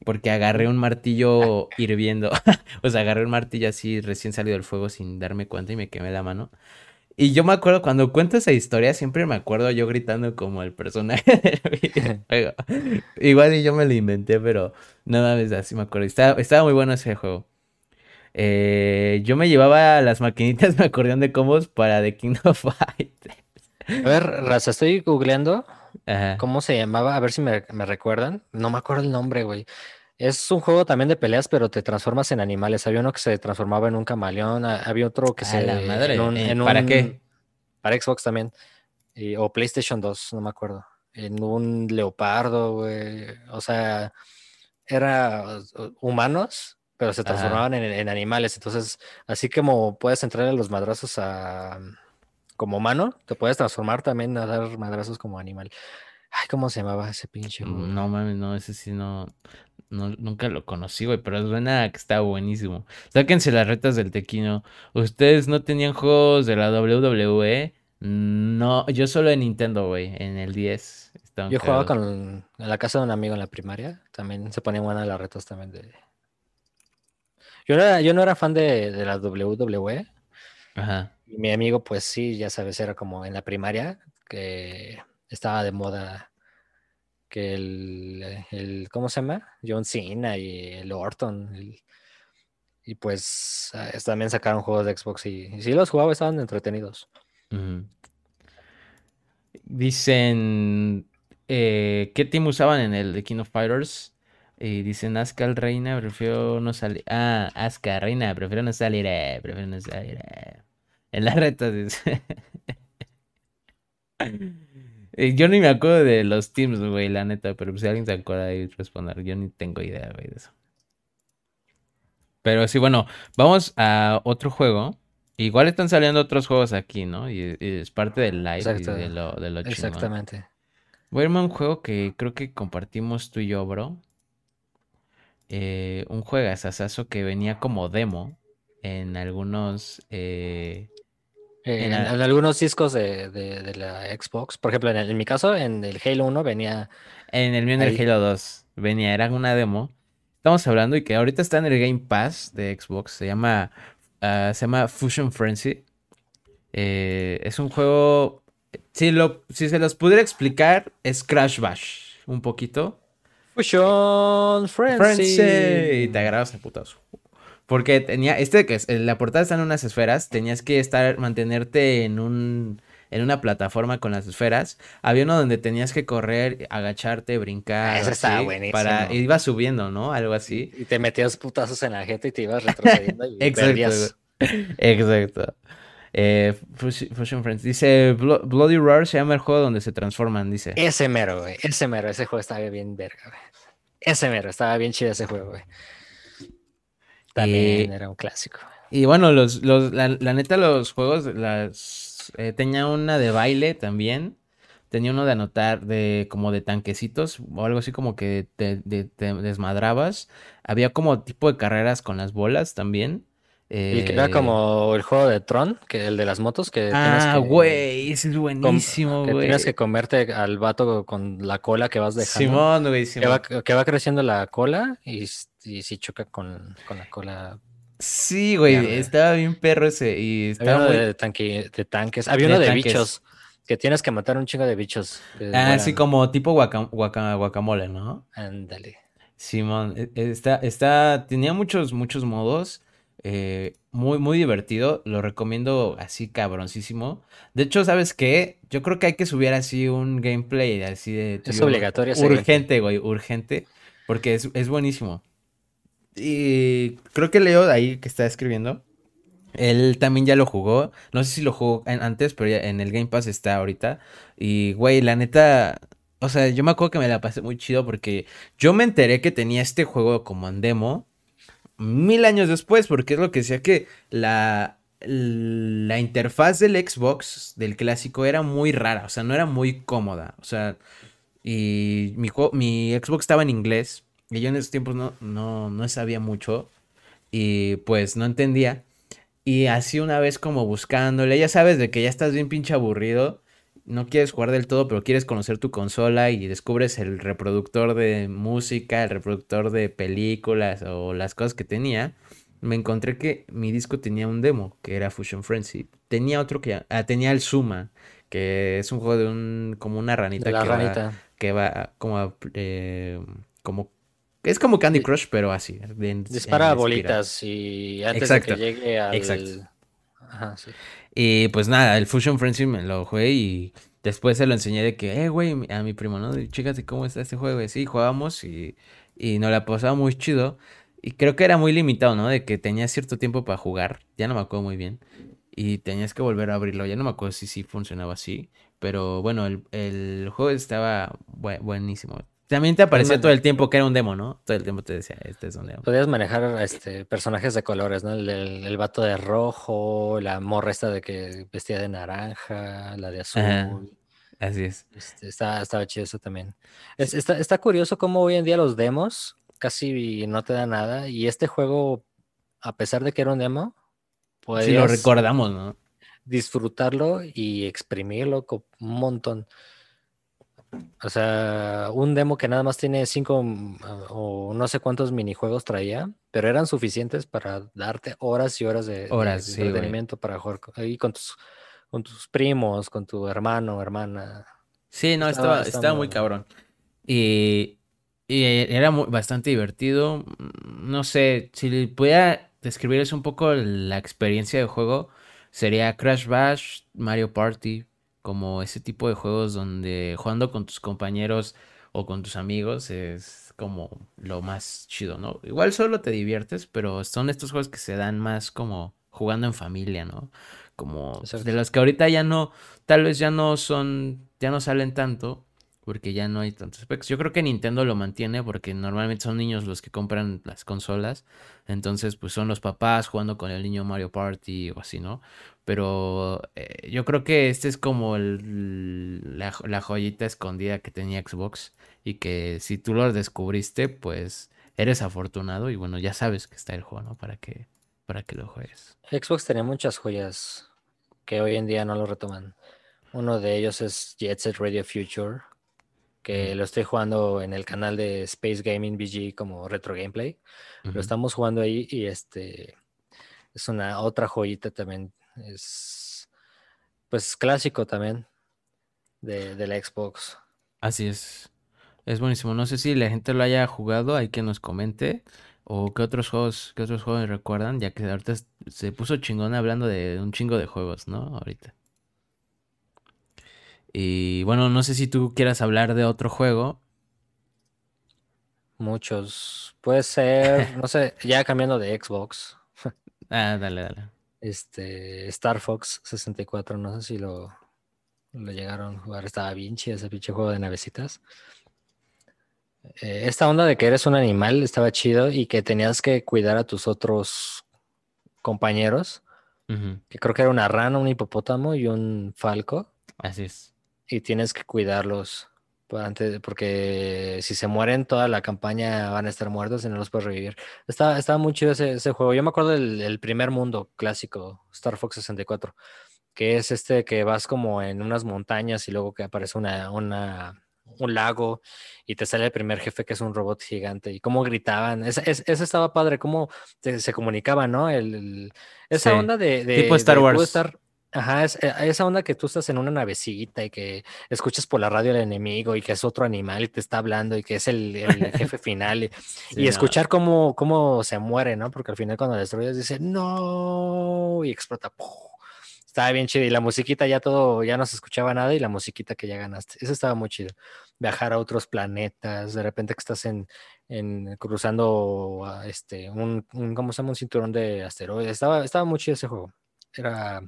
Porque agarré un martillo hirviendo. O sea, agarré un martillo así recién salido del fuego sin darme cuenta y me quemé la mano. Y yo me acuerdo, cuando cuento esa historia, siempre me acuerdo yo gritando como el personaje del videojuego. Igual y yo me lo inventé, pero no mames, así me acuerdo. Estaba, estaba muy bueno ese juego. Eh, yo me llevaba las maquinitas de acordeón de combos para The King of Fighters. A ver, Raza, estoy googleando Ajá. cómo se llamaba, a ver si me, me recuerdan. No me acuerdo el nombre, güey. Es un juego también de peleas, pero te transformas en animales. Había uno que se transformaba en un camaleón, ha- había otro que A se... la madre, en un- en ¿Para un- qué? Para Xbox también. y- o PlayStation 2, no me acuerdo. En un leopardo, güey. O sea, era uh, humanos, pero se transformaban en, en animales. Entonces, así como puedes entrar a los madrazos a, como humano, te puedes transformar también a dar madrazos como animal. Ay, ¿cómo se llamaba ese pinche juego? No mames, no, ese sí no, no, nunca lo conocí, güey, pero suena que está buenísimo. Sáquense las retas del Tequino. ¿Ustedes no tenían juegos de la WWE? No, yo solo en Nintendo, güey, en el 10. estaban Yo jugaba con en la casa de un amigo en la primaria, también se ponían buenas las retas también de. Yo no era, yo no era fan de, de la WWE. Ajá. y Mi amigo, pues sí, ya sabes, era como en la primaria, que estaba de moda que el, el ¿cómo se llama? John Cena y el Orton. el- y pues es- también sacaron juegos de Xbox y, y sí los jugaba, estaban entretenidos. Dicen, eh, ¿qué team usaban en el The King of Fighters? Y dicen, Asuka Reina, prefiero no salir. Ah, Asuka Reina, prefiero no salir, eh, prefiero no salir. eh". En la reta dice. Eh, Yo ni me acuerdo de los teams, güey, la neta, pero si alguien se acuerda ahí responder, yo ni tengo idea, güey, de eso. Pero sí, bueno, vamos a otro juego. Igual están saliendo otros juegos aquí, ¿no? Y, y es parte del live y de lo, de lo chingón. Exactamente. Voy a irme a un juego que creo que compartimos tú y yo, bro. Eh, un juegazazazo que venía como demo en algunos... eh, Eh, En algunos discos de, de- de la Xbox, por ejemplo, en, el- en mi caso, en el Halo 1 venía. En el mío en el. Halo 2 venía, era una demo. Estamos hablando y que ahorita está en el Game Pass de Xbox. Se llama, ah, se llama Fusion Frenzy. Eh, es un juego. Si, lo, si se los pudiera explicar, es Crash Bash. Un poquito. Fusion Frenzy. Frenzy. Y te agarrabas a putazo. Porque tenía. Este que es. La portada está en unas esferas. Tenías que estar. Mantenerte en un. En una plataforma con las esferas. Había uno donde tenías que correr, agacharte, brincar. Ah, ese o estaba así, buenísimo. Para, iba subiendo, ¿no? Algo así. Y te metías putazos en la gente y te ibas retrocediendo y Exacto, perdías. Exacto. Eh, Fus- Fusion Friends. Dice Blo- Bloody Roar se llama el juego donde se transforman, dice. Ese mero, güey. Ese mero. Ese juego estaba bien verga, güey. Ese mero. Estaba bien chido ese juego, güey. También Y- era un clásico. Y bueno, los, los, la, la neta, los juegos, las, eh, tenía una de baile también. Tenía uno de anotar, de como de tanquecitos, o algo así como que te, de- te desmadrabas. Había como tipo de carreras con las bolas también. Y que era Eh, como el juego de Tron, que el de las motos, que tienes Ah, que- güey, ese es buenísimo, que güey. tienes que comerte al vato con la cola que vas dejando. Simón, güey, que Simón. va, que va creciendo la cola y, y si choca con, con la cola. Sí, güey, Mierda. estaba bien perro ese. Y Había estaba uno muy. de, tanque, de tanques. Había De uno de tanques. bichos. Que tienes que matar un chingo de bichos. que Ah, sí, como tipo guaca- guaca- guacamole, ¿no? Ándale. Simón, e- e- está, está, tenía muchos, muchos modos. Eh, muy, muy divertido. Lo recomiendo así cabroncísimo. De hecho, ¿sabes qué? Yo creo que hay que subir así un gameplay así de... Es obligatorio. Urgente, güey, urgente. Porque es, es buenísimo. Y creo que Leo ahí que está escribiendo. Él también ya lo jugó. No sé si lo jugó antes, pero ya en el Game Pass está ahorita. Y, güey, la neta. O sea, yo me acuerdo que me la pasé muy chido porque yo me enteré que tenía este juego como en demo mil años después, porque es lo que decía que la, la interfaz del Xbox, del clásico, era muy rara, o sea, no era muy cómoda. O sea, y mi, mi Xbox estaba en inglés, y yo en esos tiempos no, no, no sabía mucho, y pues no entendía. Y así una vez como buscándole, ya sabes de que ya estás bien pinche aburrido, no quieres jugar del todo, pero quieres conocer tu consola y descubres el reproductor de música, el reproductor de películas o las cosas que tenía, me encontré que mi disco tenía un demo, que era Fusion Frenzy. Tenía otro que ah, tenía el Suma, que es un juego de un como una ranita, que, Va, que va como eh, como es como Candy Crush, pero así. Dispara bolitas y antes de que llegue al... Exacto. Ajá, sí. Y pues nada, el Fusion Frenzy me lo jugué y después se lo enseñé de que, eh, güey, a mi primo, ¿no? Chécate cómo está este juego. Y sí, jugábamos y, y nos la pasaba muy chido. Y creo que era muy limitado, ¿no? De que tenía cierto tiempo para jugar. Ya no me acuerdo muy bien. Y tenías que volver a abrirlo. Ya no me acuerdo si sí funcionaba así. Pero bueno, el, el juego estaba buenísimo. También te aparecía todo el tiempo que era un demo, ¿no? Todo el tiempo te decía, este es un demo. Podías manejar este, personajes de colores, ¿no? El, el, vato de rojo, la morra esta de que vestía de naranja, la de azul. Así es. Este, está, estaba chido eso también. está, está curioso cómo hoy en día los demos casi no te dan nada. Y este juego, a pesar de que era un demo, pues. Sí, lo recordamos, ¿no? Disfrutarlo y exprimirlo un montón. O sea, un demo que nada más tiene cinco mm, o no sé cuántos minijuegos traía, pero eran suficientes para darte horas y horas de, entretenimiento para jugar ahí con tus, con tus primos, con tu hermano, hermana. Sí, no, estaba, estaba, muy cabrón. Y, y era bastante divertido. No sé, si pudiera describirles un poco la experiencia de juego, sería Crash Bash, Mario Party, como ese tipo de juegos donde jugando con tus compañeros o con tus amigos es como lo más chido, ¿no? Igual solo te diviertes, pero son estos juegos que se dan más como jugando en familia, ¿no? Como de los que ahorita ya no, tal vez ya no son, ya no salen tanto, porque ya no hay tantos specs. Yo creo que Nintendo lo mantiene porque normalmente son niños los que compran las consolas. Entonces, pues son los papás jugando con el niño Mario Party o así, ¿no? Pero eh, yo creo que este es como la, joyita escondida que tenía Xbox. Y que si tú lo descubriste, pues eres afortunado. Y bueno, ya sabes que está el juego, ¿no? Para que, para que lo juegues. Xbox tenía muchas joyas que hoy en día no lo retoman. Uno de ellos es Jet Set Radio Future que lo estoy jugando en el canal de Space Gaming BG como retro gameplay. Lo estamos jugando ahí y este es una otra joyita también. Es pues clásico también de, de, la Xbox. Así es. Es buenísimo. No sé si la gente lo haya jugado, hay que nos comente. O qué otros juegos, qué otros juegos recuerdan, ya que ahorita se puso chingón hablando de un chingo de juegos, ¿no? Ahorita. Y bueno, no sé si tú quieras hablar de otro juego. Muchos. Puede ser, no sé, ya cambiando de Xbox. ah, dale, dale. Este, Star Fox 64, no sé si lo, lo llegaron a jugar. Estaba bien chido ese pinche juego de navecitas. Eh, esta onda de que eres un animal estaba chido y que tenías que cuidar a tus otros compañeros. Que creo que era una rana, un hipopótamo y un falco. Así es y tienes que cuidarlos. Antes, porque si se mueren, toda la campaña van a estar muertos y no los puedes revivir. Estaba, estaba muy chido ese, juego. Yo me acuerdo del, primer mundo clásico, Star Fox 64, que es este que vas como en unas montañas y luego que aparece una, una, un lago y te sale el primer jefe que es un robot gigante y cómo gritaban. Ese, estaba padre, cómo se comunicaban, ¿no? El, esa onda de, Tipo Star Wars. Ajá, es, eh, esa onda que tú estás en una navecita y que escuchas por la radio al enemigo y que es otro animal y te está hablando y que es el, el jefe final y, Sí, y no. escuchar cómo, cómo se muere, ¿no? Porque al final cuando destruyes dice no y explota. ¡puf! Estaba bien chido y la musiquita ya todo, ya no se escuchaba nada y la musiquita que ya ganaste. Eso estaba muy chido. Viajar a otros planetas, de repente que estás en, en cruzando este, un, un, ¿cómo se llama? Un cinturón de asteroides. Estaba, estaba muy chido ese juego. Era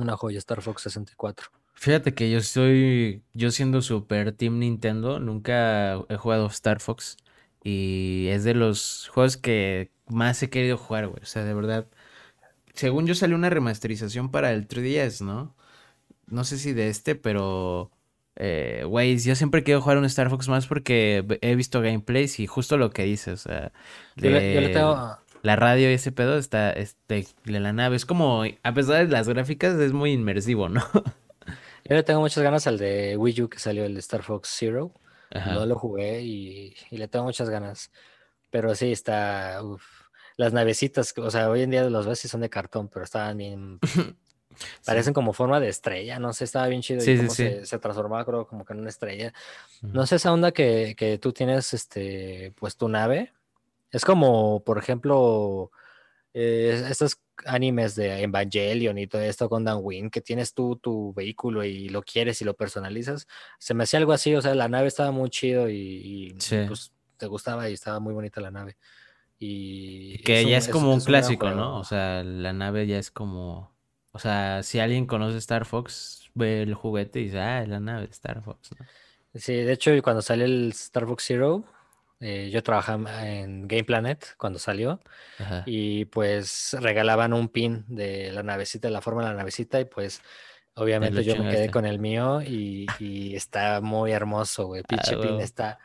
una joya, Star Fox 64. Fíjate que yo soy, yo siendo super Team Nintendo, nunca he jugado Star Fox y es de los juegos que más he querido jugar, güey. O sea, de verdad. Según yo salió una remasterización para el 3DS, ¿no? No sé si de este, pero... eh, Güey, yo siempre quiero jugar un Star Fox más porque he visto gameplays y justo lo que dices, o sea, Yo le, yo le de tengo, la radio y ese pedo está, este, de la nave, es como, a pesar de las gráficas, es muy inmersivo, ¿no? yo le tengo muchas ganas al de Wii U que salió el de Star Fox Zero. Ajá. No lo jugué y, y le tengo muchas ganas. Pero sí, está. uf. Las navecitas, o sea, hoy en día los ves y son de cartón, pero estaban bien. Parecen como forma de estrella, no sé, estaba bien chido Sí, y cómo sí. se, se transformaba, creo, como que en una estrella. No sé esa onda que, que tú tienes, este, pues tu nave. Es como, por ejemplo, eh, estos animes de Evangelion y todo esto con Dan Win, que tienes tú tu vehículo y lo quieres y lo personalizas. Se me hacía algo así, o sea, la nave estaba muy chido y, y, Sí. pues te gustaba y estaba muy bonita la nave. Y Que es ya es es- como un es clásico. ¿no? O sea, la nave ya es como... O sea, si alguien conoce Star Fox, ve el juguete y dice, ah, es la nave de Star Fox, ¿no? Sí, de hecho, cuando salió el Star Fox Zero, eh, yo trabajaba en Game Planet cuando salió. Ajá. y pues regalaban un pin de la navecita, la forma de la navecita y pues obviamente yo me quedé con el mío y, y está muy hermoso, güey, pinche Ah, pin está...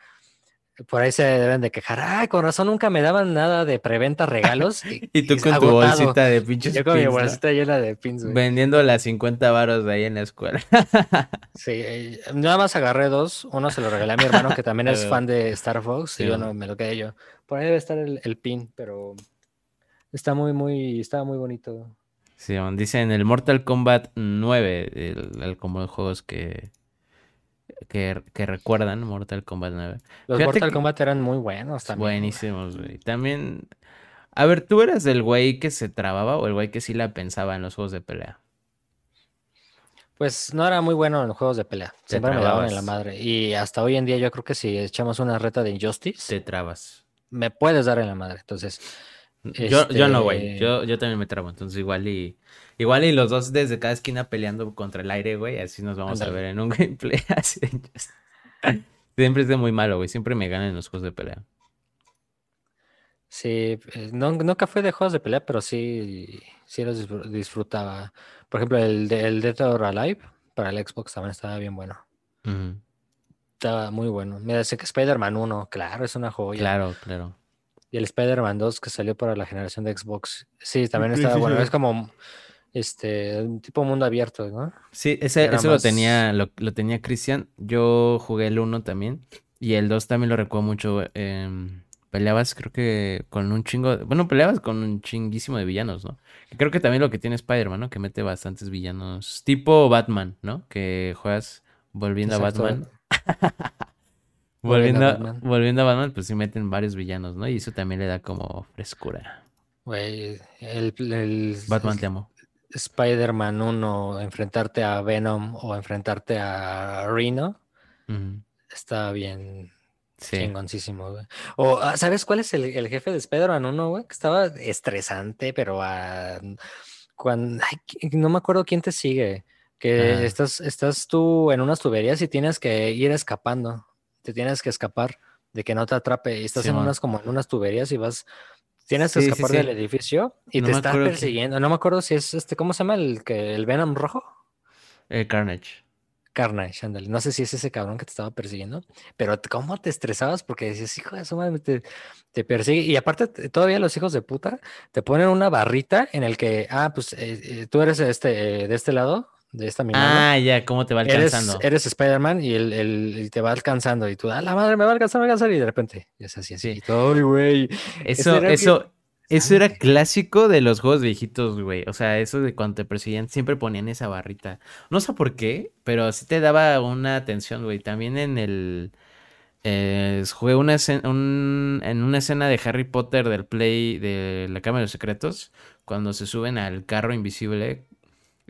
Por ahí se deben de quejar, ay, con razón nunca me daban nada de preventa regalos. Y, Y tú con tu bolsita de pinches Yo con mi pins, ¿no? bolsita llena de pins, güey. Vendiendo las 50 varos de ahí en la escuela. Sí, nada más agarré dos. Uno se lo regalé a mi hermano, que también es Ah, fan de Star Fox, sí, y yo ¿no? me lo quedé yo. Por ahí debe estar el, el pin, pero está muy, muy, está muy bonito. Sí, dicen el Mortal Kombat 9, el, el como de juegos que, que, que recuerdan Mortal Kombat 9. Los Fíjate Mortal Kombat eran muy buenos también. Buenísimos, güey. También, a ver, ¿tú eras el güey que se trababa o el güey que sí la pensaba en los juegos de pelea? Pues no era muy bueno en los juegos de pelea. Te Siempre me daban en la madre. Y hasta hoy en día yo creo que si echamos una reta de Injustice, Te trabas. me puedes dar en la madre. Entonces, Yo, yo no, güey. Este- Yo, yo también me trabo. Entonces, igual y. Igual y los dos desde cada esquina peleando contra el aire, güey. Así nos vamos a ver en un gameplay. Así de Injustice. Siempre es de muy malo, güey. Siempre me ganan en los juegos de pelea. sí, eh, no, nunca fue de juegos de pelea, pero sí, sí los disfr- disfrutaba. Por ejemplo, el, el Dead or Alive para el Xbox también estaba bien bueno. Estaba muy bueno. Mira, sé que Spider-Man 1, claro, es una joya. Claro, claro. Y el Spider-Man 2 que salió para la generación de Xbox. Sí, también estaba sí, bueno. sí. Es como este un tipo mundo abierto, ¿no? Sí, ese, ese lo más- tenía, lo, lo tenía Cristian. Yo jugué el 1 también. Y el 2 también lo recuerdo mucho. Em, peleabas, creo que con un chingo. de- Bueno, peleabas con un chinguísimo de villanos, ¿no? Creo que también lo que tiene Spider-Man, ¿no? Que mete bastantes villanos. Tipo Batman, ¿no? Que juegas volviendo a. Batman. Volviendo Volviendo, a a- Batman. volviendo a Batman, pues sí meten varios villanos, ¿no? Y eso también le da como frescura. Güey, el, el- Batman, el te amo. Spider-Man 1, enfrentarte a Venom o enfrentarte a Rhino, Ujú. está bien Sí. chingoncísimo, güey. O, ah, ¿sabes cuál es el, el jefe de Spider-Man 1, güey? Que estaba estresante, pero a... cuan- ay, qui- no me acuerdo quién te sigue. Que Ajá. estás, estás tú en unas tuberías y tienes que ir escapando. Te tienes que escapar de que no te atrape. Y estás en unas como en unas tuberías y vas... Tienes que Sí, escapar sí. del edificio y No te me está acuerdo que- persiguiendo. No me acuerdo si es este, ¿cómo se llama el que el Venom rojo? Eh, Carnage. Carnage, ándale. No sé si es ese cabrón que te estaba persiguiendo, pero cómo te estresabas porque decías, hijo de su madre, te, te persigue. Y aparte, todavía los hijos de puta te ponen una barrita en el que, ah, pues eh, eh, tú eres este, eh, de este lado, de esta. Ah, ya, ¿cómo te va Eres, alcanzando? eres Spider-Man y él, te va alcanzando y tú, ah, la madre, me va a alcanzar, me va a alcanzar y de repente ya se así, así. Sí. Y todo, "Ay, güey. Eso, eso, eso era clásico de los juegos viejitos, güey. O sea, eso de cuando te perseguían, siempre ponían esa barrita. No sé por qué, pero sí te daba una atención, güey. También en el. Eh, jugué una en una escena de Harry Potter del Play de la Cámara de los Secretos. Cuando se suben al carro invisible.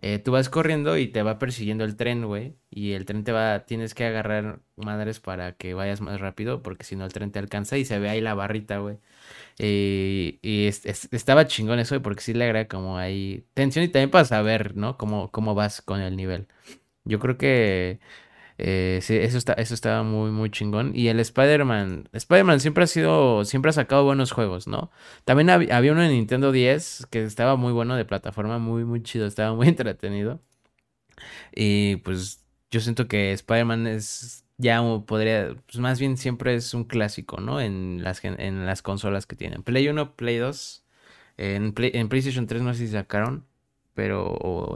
Eh, tú vas corriendo y te va persiguiendo el tren, güey. Y el tren te va. Tienes que agarrar madres para que vayas más rápido. Porque si no, el tren te alcanza y se ve ahí la barrita, güey. Y, estaba chingón eso, porque sí le agrega como ahí tensión y también para saber, ¿no? Cómo, cómo vas con el nivel. Yo creo que eh, eso, está, eso estaba muy, muy chingón. Y el Spider-Man, Spider-Man siempre ha sido, siempre ha sacado buenos juegos, ¿no? También había uno en Nintendo 10 que estaba muy bueno de plataforma, muy, muy chido, estaba muy entretenido. Y pues yo siento que Spider-Man es ya podría, pues más bien siempre es un clásico, ¿no? En las, en las consolas que tienen. Play 1, Play 2, en, en PlayStation 3 no sé si sacaron, pero,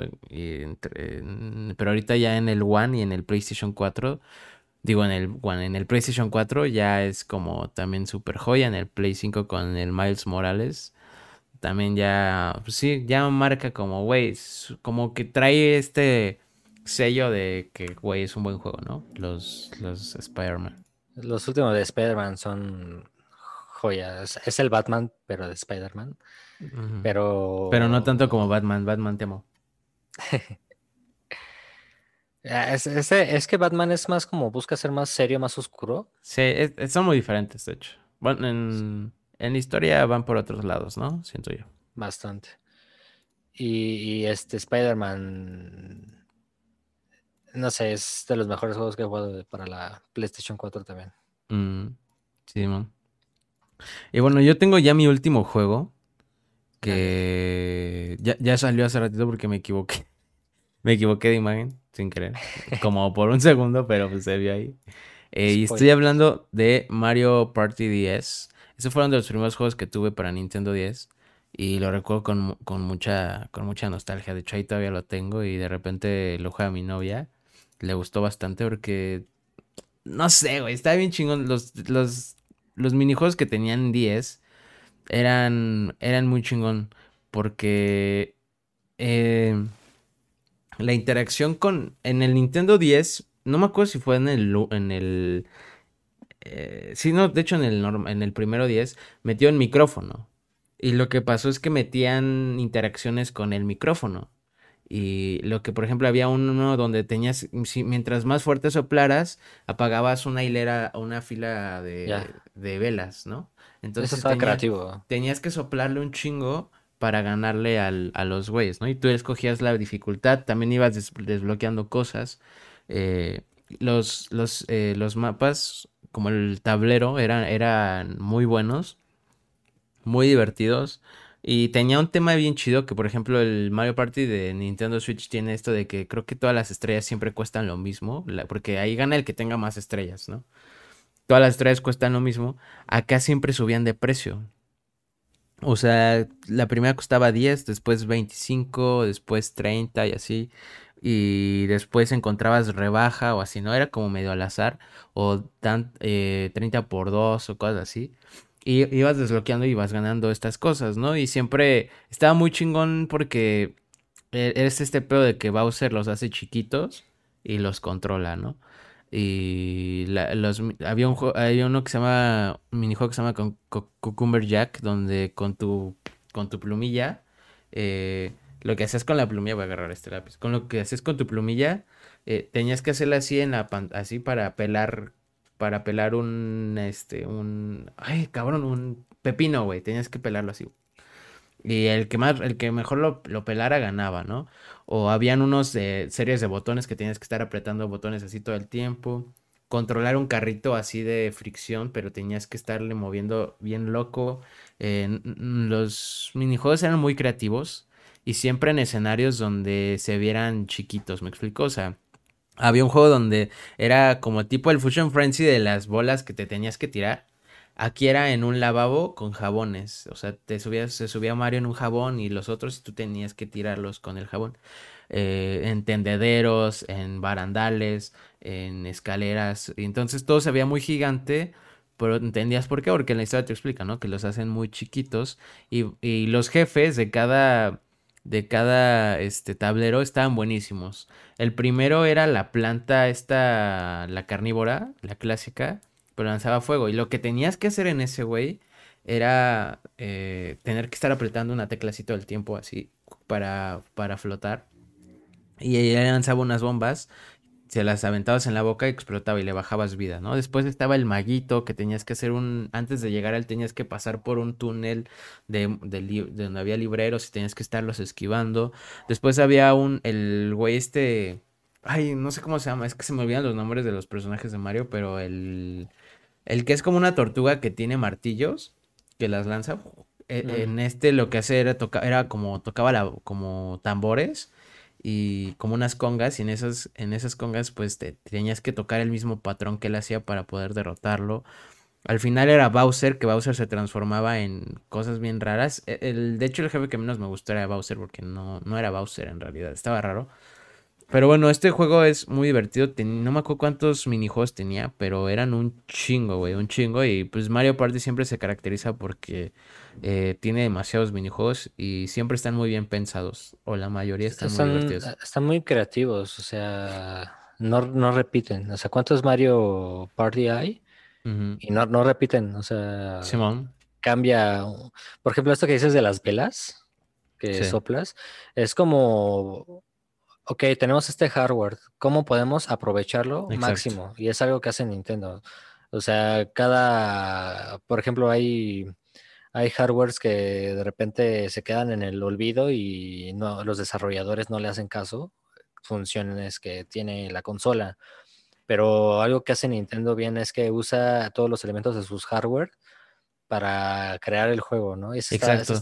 pero ahorita ya en el One y en el PlayStation 4, digo en el One, en el PlayStation 4 ya es como también super joya, en el Play 5 con el Miles Morales. También ya, pues sí, ya marca como, güey, como que trae este sello de que, güey, es un buen juego, ¿no? Los, los Spider-Man. Los últimos de Spider-Man son joyas. Es el Batman, pero de Spider-Man. Pero. Pero no tanto como Batman. Batman temo. Ah, es, es, que Batman es más como busca ser más serio, más oscuro. Sí, son muy diferentes, de hecho. Bueno, en, en historia van por otros lados, ¿no? Siento yo. Bastante. Y, y este Spider-Man no sé, es de los mejores juegos que he jugado para la PlayStation 4 también. Mm, sí, man. Y bueno, yo tengo ya mi último juego. Que ya, ya, salió hace ratito porque me equivoqué. me equivoqué de imagen, sin querer. Como por un segundo, pero pues se vio ahí. Eh, y estoy hablando de Mario Party 10. Esos fueron de los primeros juegos que tuve para Nintendo 10. Y lo recuerdo con, con, mucha, con mucha nostalgia. De hecho, ahí todavía lo tengo y de repente lo juega mi novia le gustó bastante porque, no sé, güey, estaba bien chingón. Los, los, los minijuegos que tenían 10 eran, eran muy chingón porque eh, la interacción con, en el Nintendo 10, no me acuerdo si fue en el, en el, eh, sí, no, de hecho en el, en el primero 10 metió el micrófono. Y lo que pasó es que metían interacciones con el micrófono. Y lo que, por ejemplo, había uno donde tenías, mientras más fuerte soplaras, apagabas una hilera, una fila de, de velas, ¿no? Entonces creativo. tenías que soplarle un chingo para ganarle al, a los güeyes, ¿no? Y tú escogías la dificultad, también ibas desbloqueando cosas. Eh, los, los, eh, los mapas, como el tablero, eran, eran muy buenos, muy divertidos. Y tenía un tema bien chido que, por ejemplo, el Mario Party de Nintendo Switch tiene esto de que creo que todas las estrellas siempre cuestan lo mismo, porque ahí gana el que tenga más estrellas, ¿no? Todas las estrellas cuestan lo mismo. Acá siempre subían de precio. O sea, la primera costaba 10, después 25, después 30 y así. Y después encontrabas rebaja o así, ¿no? Era como medio al azar. O tan, 30 eh, por 2 o cosas así. Y ibas desbloqueando y ibas ganando estas cosas, ¿no? Y siempre estaba muy chingón porque e-, es este pedo de que Bowser los hace chiquitos y los controla, ¿no? Y los, había, un, hay uno que se llama, un minijuego que se llama Cucumber Jack, donde con tu, con tu plumilla, eh, lo que hacías con la plumilla, voy a agarrar este lápiz, con lo que hacías con tu plumilla, eh, tenías que hacerla así, en la, así para pelar para pelar un, este, un, ay, cabrón, un pepino, güey, tenías que pelarlo así. Y el que más, el que mejor lo, pelara ganaba, ¿no? O habían unos series de botones que tenías que estar apretando botones así todo el tiempo. Controlar un carrito así de fricción, pero tenías que estarle moviendo bien loco. los minijuegos eran muy creativos y siempre en escenarios donde se vieran chiquitos, ¿me explico? O sea, había un juego donde era como tipo el Fusion Frenzy de las bolas que te tenías que tirar. Aquí era en un lavabo con jabones. O sea, te subías, se subía Mario en un jabón y los otros tú tenías que tirarlos con el jabón. Eh, en tendederos, en barandales, en escaleras. Y entonces todo se veía muy gigante, pero entendías por qué, porque en la historia te explica, ¿no? Que los hacen muy chiquitos y, y los jefes de cada de cada este tablero estaban buenísimos. El primero era la planta esta la carnívora, la clásica, pero lanzaba fuego y lo que tenías que hacer en ese güey era eh, tener que estar apretando una teclacito todo el tiempo así para, para flotar. Y ella lanzaba unas bombas se las aventabas en la boca y explotaba y le bajabas vida, ¿no? Después estaba el maguito que tenías que hacer un, antes de llegar a él tenías que pasar por un túnel de, donde había libreros y tenías que estarlos esquivando. Después había un, el güey este, ay, no sé cómo se llama, es que se me olvidan los nombres de los personajes de Mario, pero el, el que es como una tortuga que tiene martillos, que las lanza. E, en este lo que hace era, tocar era como tocaba la, como tambores y como unas congas y en esas, en esas congas pues te, tenías que tocar el mismo patrón que él hacía para poder derrotarlo. Al final era Bowser, que Bowser se transformaba en cosas bien raras. E, el, de hecho el jefe que menos me gustó era Bowser porque no, no era Bowser en realidad, estaba raro. Pero bueno, este juego es muy divertido. no me acuerdo cuántos minijuegos tenía, pero eran un chingo, güey, un chingo. Y pues Mario Party siempre se caracteriza porque eh, tiene demasiados minijuegos y siempre están muy bien pensados. O la mayoría están, muy divertidos. Eh, están muy creativos, o sea, no, no repiten. O sea, ¿cuántos Mario Party hay? Y no, no repiten, o sea, Simón. cambia. Por ejemplo, esto que dices de las velas que soplas, es como ok, tenemos este hardware, ¿cómo podemos aprovecharlo máximo? Y es algo que hace Nintendo. O sea, cada, por ejemplo, hay, hay hardwares que de repente se quedan en el olvido y no, los desarrolladores no le hacen caso, funciones que tiene la consola. Pero algo que hace Nintendo bien es que usa todos los elementos de sus hardware para crear el juego, ¿no? Exacto.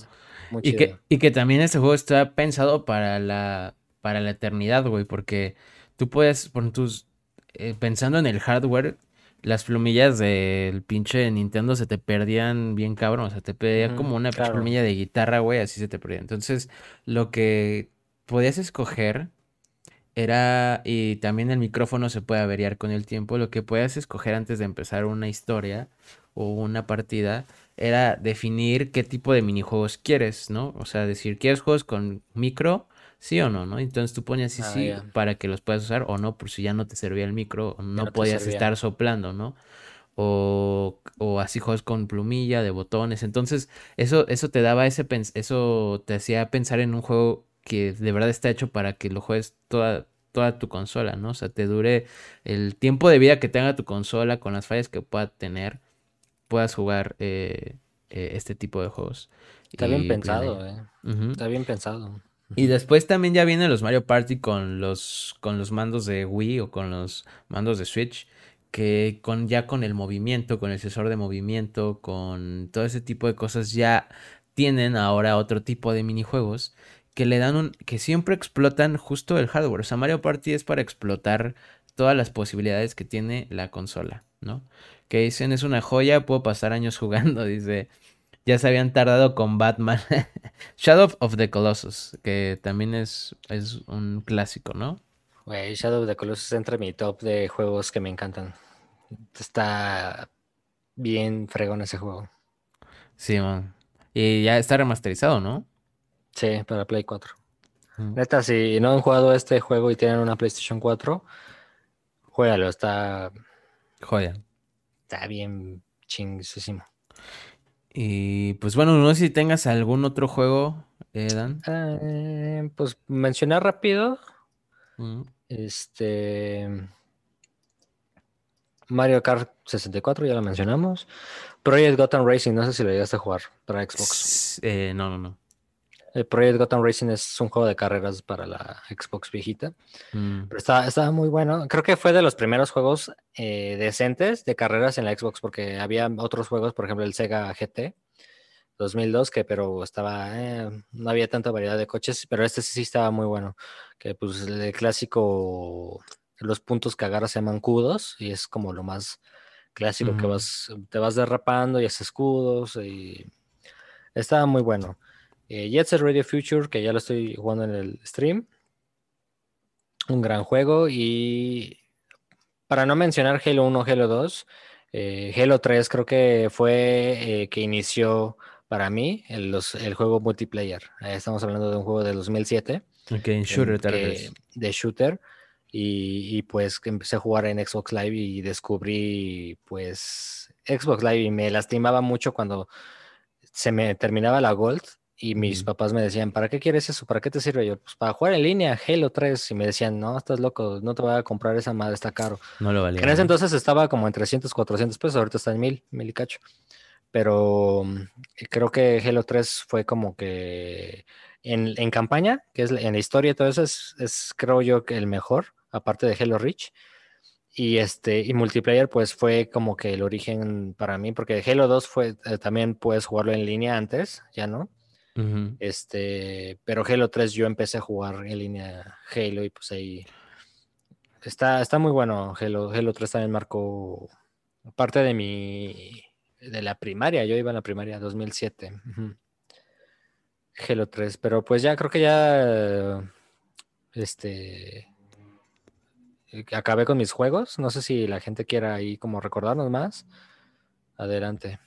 y, que, y que también este juego está pensado para la para la eternidad, güey, porque tú puedes, por tus, eh, pensando en el hardware, las plumillas del pinche Nintendo se te perdían bien cabrón, o sea, te perdía como una plumilla de guitarra, güey, así se te perdía. Entonces, lo que podías escoger era, y también el micrófono se puede averiar con el tiempo, lo que podías escoger antes de empezar una historia o una partida era definir qué tipo de minijuegos quieres, ¿no? O sea, decir, ¿quieres juegos con micro? Sí o no, ¿no? Entonces tú ponías sí, ah, sí para que los puedas usar o no, por si ya no te servía el micro, o no, podías estar soplando, ¿no? O, o, así juegos con plumilla, de botones. Entonces, eso, eso te daba ese eso te hacía pensar en un juego que de verdad está hecho para que lo juegues toda, toda tu consola, ¿no? O sea, te dure el tiempo de vida que tenga tu consola con las fallas que pueda tener, puedas jugar eh, eh, este tipo de juegos. Está bien pues, pensado, eh. Está bien pensado. Y después también ya vienen los Mario Party con los, con los mandos de Wii o con los mandos de Switch. Que con, ya con el movimiento, con el sensor de movimiento, con todo ese tipo de cosas, ya tienen ahora otro tipo de minijuegos que le dan un. que siempre explotan justo el hardware. O sea, Mario Party es para explotar todas las posibilidades que tiene la consola, ¿no? Que dicen es una joya, puedo pasar años jugando, dice ya se habían tardado con Batman. Shadow of the Colossus, que también es, es un clásico, ¿no? Güey, Shadow of the Colossus entra en mi top de juegos que me encantan. Está bien fregón ese juego. Sí, man. Y ya está remasterizado, ¿no? Sí, para Play 4. Neta, si no han jugado este juego y tienen una PlayStation 4, juégalo, está. Joya. Está bien chinguísimo. Y pues bueno, no sé si tengas algún otro juego, eh, Dan. Eh, pues mencionar rápido. Este. Mario Kart 64, ya lo mencionamos. Project Gotham Racing, no sé si lo llegaste a jugar para Xbox. Eh, no, no, no. El Project Gotham Racing es un juego de carreras para la Xbox viejita. Mm. Pero estaba, muy bueno. Creo que fue de los primeros juegos eh, decentes de carreras en la Xbox, porque había otros juegos, por ejemplo, el Sega GT 2002, que pero estaba, eh, no había tanta variedad de coches, pero este sí estaba muy bueno. Que pues el clásico, los puntos que agarras se llaman cudos y es como lo más clásico que vas, te vas derrapando y haces escudos y estaba muy bueno. Eh, Jet Set Radio Future, que ya lo estoy jugando en el stream. Un gran juego. Y para no mencionar Halo 1, Halo 2, Eh, Halo 3 creo que fue eh, que inició para mí el, el juego multiplayer. estamos hablando de un juego de 2007. Ok, shooter tal vez. De shooter. Y, y, pues empecé a jugar en Xbox Live y descubrí pues Xbox Live y me lastimaba mucho cuando se me terminaba la Gold y mis papás me decían, ¿para qué quieres eso? ¿Para qué te sirve? Yo, pues para jugar en línea, Halo 3. Y me decían, no, estás loco, no te voy a comprar esa madre, está caro. No lo valía. En ese entonces estaba como en 300, 400 pesos, ahorita está en 1000, mil y cacho. Pero mm, creo que Halo 3 fue como que en, en campaña, que es en la historia y todo eso, es, es creo yo que el mejor, aparte de Halo Reach. Y este, y multiplayer, pues fue como que el origen para mí, porque Halo 2 fue, eh, también puedes jugarlo en línea antes, ya no. Este, pero Halo 3 yo empecé a jugar en línea Halo y pues ahí está, está muy bueno. Halo, Halo 3 también marcó parte de mi de la primaria. Yo iba en la primaria 2007. Halo 3, pero pues ya creo que ya este acabé con mis juegos. No sé si la gente quiera ahí como recordarnos más. Adelante.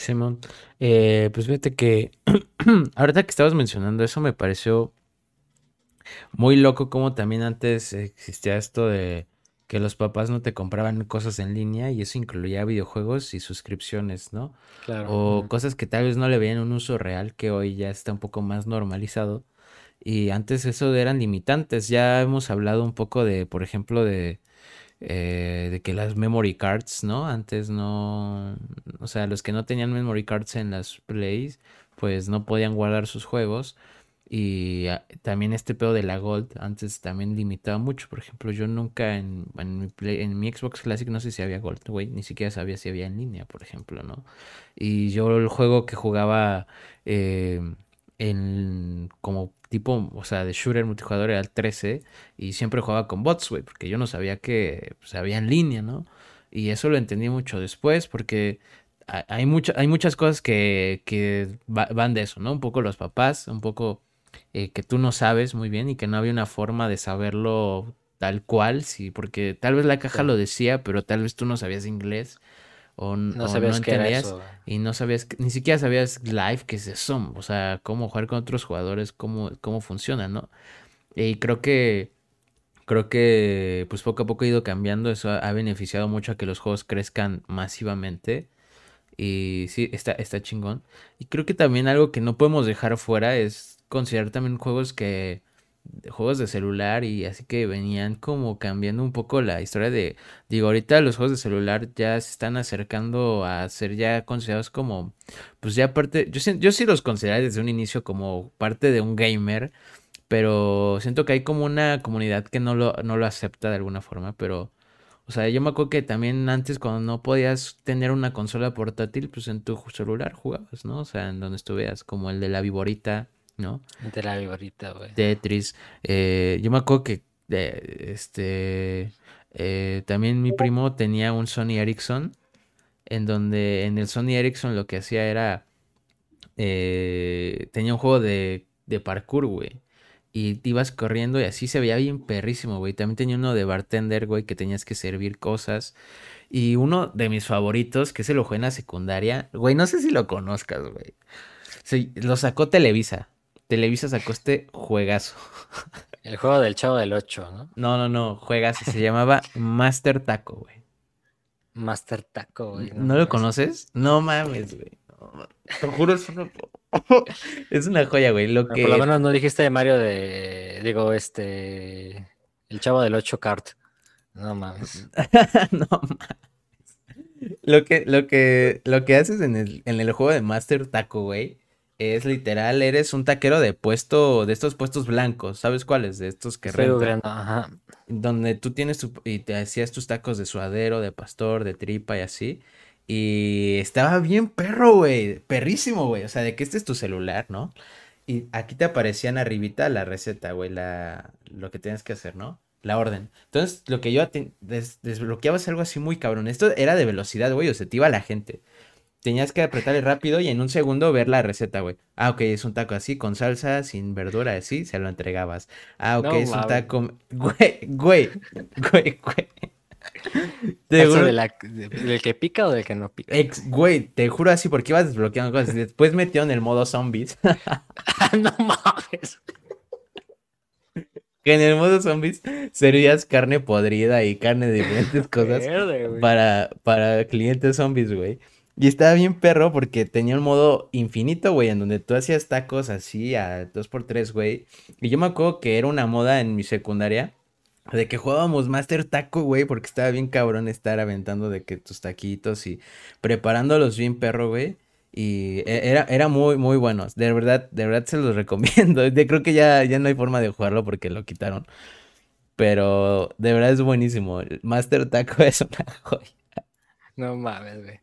Simón, eh, pues fíjate que ahorita que estabas mencionando eso me pareció muy loco como también antes existía esto de que los papás no te compraban cosas en línea y eso incluía videojuegos y suscripciones, ¿no? Claro. O cosas que tal vez no le veían un uso real que hoy ya está un poco más normalizado. Y antes eso eran limitantes. Ya hemos hablado un poco de, por ejemplo, de eh, de que las memory cards, ¿no? Antes no, o sea, los que no tenían memory cards en las plays, pues no podían guardar sus juegos. Y ah, también este pedo de la Gold antes también limitaba mucho. Por ejemplo, yo nunca en, mi, play, en mi Xbox Classic no sé si había Gold, güey. Ni siquiera sabía si había en línea, por ejemplo, ¿no? Y yo el juego que jugaba eh, en como tipo, o sea, de shooter multijugador era el 13 y siempre jugaba con bots, güey, porque yo no sabía que pues, había en línea, ¿no? Y eso lo entendí mucho después porque hay, hay muchas cosas que, que van de eso, ¿no? Un poco los papás, un poco eh, que tú no sabes muy bien y que no había una forma de saberlo tal cual, sí, porque tal vez la caja lo decía, pero tal vez tú no sabías inglés o no, sabías qué entendías y no sabías, ni siquiera sabías live qué es eso, o sea, cómo jugar con otros jugadores, cómo, cómo funciona, ¿no? Y creo que, creo que pues poco a poco ha ido cambiando, eso ha, beneficiado mucho a que los juegos crezcan masivamente y sí, está, está chingón. Y creo que también algo que no podemos dejar fuera es considerar también juegos que juegos de celular y así que venían como cambiando un poco la historia de digo ahorita los juegos de celular ya se están acercando a ser ya considerados como pues ya parte yo yo sí los consideré desde un inicio como parte de un gamer pero siento que hay como una comunidad que no lo no lo acepta de alguna forma pero o sea, yo me acuerdo que también antes cuando no podías tener una consola portátil, pues en tu celular jugabas, ¿no? O sea, en donde estuvieras, como el de la Viborita, ¿no? De la viborita, güey. Tetris. Eh, yo me acuerdo que este eh, también mi primo tenía un Sony Ericsson en donde en el Sony Ericsson lo que hacía era eh, tenía un juego de, de parkour, güey. Y te ibas corriendo y así se veía bien perrísimo, güey. También tenía uno de bartender, güey, que tenías que servir cosas. Y uno de mis favoritos, que se lo jugué en la secundaria, güey, no sé si lo conozcas, güey. Lo sacó Televisa. Televisa sacó este juegazo. El juego del chavo del 8, ¿no? No, no, no, juegazo. Se llamaba Master Taco, güey. Master Taco, güey. ¿No, lo conoces? No mames, güey. te juro, es una... es una joya, güey. Lo que... Por lo menos no dijiste de Mario de. Digo, este. El chavo del 8 kart. No mames. no mames. Lo que, lo que, lo que haces en el, en el juego de Master Taco, güey, es literal, eres un taquero de puesto, de estos puestos blancos, ¿sabes cuáles? De estos que rentan. Ajá. Donde tú tienes tu, y te hacías tus tacos de suadero, de pastor, de tripa y así. Y estaba bien perro, güey, perrísimo, güey. O sea, de que este es tu celular, ¿no? Y aquí te aparecían arribita la receta, güey, la, lo que tienes que hacer, ¿no? La orden. Entonces, lo que yo des desbloqueabas algo así muy cabrón. Esto era de velocidad, güey, o se te iba la gente tenías que apretarle rápido y en un segundo ver la receta, güey. Ah, ok, es un taco así, con salsa, sin verdura, así, se lo entregabas. Ah, ok, es un taco... Güey, güey, güey, güey. Te juro... ¿Del que pica o del que no pica? güey, te juro así porque ibas desbloqueando cosas. Después metieron el modo zombies. no mames. Que en el modo zombies servías carne podrida y carne de diferentes cosas para, para clientes zombies, güey. Y estaba bien perro porque tenía un modo infinito, güey, en donde tú hacías tacos así a 2x3, güey. Y yo me acuerdo que era una moda en mi secundaria de que jugábamos Master Taco, güey, porque estaba bien cabrón estar aventando de que tus taquitos y preparándolos bien perro, güey. Y e, era, era muy, muy bueno. De verdad, de verdad se los recomiendo. Creo que ya, ya no hay forma de jugarlo porque lo quitaron. Pero de verdad es buenísimo. Master Taco es una joya. No mames, güey.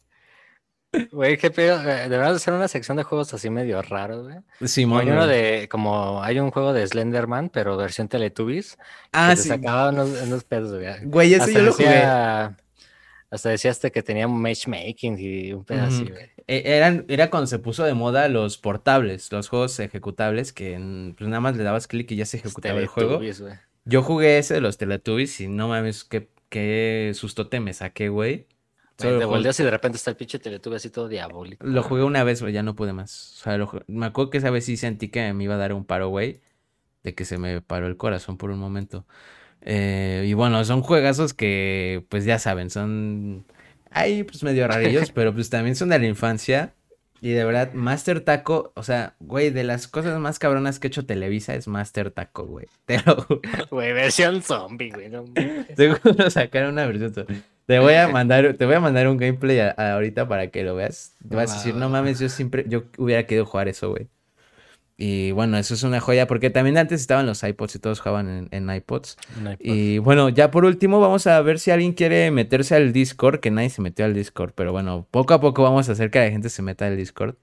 Güey, qué pedo. Eh, Deberías hacer una sección de juegos así medio raros, güey. Sí, Hay uno de, como, hay un juego de Slenderman, pero versión Teletubbies. Ah, que sí. Sacaba unos, pedos, güey. Güey, eso yo lo jugué. Hasta decías que tenía matchmaking y un pedo así, güey. E, eran, era cuando se puso de moda los portables, los juegos ejecutables, que pues nada más le dabas clic y ya se ejecutaba el juego. Yo jugué ese de los Teletubbies y no mames, qué, qué sustote me saqué, güey. Te volteas y de repente está el pinche Teletubbies así todo diabólico. Lo jugué una vez, güey, ya no pude más. O sea, me acuerdo que esa vez sí sentí que me iba a dar un paro, güey. De que se me paró el corazón por un momento. Eh, y bueno, son juegazos que, pues ya saben, son ahí pues medio rarillos, pero pues también son de la infancia. Y de verdad, Master Taco, o sea, güey, de las cosas más cabronas que ha hecho Televisa es Master Taco, güey. Te lo Güey, versión zombie, güey. No... Seguro sacar una versión zombie. Te voy a mandar, te voy a mandar un gameplay ahorita para que lo veas. Te vas a decir, no mames, yo siempre, yo hubiera querido jugar eso, güey. Y bueno, eso es una joya, porque también antes estaban los iPods y todos jugaban en, iPods. Y bueno, ya por último, vamos a ver si alguien quiere meterse al Discord, que nadie se metió al Discord, pero bueno, poco a poco vamos a hacer que la gente se meta al Discord.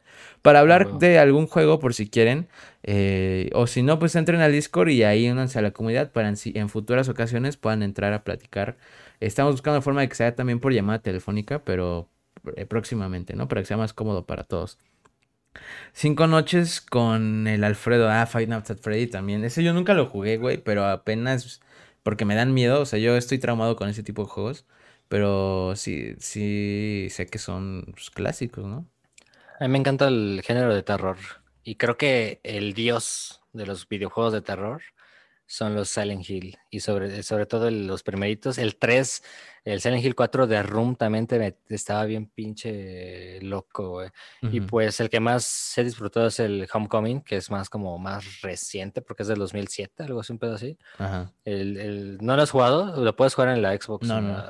Para hablar de algún juego, por si quieren. Eh, o si no, pues entren al Discord y ahí únanse a la comunidad para en, en futuras ocasiones puedan entrar a platicar Estamos buscando la forma de que sea también por llamada telefónica, pero eh, próximamente, ¿no? Para que sea más cómodo para todos. Cinco noches con el Alfredo. Ah, Five Nights at Freddy también. Ese yo nunca lo jugué, güey, pero apenas porque me dan miedo. O sea, yo estoy traumado con ese tipo de juegos. Pero sí, sí sé que son pues, clásicos, ¿no? A mí me encanta el género de terror. Y creo que el dios de los videojuegos de terror son los Silent Hill y sobre, sobre todo los primeritos, el 3, el Silent Hill 4 de Room también te, estaba bien pinche loco, güey. Y pues el que más se ha disfrutado es el Homecoming, que es más como más reciente porque es del 2007, algo así, un pedo así. Ajá. El, ¿No lo has jugado? Lo puedes jugar en la Xbox. No, no.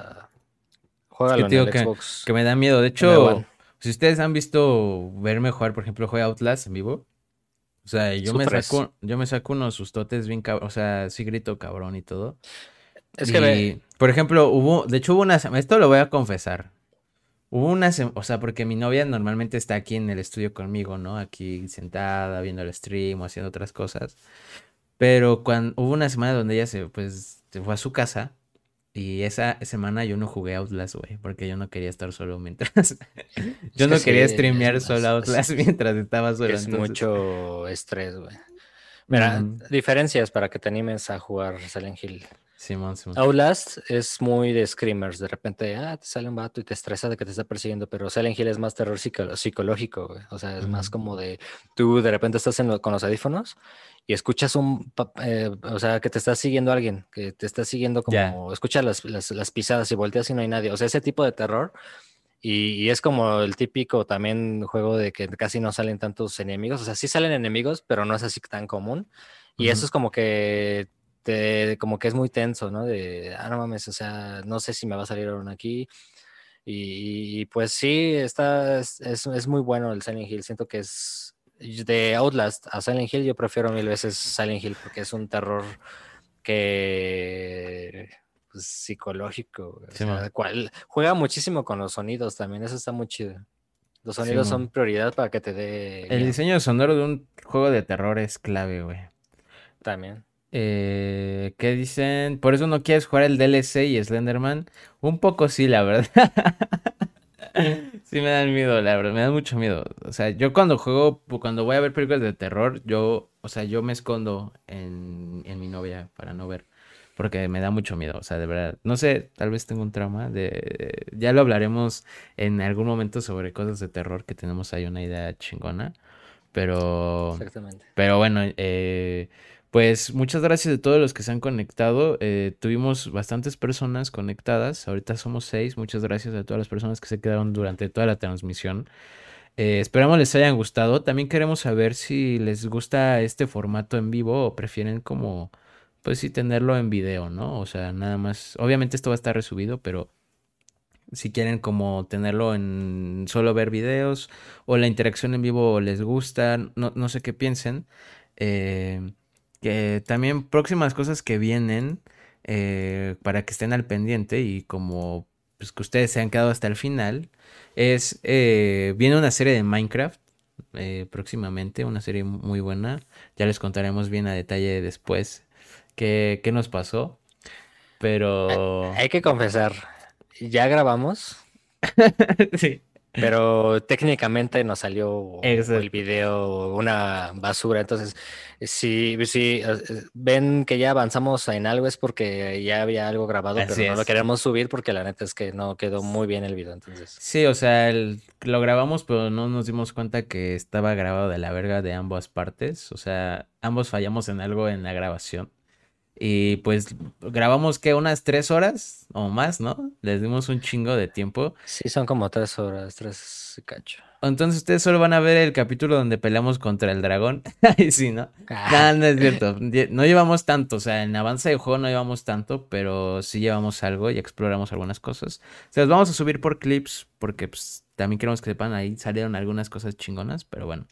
Juégalo en el que, Xbox. Que me da miedo. De hecho, si ustedes han visto verme jugar, por ejemplo, juega Outlast en vivo. O sea, yo me saco, yo me saco unos sustotes bien cabrón, o sea, sí grito cabrón y todo. Es que por ejemplo, hubo, de hecho hubo una esto lo voy a confesar. Hubo una o sea, porque mi novia normalmente está aquí en el estudio conmigo, ¿no? Aquí sentada, viendo el stream o haciendo otras cosas. Pero cuando hubo una semana donde ella se pues se fue a su casa y esa semana yo no jugué Outlast, güey, porque yo no quería estar solo mientras. yo no quería streamear solo Outlast mientras estaba solo. Es mucho estrés, güey. Mira, diferencias para que te animes a jugar Silent Hill. Simón, Simón. Outlast es muy de screamers. De repente, ah, te sale un vato y te estresa de que te está persiguiendo, pero Silent Hill es más terror psicológico, güey. O sea, es más como de tú de repente estás con los audífonos y escuchas un, eh, o sea, que te está siguiendo alguien, que te está siguiendo como, escuchas las, las, pisadas y volteas y no hay nadie. O sea, ese tipo de terror. Y, es como el típico también juego de que casi no salen tantos enemigos. O sea, sí salen enemigos, pero no es así tan común. Y eso es como que te, como que es muy tenso, ¿no? De, ah, no mames, o sea, no sé si me va a salir uno aquí. Y, pues sí, está, es, es, muy bueno el Silent Hill. Siento que es de Outlast a Silent Hill, yo prefiero mil veces Silent Hill porque es un terror que pues, psicológico. cual, juega muchísimo con los sonidos también, eso está muy chido. Los sonidos son prioridad para que te dé. El diseño sonoro de un juego de terror es clave, güey. También. Eh, ¿Qué dicen? Por eso no quieres jugar el DLC y Slenderman. Un poco sí, la verdad. sí me dan miedo, la verdad, me dan mucho miedo. O sea, yo cuando juego, cuando voy a ver películas de terror, yo, o sea, yo me escondo en, en mi novia para no ver. porque me da mucho miedo, o sea, de verdad, no sé, tal vez tengo un trauma de, ya lo hablaremos en algún momento sobre cosas de terror que tenemos ahí una idea chingona, pero, Exactamente. pero bueno, eh, pues muchas gracias a todos los que se han conectado. Eh, tuvimos bastantes personas conectadas. Ahorita somos seis. Muchas gracias a todas las personas que se quedaron durante toda la transmisión. Eh, esperamos les hayan gustado. También queremos saber si les gusta este formato en vivo o prefieren como, pues sí, tenerlo en video, ¿no? O sea, nada más. Obviamente esto va a estar resubido, pero si quieren como tenerlo en solo ver videos o la interacción en vivo les gusta, no, no sé qué piensen. Eh, que también próximas cosas que vienen eh, para que estén al pendiente y como pues, que ustedes se han quedado hasta el final es eh, viene una serie de Minecraft eh, próximamente una serie muy buena. Ya les contaremos bien a detalle después qué, qué nos pasó pero Hay que confesar, ya grabamos, sí pero técnicamente nos salió Exacto. el video una basura. Entonces, si, si eh, ven que ya avanzamos en algo es porque ya había algo grabado, Así pero no lo queremos subir porque la neta es que no quedó muy bien el video. Entonces, Sí, o sea, el- lo grabamos, pero no nos dimos cuenta que estaba grabado de la verga de ambas partes. O sea, ambos fallamos en algo en la grabación. Y pues grabamos que unas tres horas o más, ¿no? Les dimos un chingo de tiempo. sí, son como tres horas, tres cacho. Entonces ustedes solo van a ver el capítulo donde peleamos contra el dragón. Ay, sí, ¿no? Ah, No, no es cierto. No llevamos tanto, o sea, en avance de juego no llevamos tanto, pero sí llevamos algo y exploramos algunas cosas. Se los vamos a subir por clips porque pues, también queremos que sepan, ahí salieron algunas cosas chingonas, pero bueno.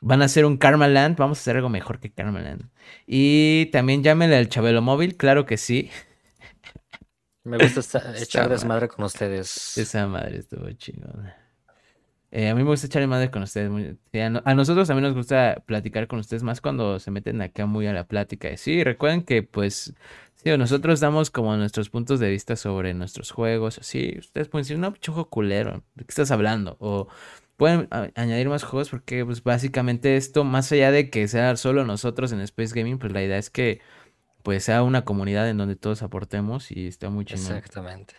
Van a hacer un Karmaland, vamos a hacer algo mejor que Karmaland. Y también llámenle al Chabelo Móvil, claro que sí. me gusta esta- echar desmadre con ustedes. Esa madre estuvo chingona. Eh, a mí me gusta echarle madre con ustedes. muy- sí, a, no- a nosotros también nos gusta platicar con ustedes más cuando se meten acá muy a la plática. Sí, recuerden que pues sí, nosotros damos como nuestros puntos de vista sobre nuestros juegos. Así, ustedes pueden decir, no, chujo culero, ¿de qué estás hablando? O pueden añadir más juegos porque pues básicamente esto, más allá de que sea solo nosotros en Space Gaming, pues la idea es que pues sea una comunidad en donde todos aportemos y está muy chingón. Exactamente.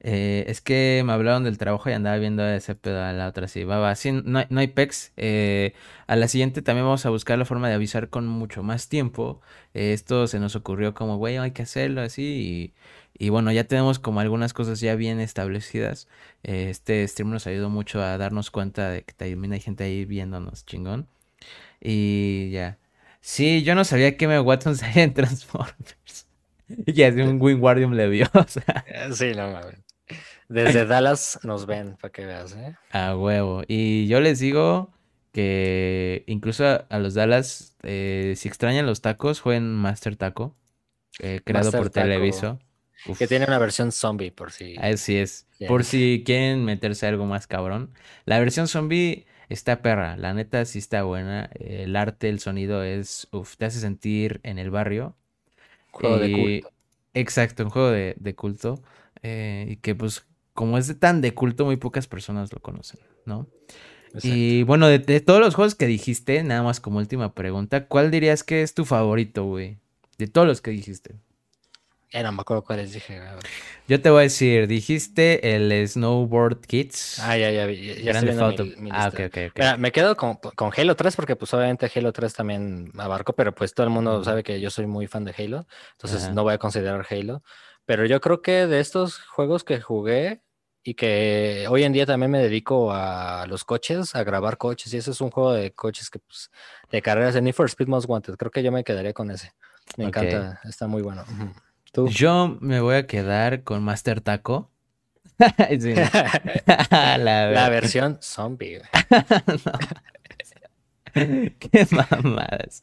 Eh, es que me hablaron del trabajo y andaba viendo ese pedo a la otra. Sí, va, va. Sí, no hay, no hay pex. Eh, a la siguiente también vamos a buscar la forma de avisar con mucho más tiempo. Eh, esto se nos ocurrió como, güey, hay que hacerlo así. Y, y bueno, ya tenemos como algunas cosas ya bien establecidas. Este stream nos ayudó mucho a darnos cuenta de que también hay gente ahí viéndonos chingón. Y ya. Sí, yo no sabía que Emma Watson salía en Transformers. Y así un Wingardium le vio, o sea. Eh, Sí, no mames. Desde Dallas nos ven, para que veas, ¿eh? A huevo. Y yo les digo que incluso a, a los Dallas, eh, si extrañan los tacos, jueguen Master Taco, eh, creado Master por Taco, Televiso. Uf, Que tiene una versión zombie, por si. Así es. Bien. Por si quieren meterse a algo más cabrón. La versión zombie está perra. La neta sí está buena. El arte, el sonido es... Uf, te hace sentir en el barrio. Juego de Y- culto. Exacto, un juego de, de culto. eh, y que pues como es de tan de culto, muy pocas personas lo conocen, ¿no? Exacto. Y bueno, de, de todos los juegos que dijiste, nada más como última pregunta, ¿cuál dirías que es tu favorito, güey? De todos los que dijiste. Ya no me acuerdo cuáles dije. Yo te voy a decir, dijiste el Snowboard Kids. Ah, ya, ya, ya, ya Grand estoy Theft viendo Auto. mi- mi Ah, ok, ok, ok. Mira, me quedo con, con Halo 3 porque pues obviamente Halo 3 también abarco, pero pues todo el mundo Ujú. sabe que yo soy muy fan de Halo, entonces Ajá. no voy a considerar Halo. Pero yo creo que de estos juegos que jugué y que hoy en día también me dedico a los coches, a grabar coches, y ese es un juego de coches que pues de carreras de Need for Speed Most Wanted, creo que yo me quedaría con ese. Me Ok. encanta, está muy bueno. Ujú. ¿Tú? Yo me voy a quedar con Master Taco. La versión zombie. Qué mamadas.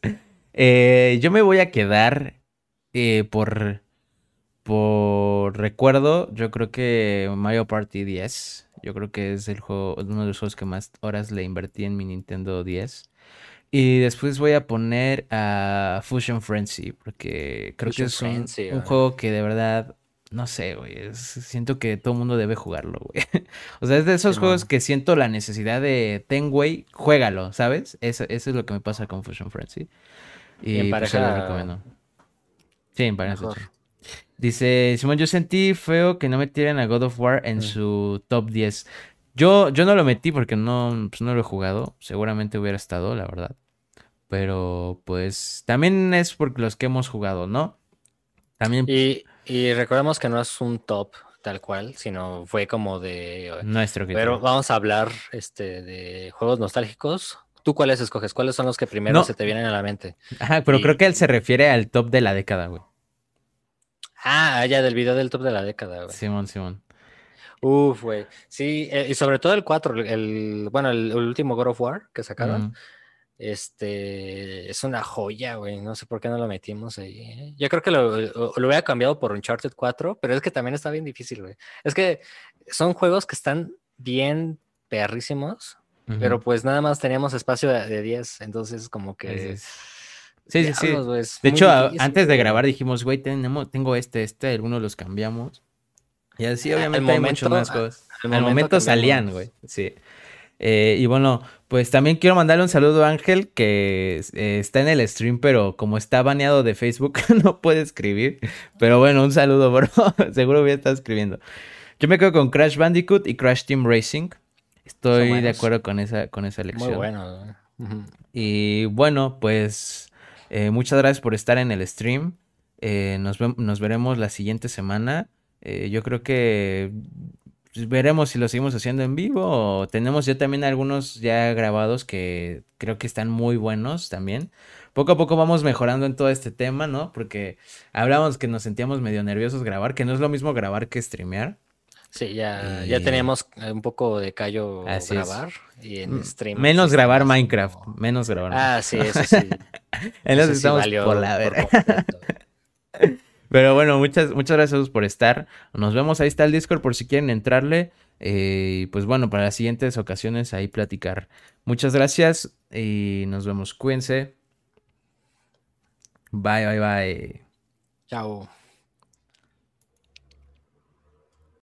Eh, yo me voy a quedar eh, por por recuerdo. Yo creo que Mario Party 10. Yo creo que es el juego, uno de los juegos que más horas le invertí en mi Nintendo 10. Y después voy a poner a Fusion Frenzy, porque creo que es un, Frenzy, un güey. juego que de verdad, no sé, güey, siento que todo el mundo debe jugarlo, güey. O sea, es de esos juegos que siento la necesidad de, ten, güey, juégalo, ¿sabes? Eso, eso es lo que me pasa con Fusion Frenzy. Y en pues se lo pareja- recomiendo. Sí, me parece. Dice, Simón, yo sentí feo que no metieran a God of War en mm. su top 10. Yo, yo no lo metí porque no, pues, no lo he jugado. Seguramente hubiera estado, la verdad. Pero pues también es por los que hemos jugado, ¿no? También. Y, y recordemos que no es un top tal cual, sino fue como de... Nuestro Pero vamos a hablar este, de juegos nostálgicos. ¿Tú cuáles escoges? ¿Cuáles son los que primero se te vienen a la mente? Ajá, pero creo que él se refiere al top de la década, güey. Ah, ya del video del top de la década, güey. Simón, Simón. Uf, güey. Sí, eh, y sobre todo el 4, el, bueno, el, último God of War que sacaron. Este es una joya, güey. No sé por qué no lo metimos ahí. ¿eh? Yo creo que lo, lo, hubiera cambiado por Uncharted 4, pero es que también está bien difícil, güey. Es que son juegos que están bien perrísimos, pero pues nada más teníamos espacio de, 10, entonces como que... Sí, sí, sí. de hecho, antes de grabar dijimos, güey, tenemos, tengo este, este, algunos los cambiamos. Y así obviamente hay muchas más cosas. Al momento salían, güey. Sí. Eh, y bueno, pues también quiero mandarle un saludo a Ángel, que eh, está en el stream, pero como está baneado de Facebook, no puede escribir. Pero bueno, un saludo, bro. Seguro voy a estar escribiendo. Yo me quedo con Crash Bandicoot y Crash Team Racing. Estoy de acuerdo con esa, con esa elección. Muy bueno. Y bueno, pues eh, muchas gracias por estar en el stream. nos, nos, veremos la siguiente semana. yo creo que pues, veremos si lo seguimos haciendo en vivo. tenemos ya también algunos ya grabados que creo que están muy buenos también. Poco a poco vamos mejorando en todo este tema, ¿no? Porque hablamos que nos sentíamos medio nerviosos grabar, que no es lo mismo grabar que streamear. Sí, ya, ya teníamos un poco de callo grabar y en stream. Menos grabar Minecraft, menos grabar. Ah, sí, eso sí. en eso estamos por la verga. Pero bueno, muchas, muchas gracias por estar. Nos vemos, ahí está el Discord por si quieren entrarle. Eh, pues bueno, para las siguientes ocasiones ahí platicar. Muchas gracias y nos vemos. Cuídense. Bye, bye, bye. Chao.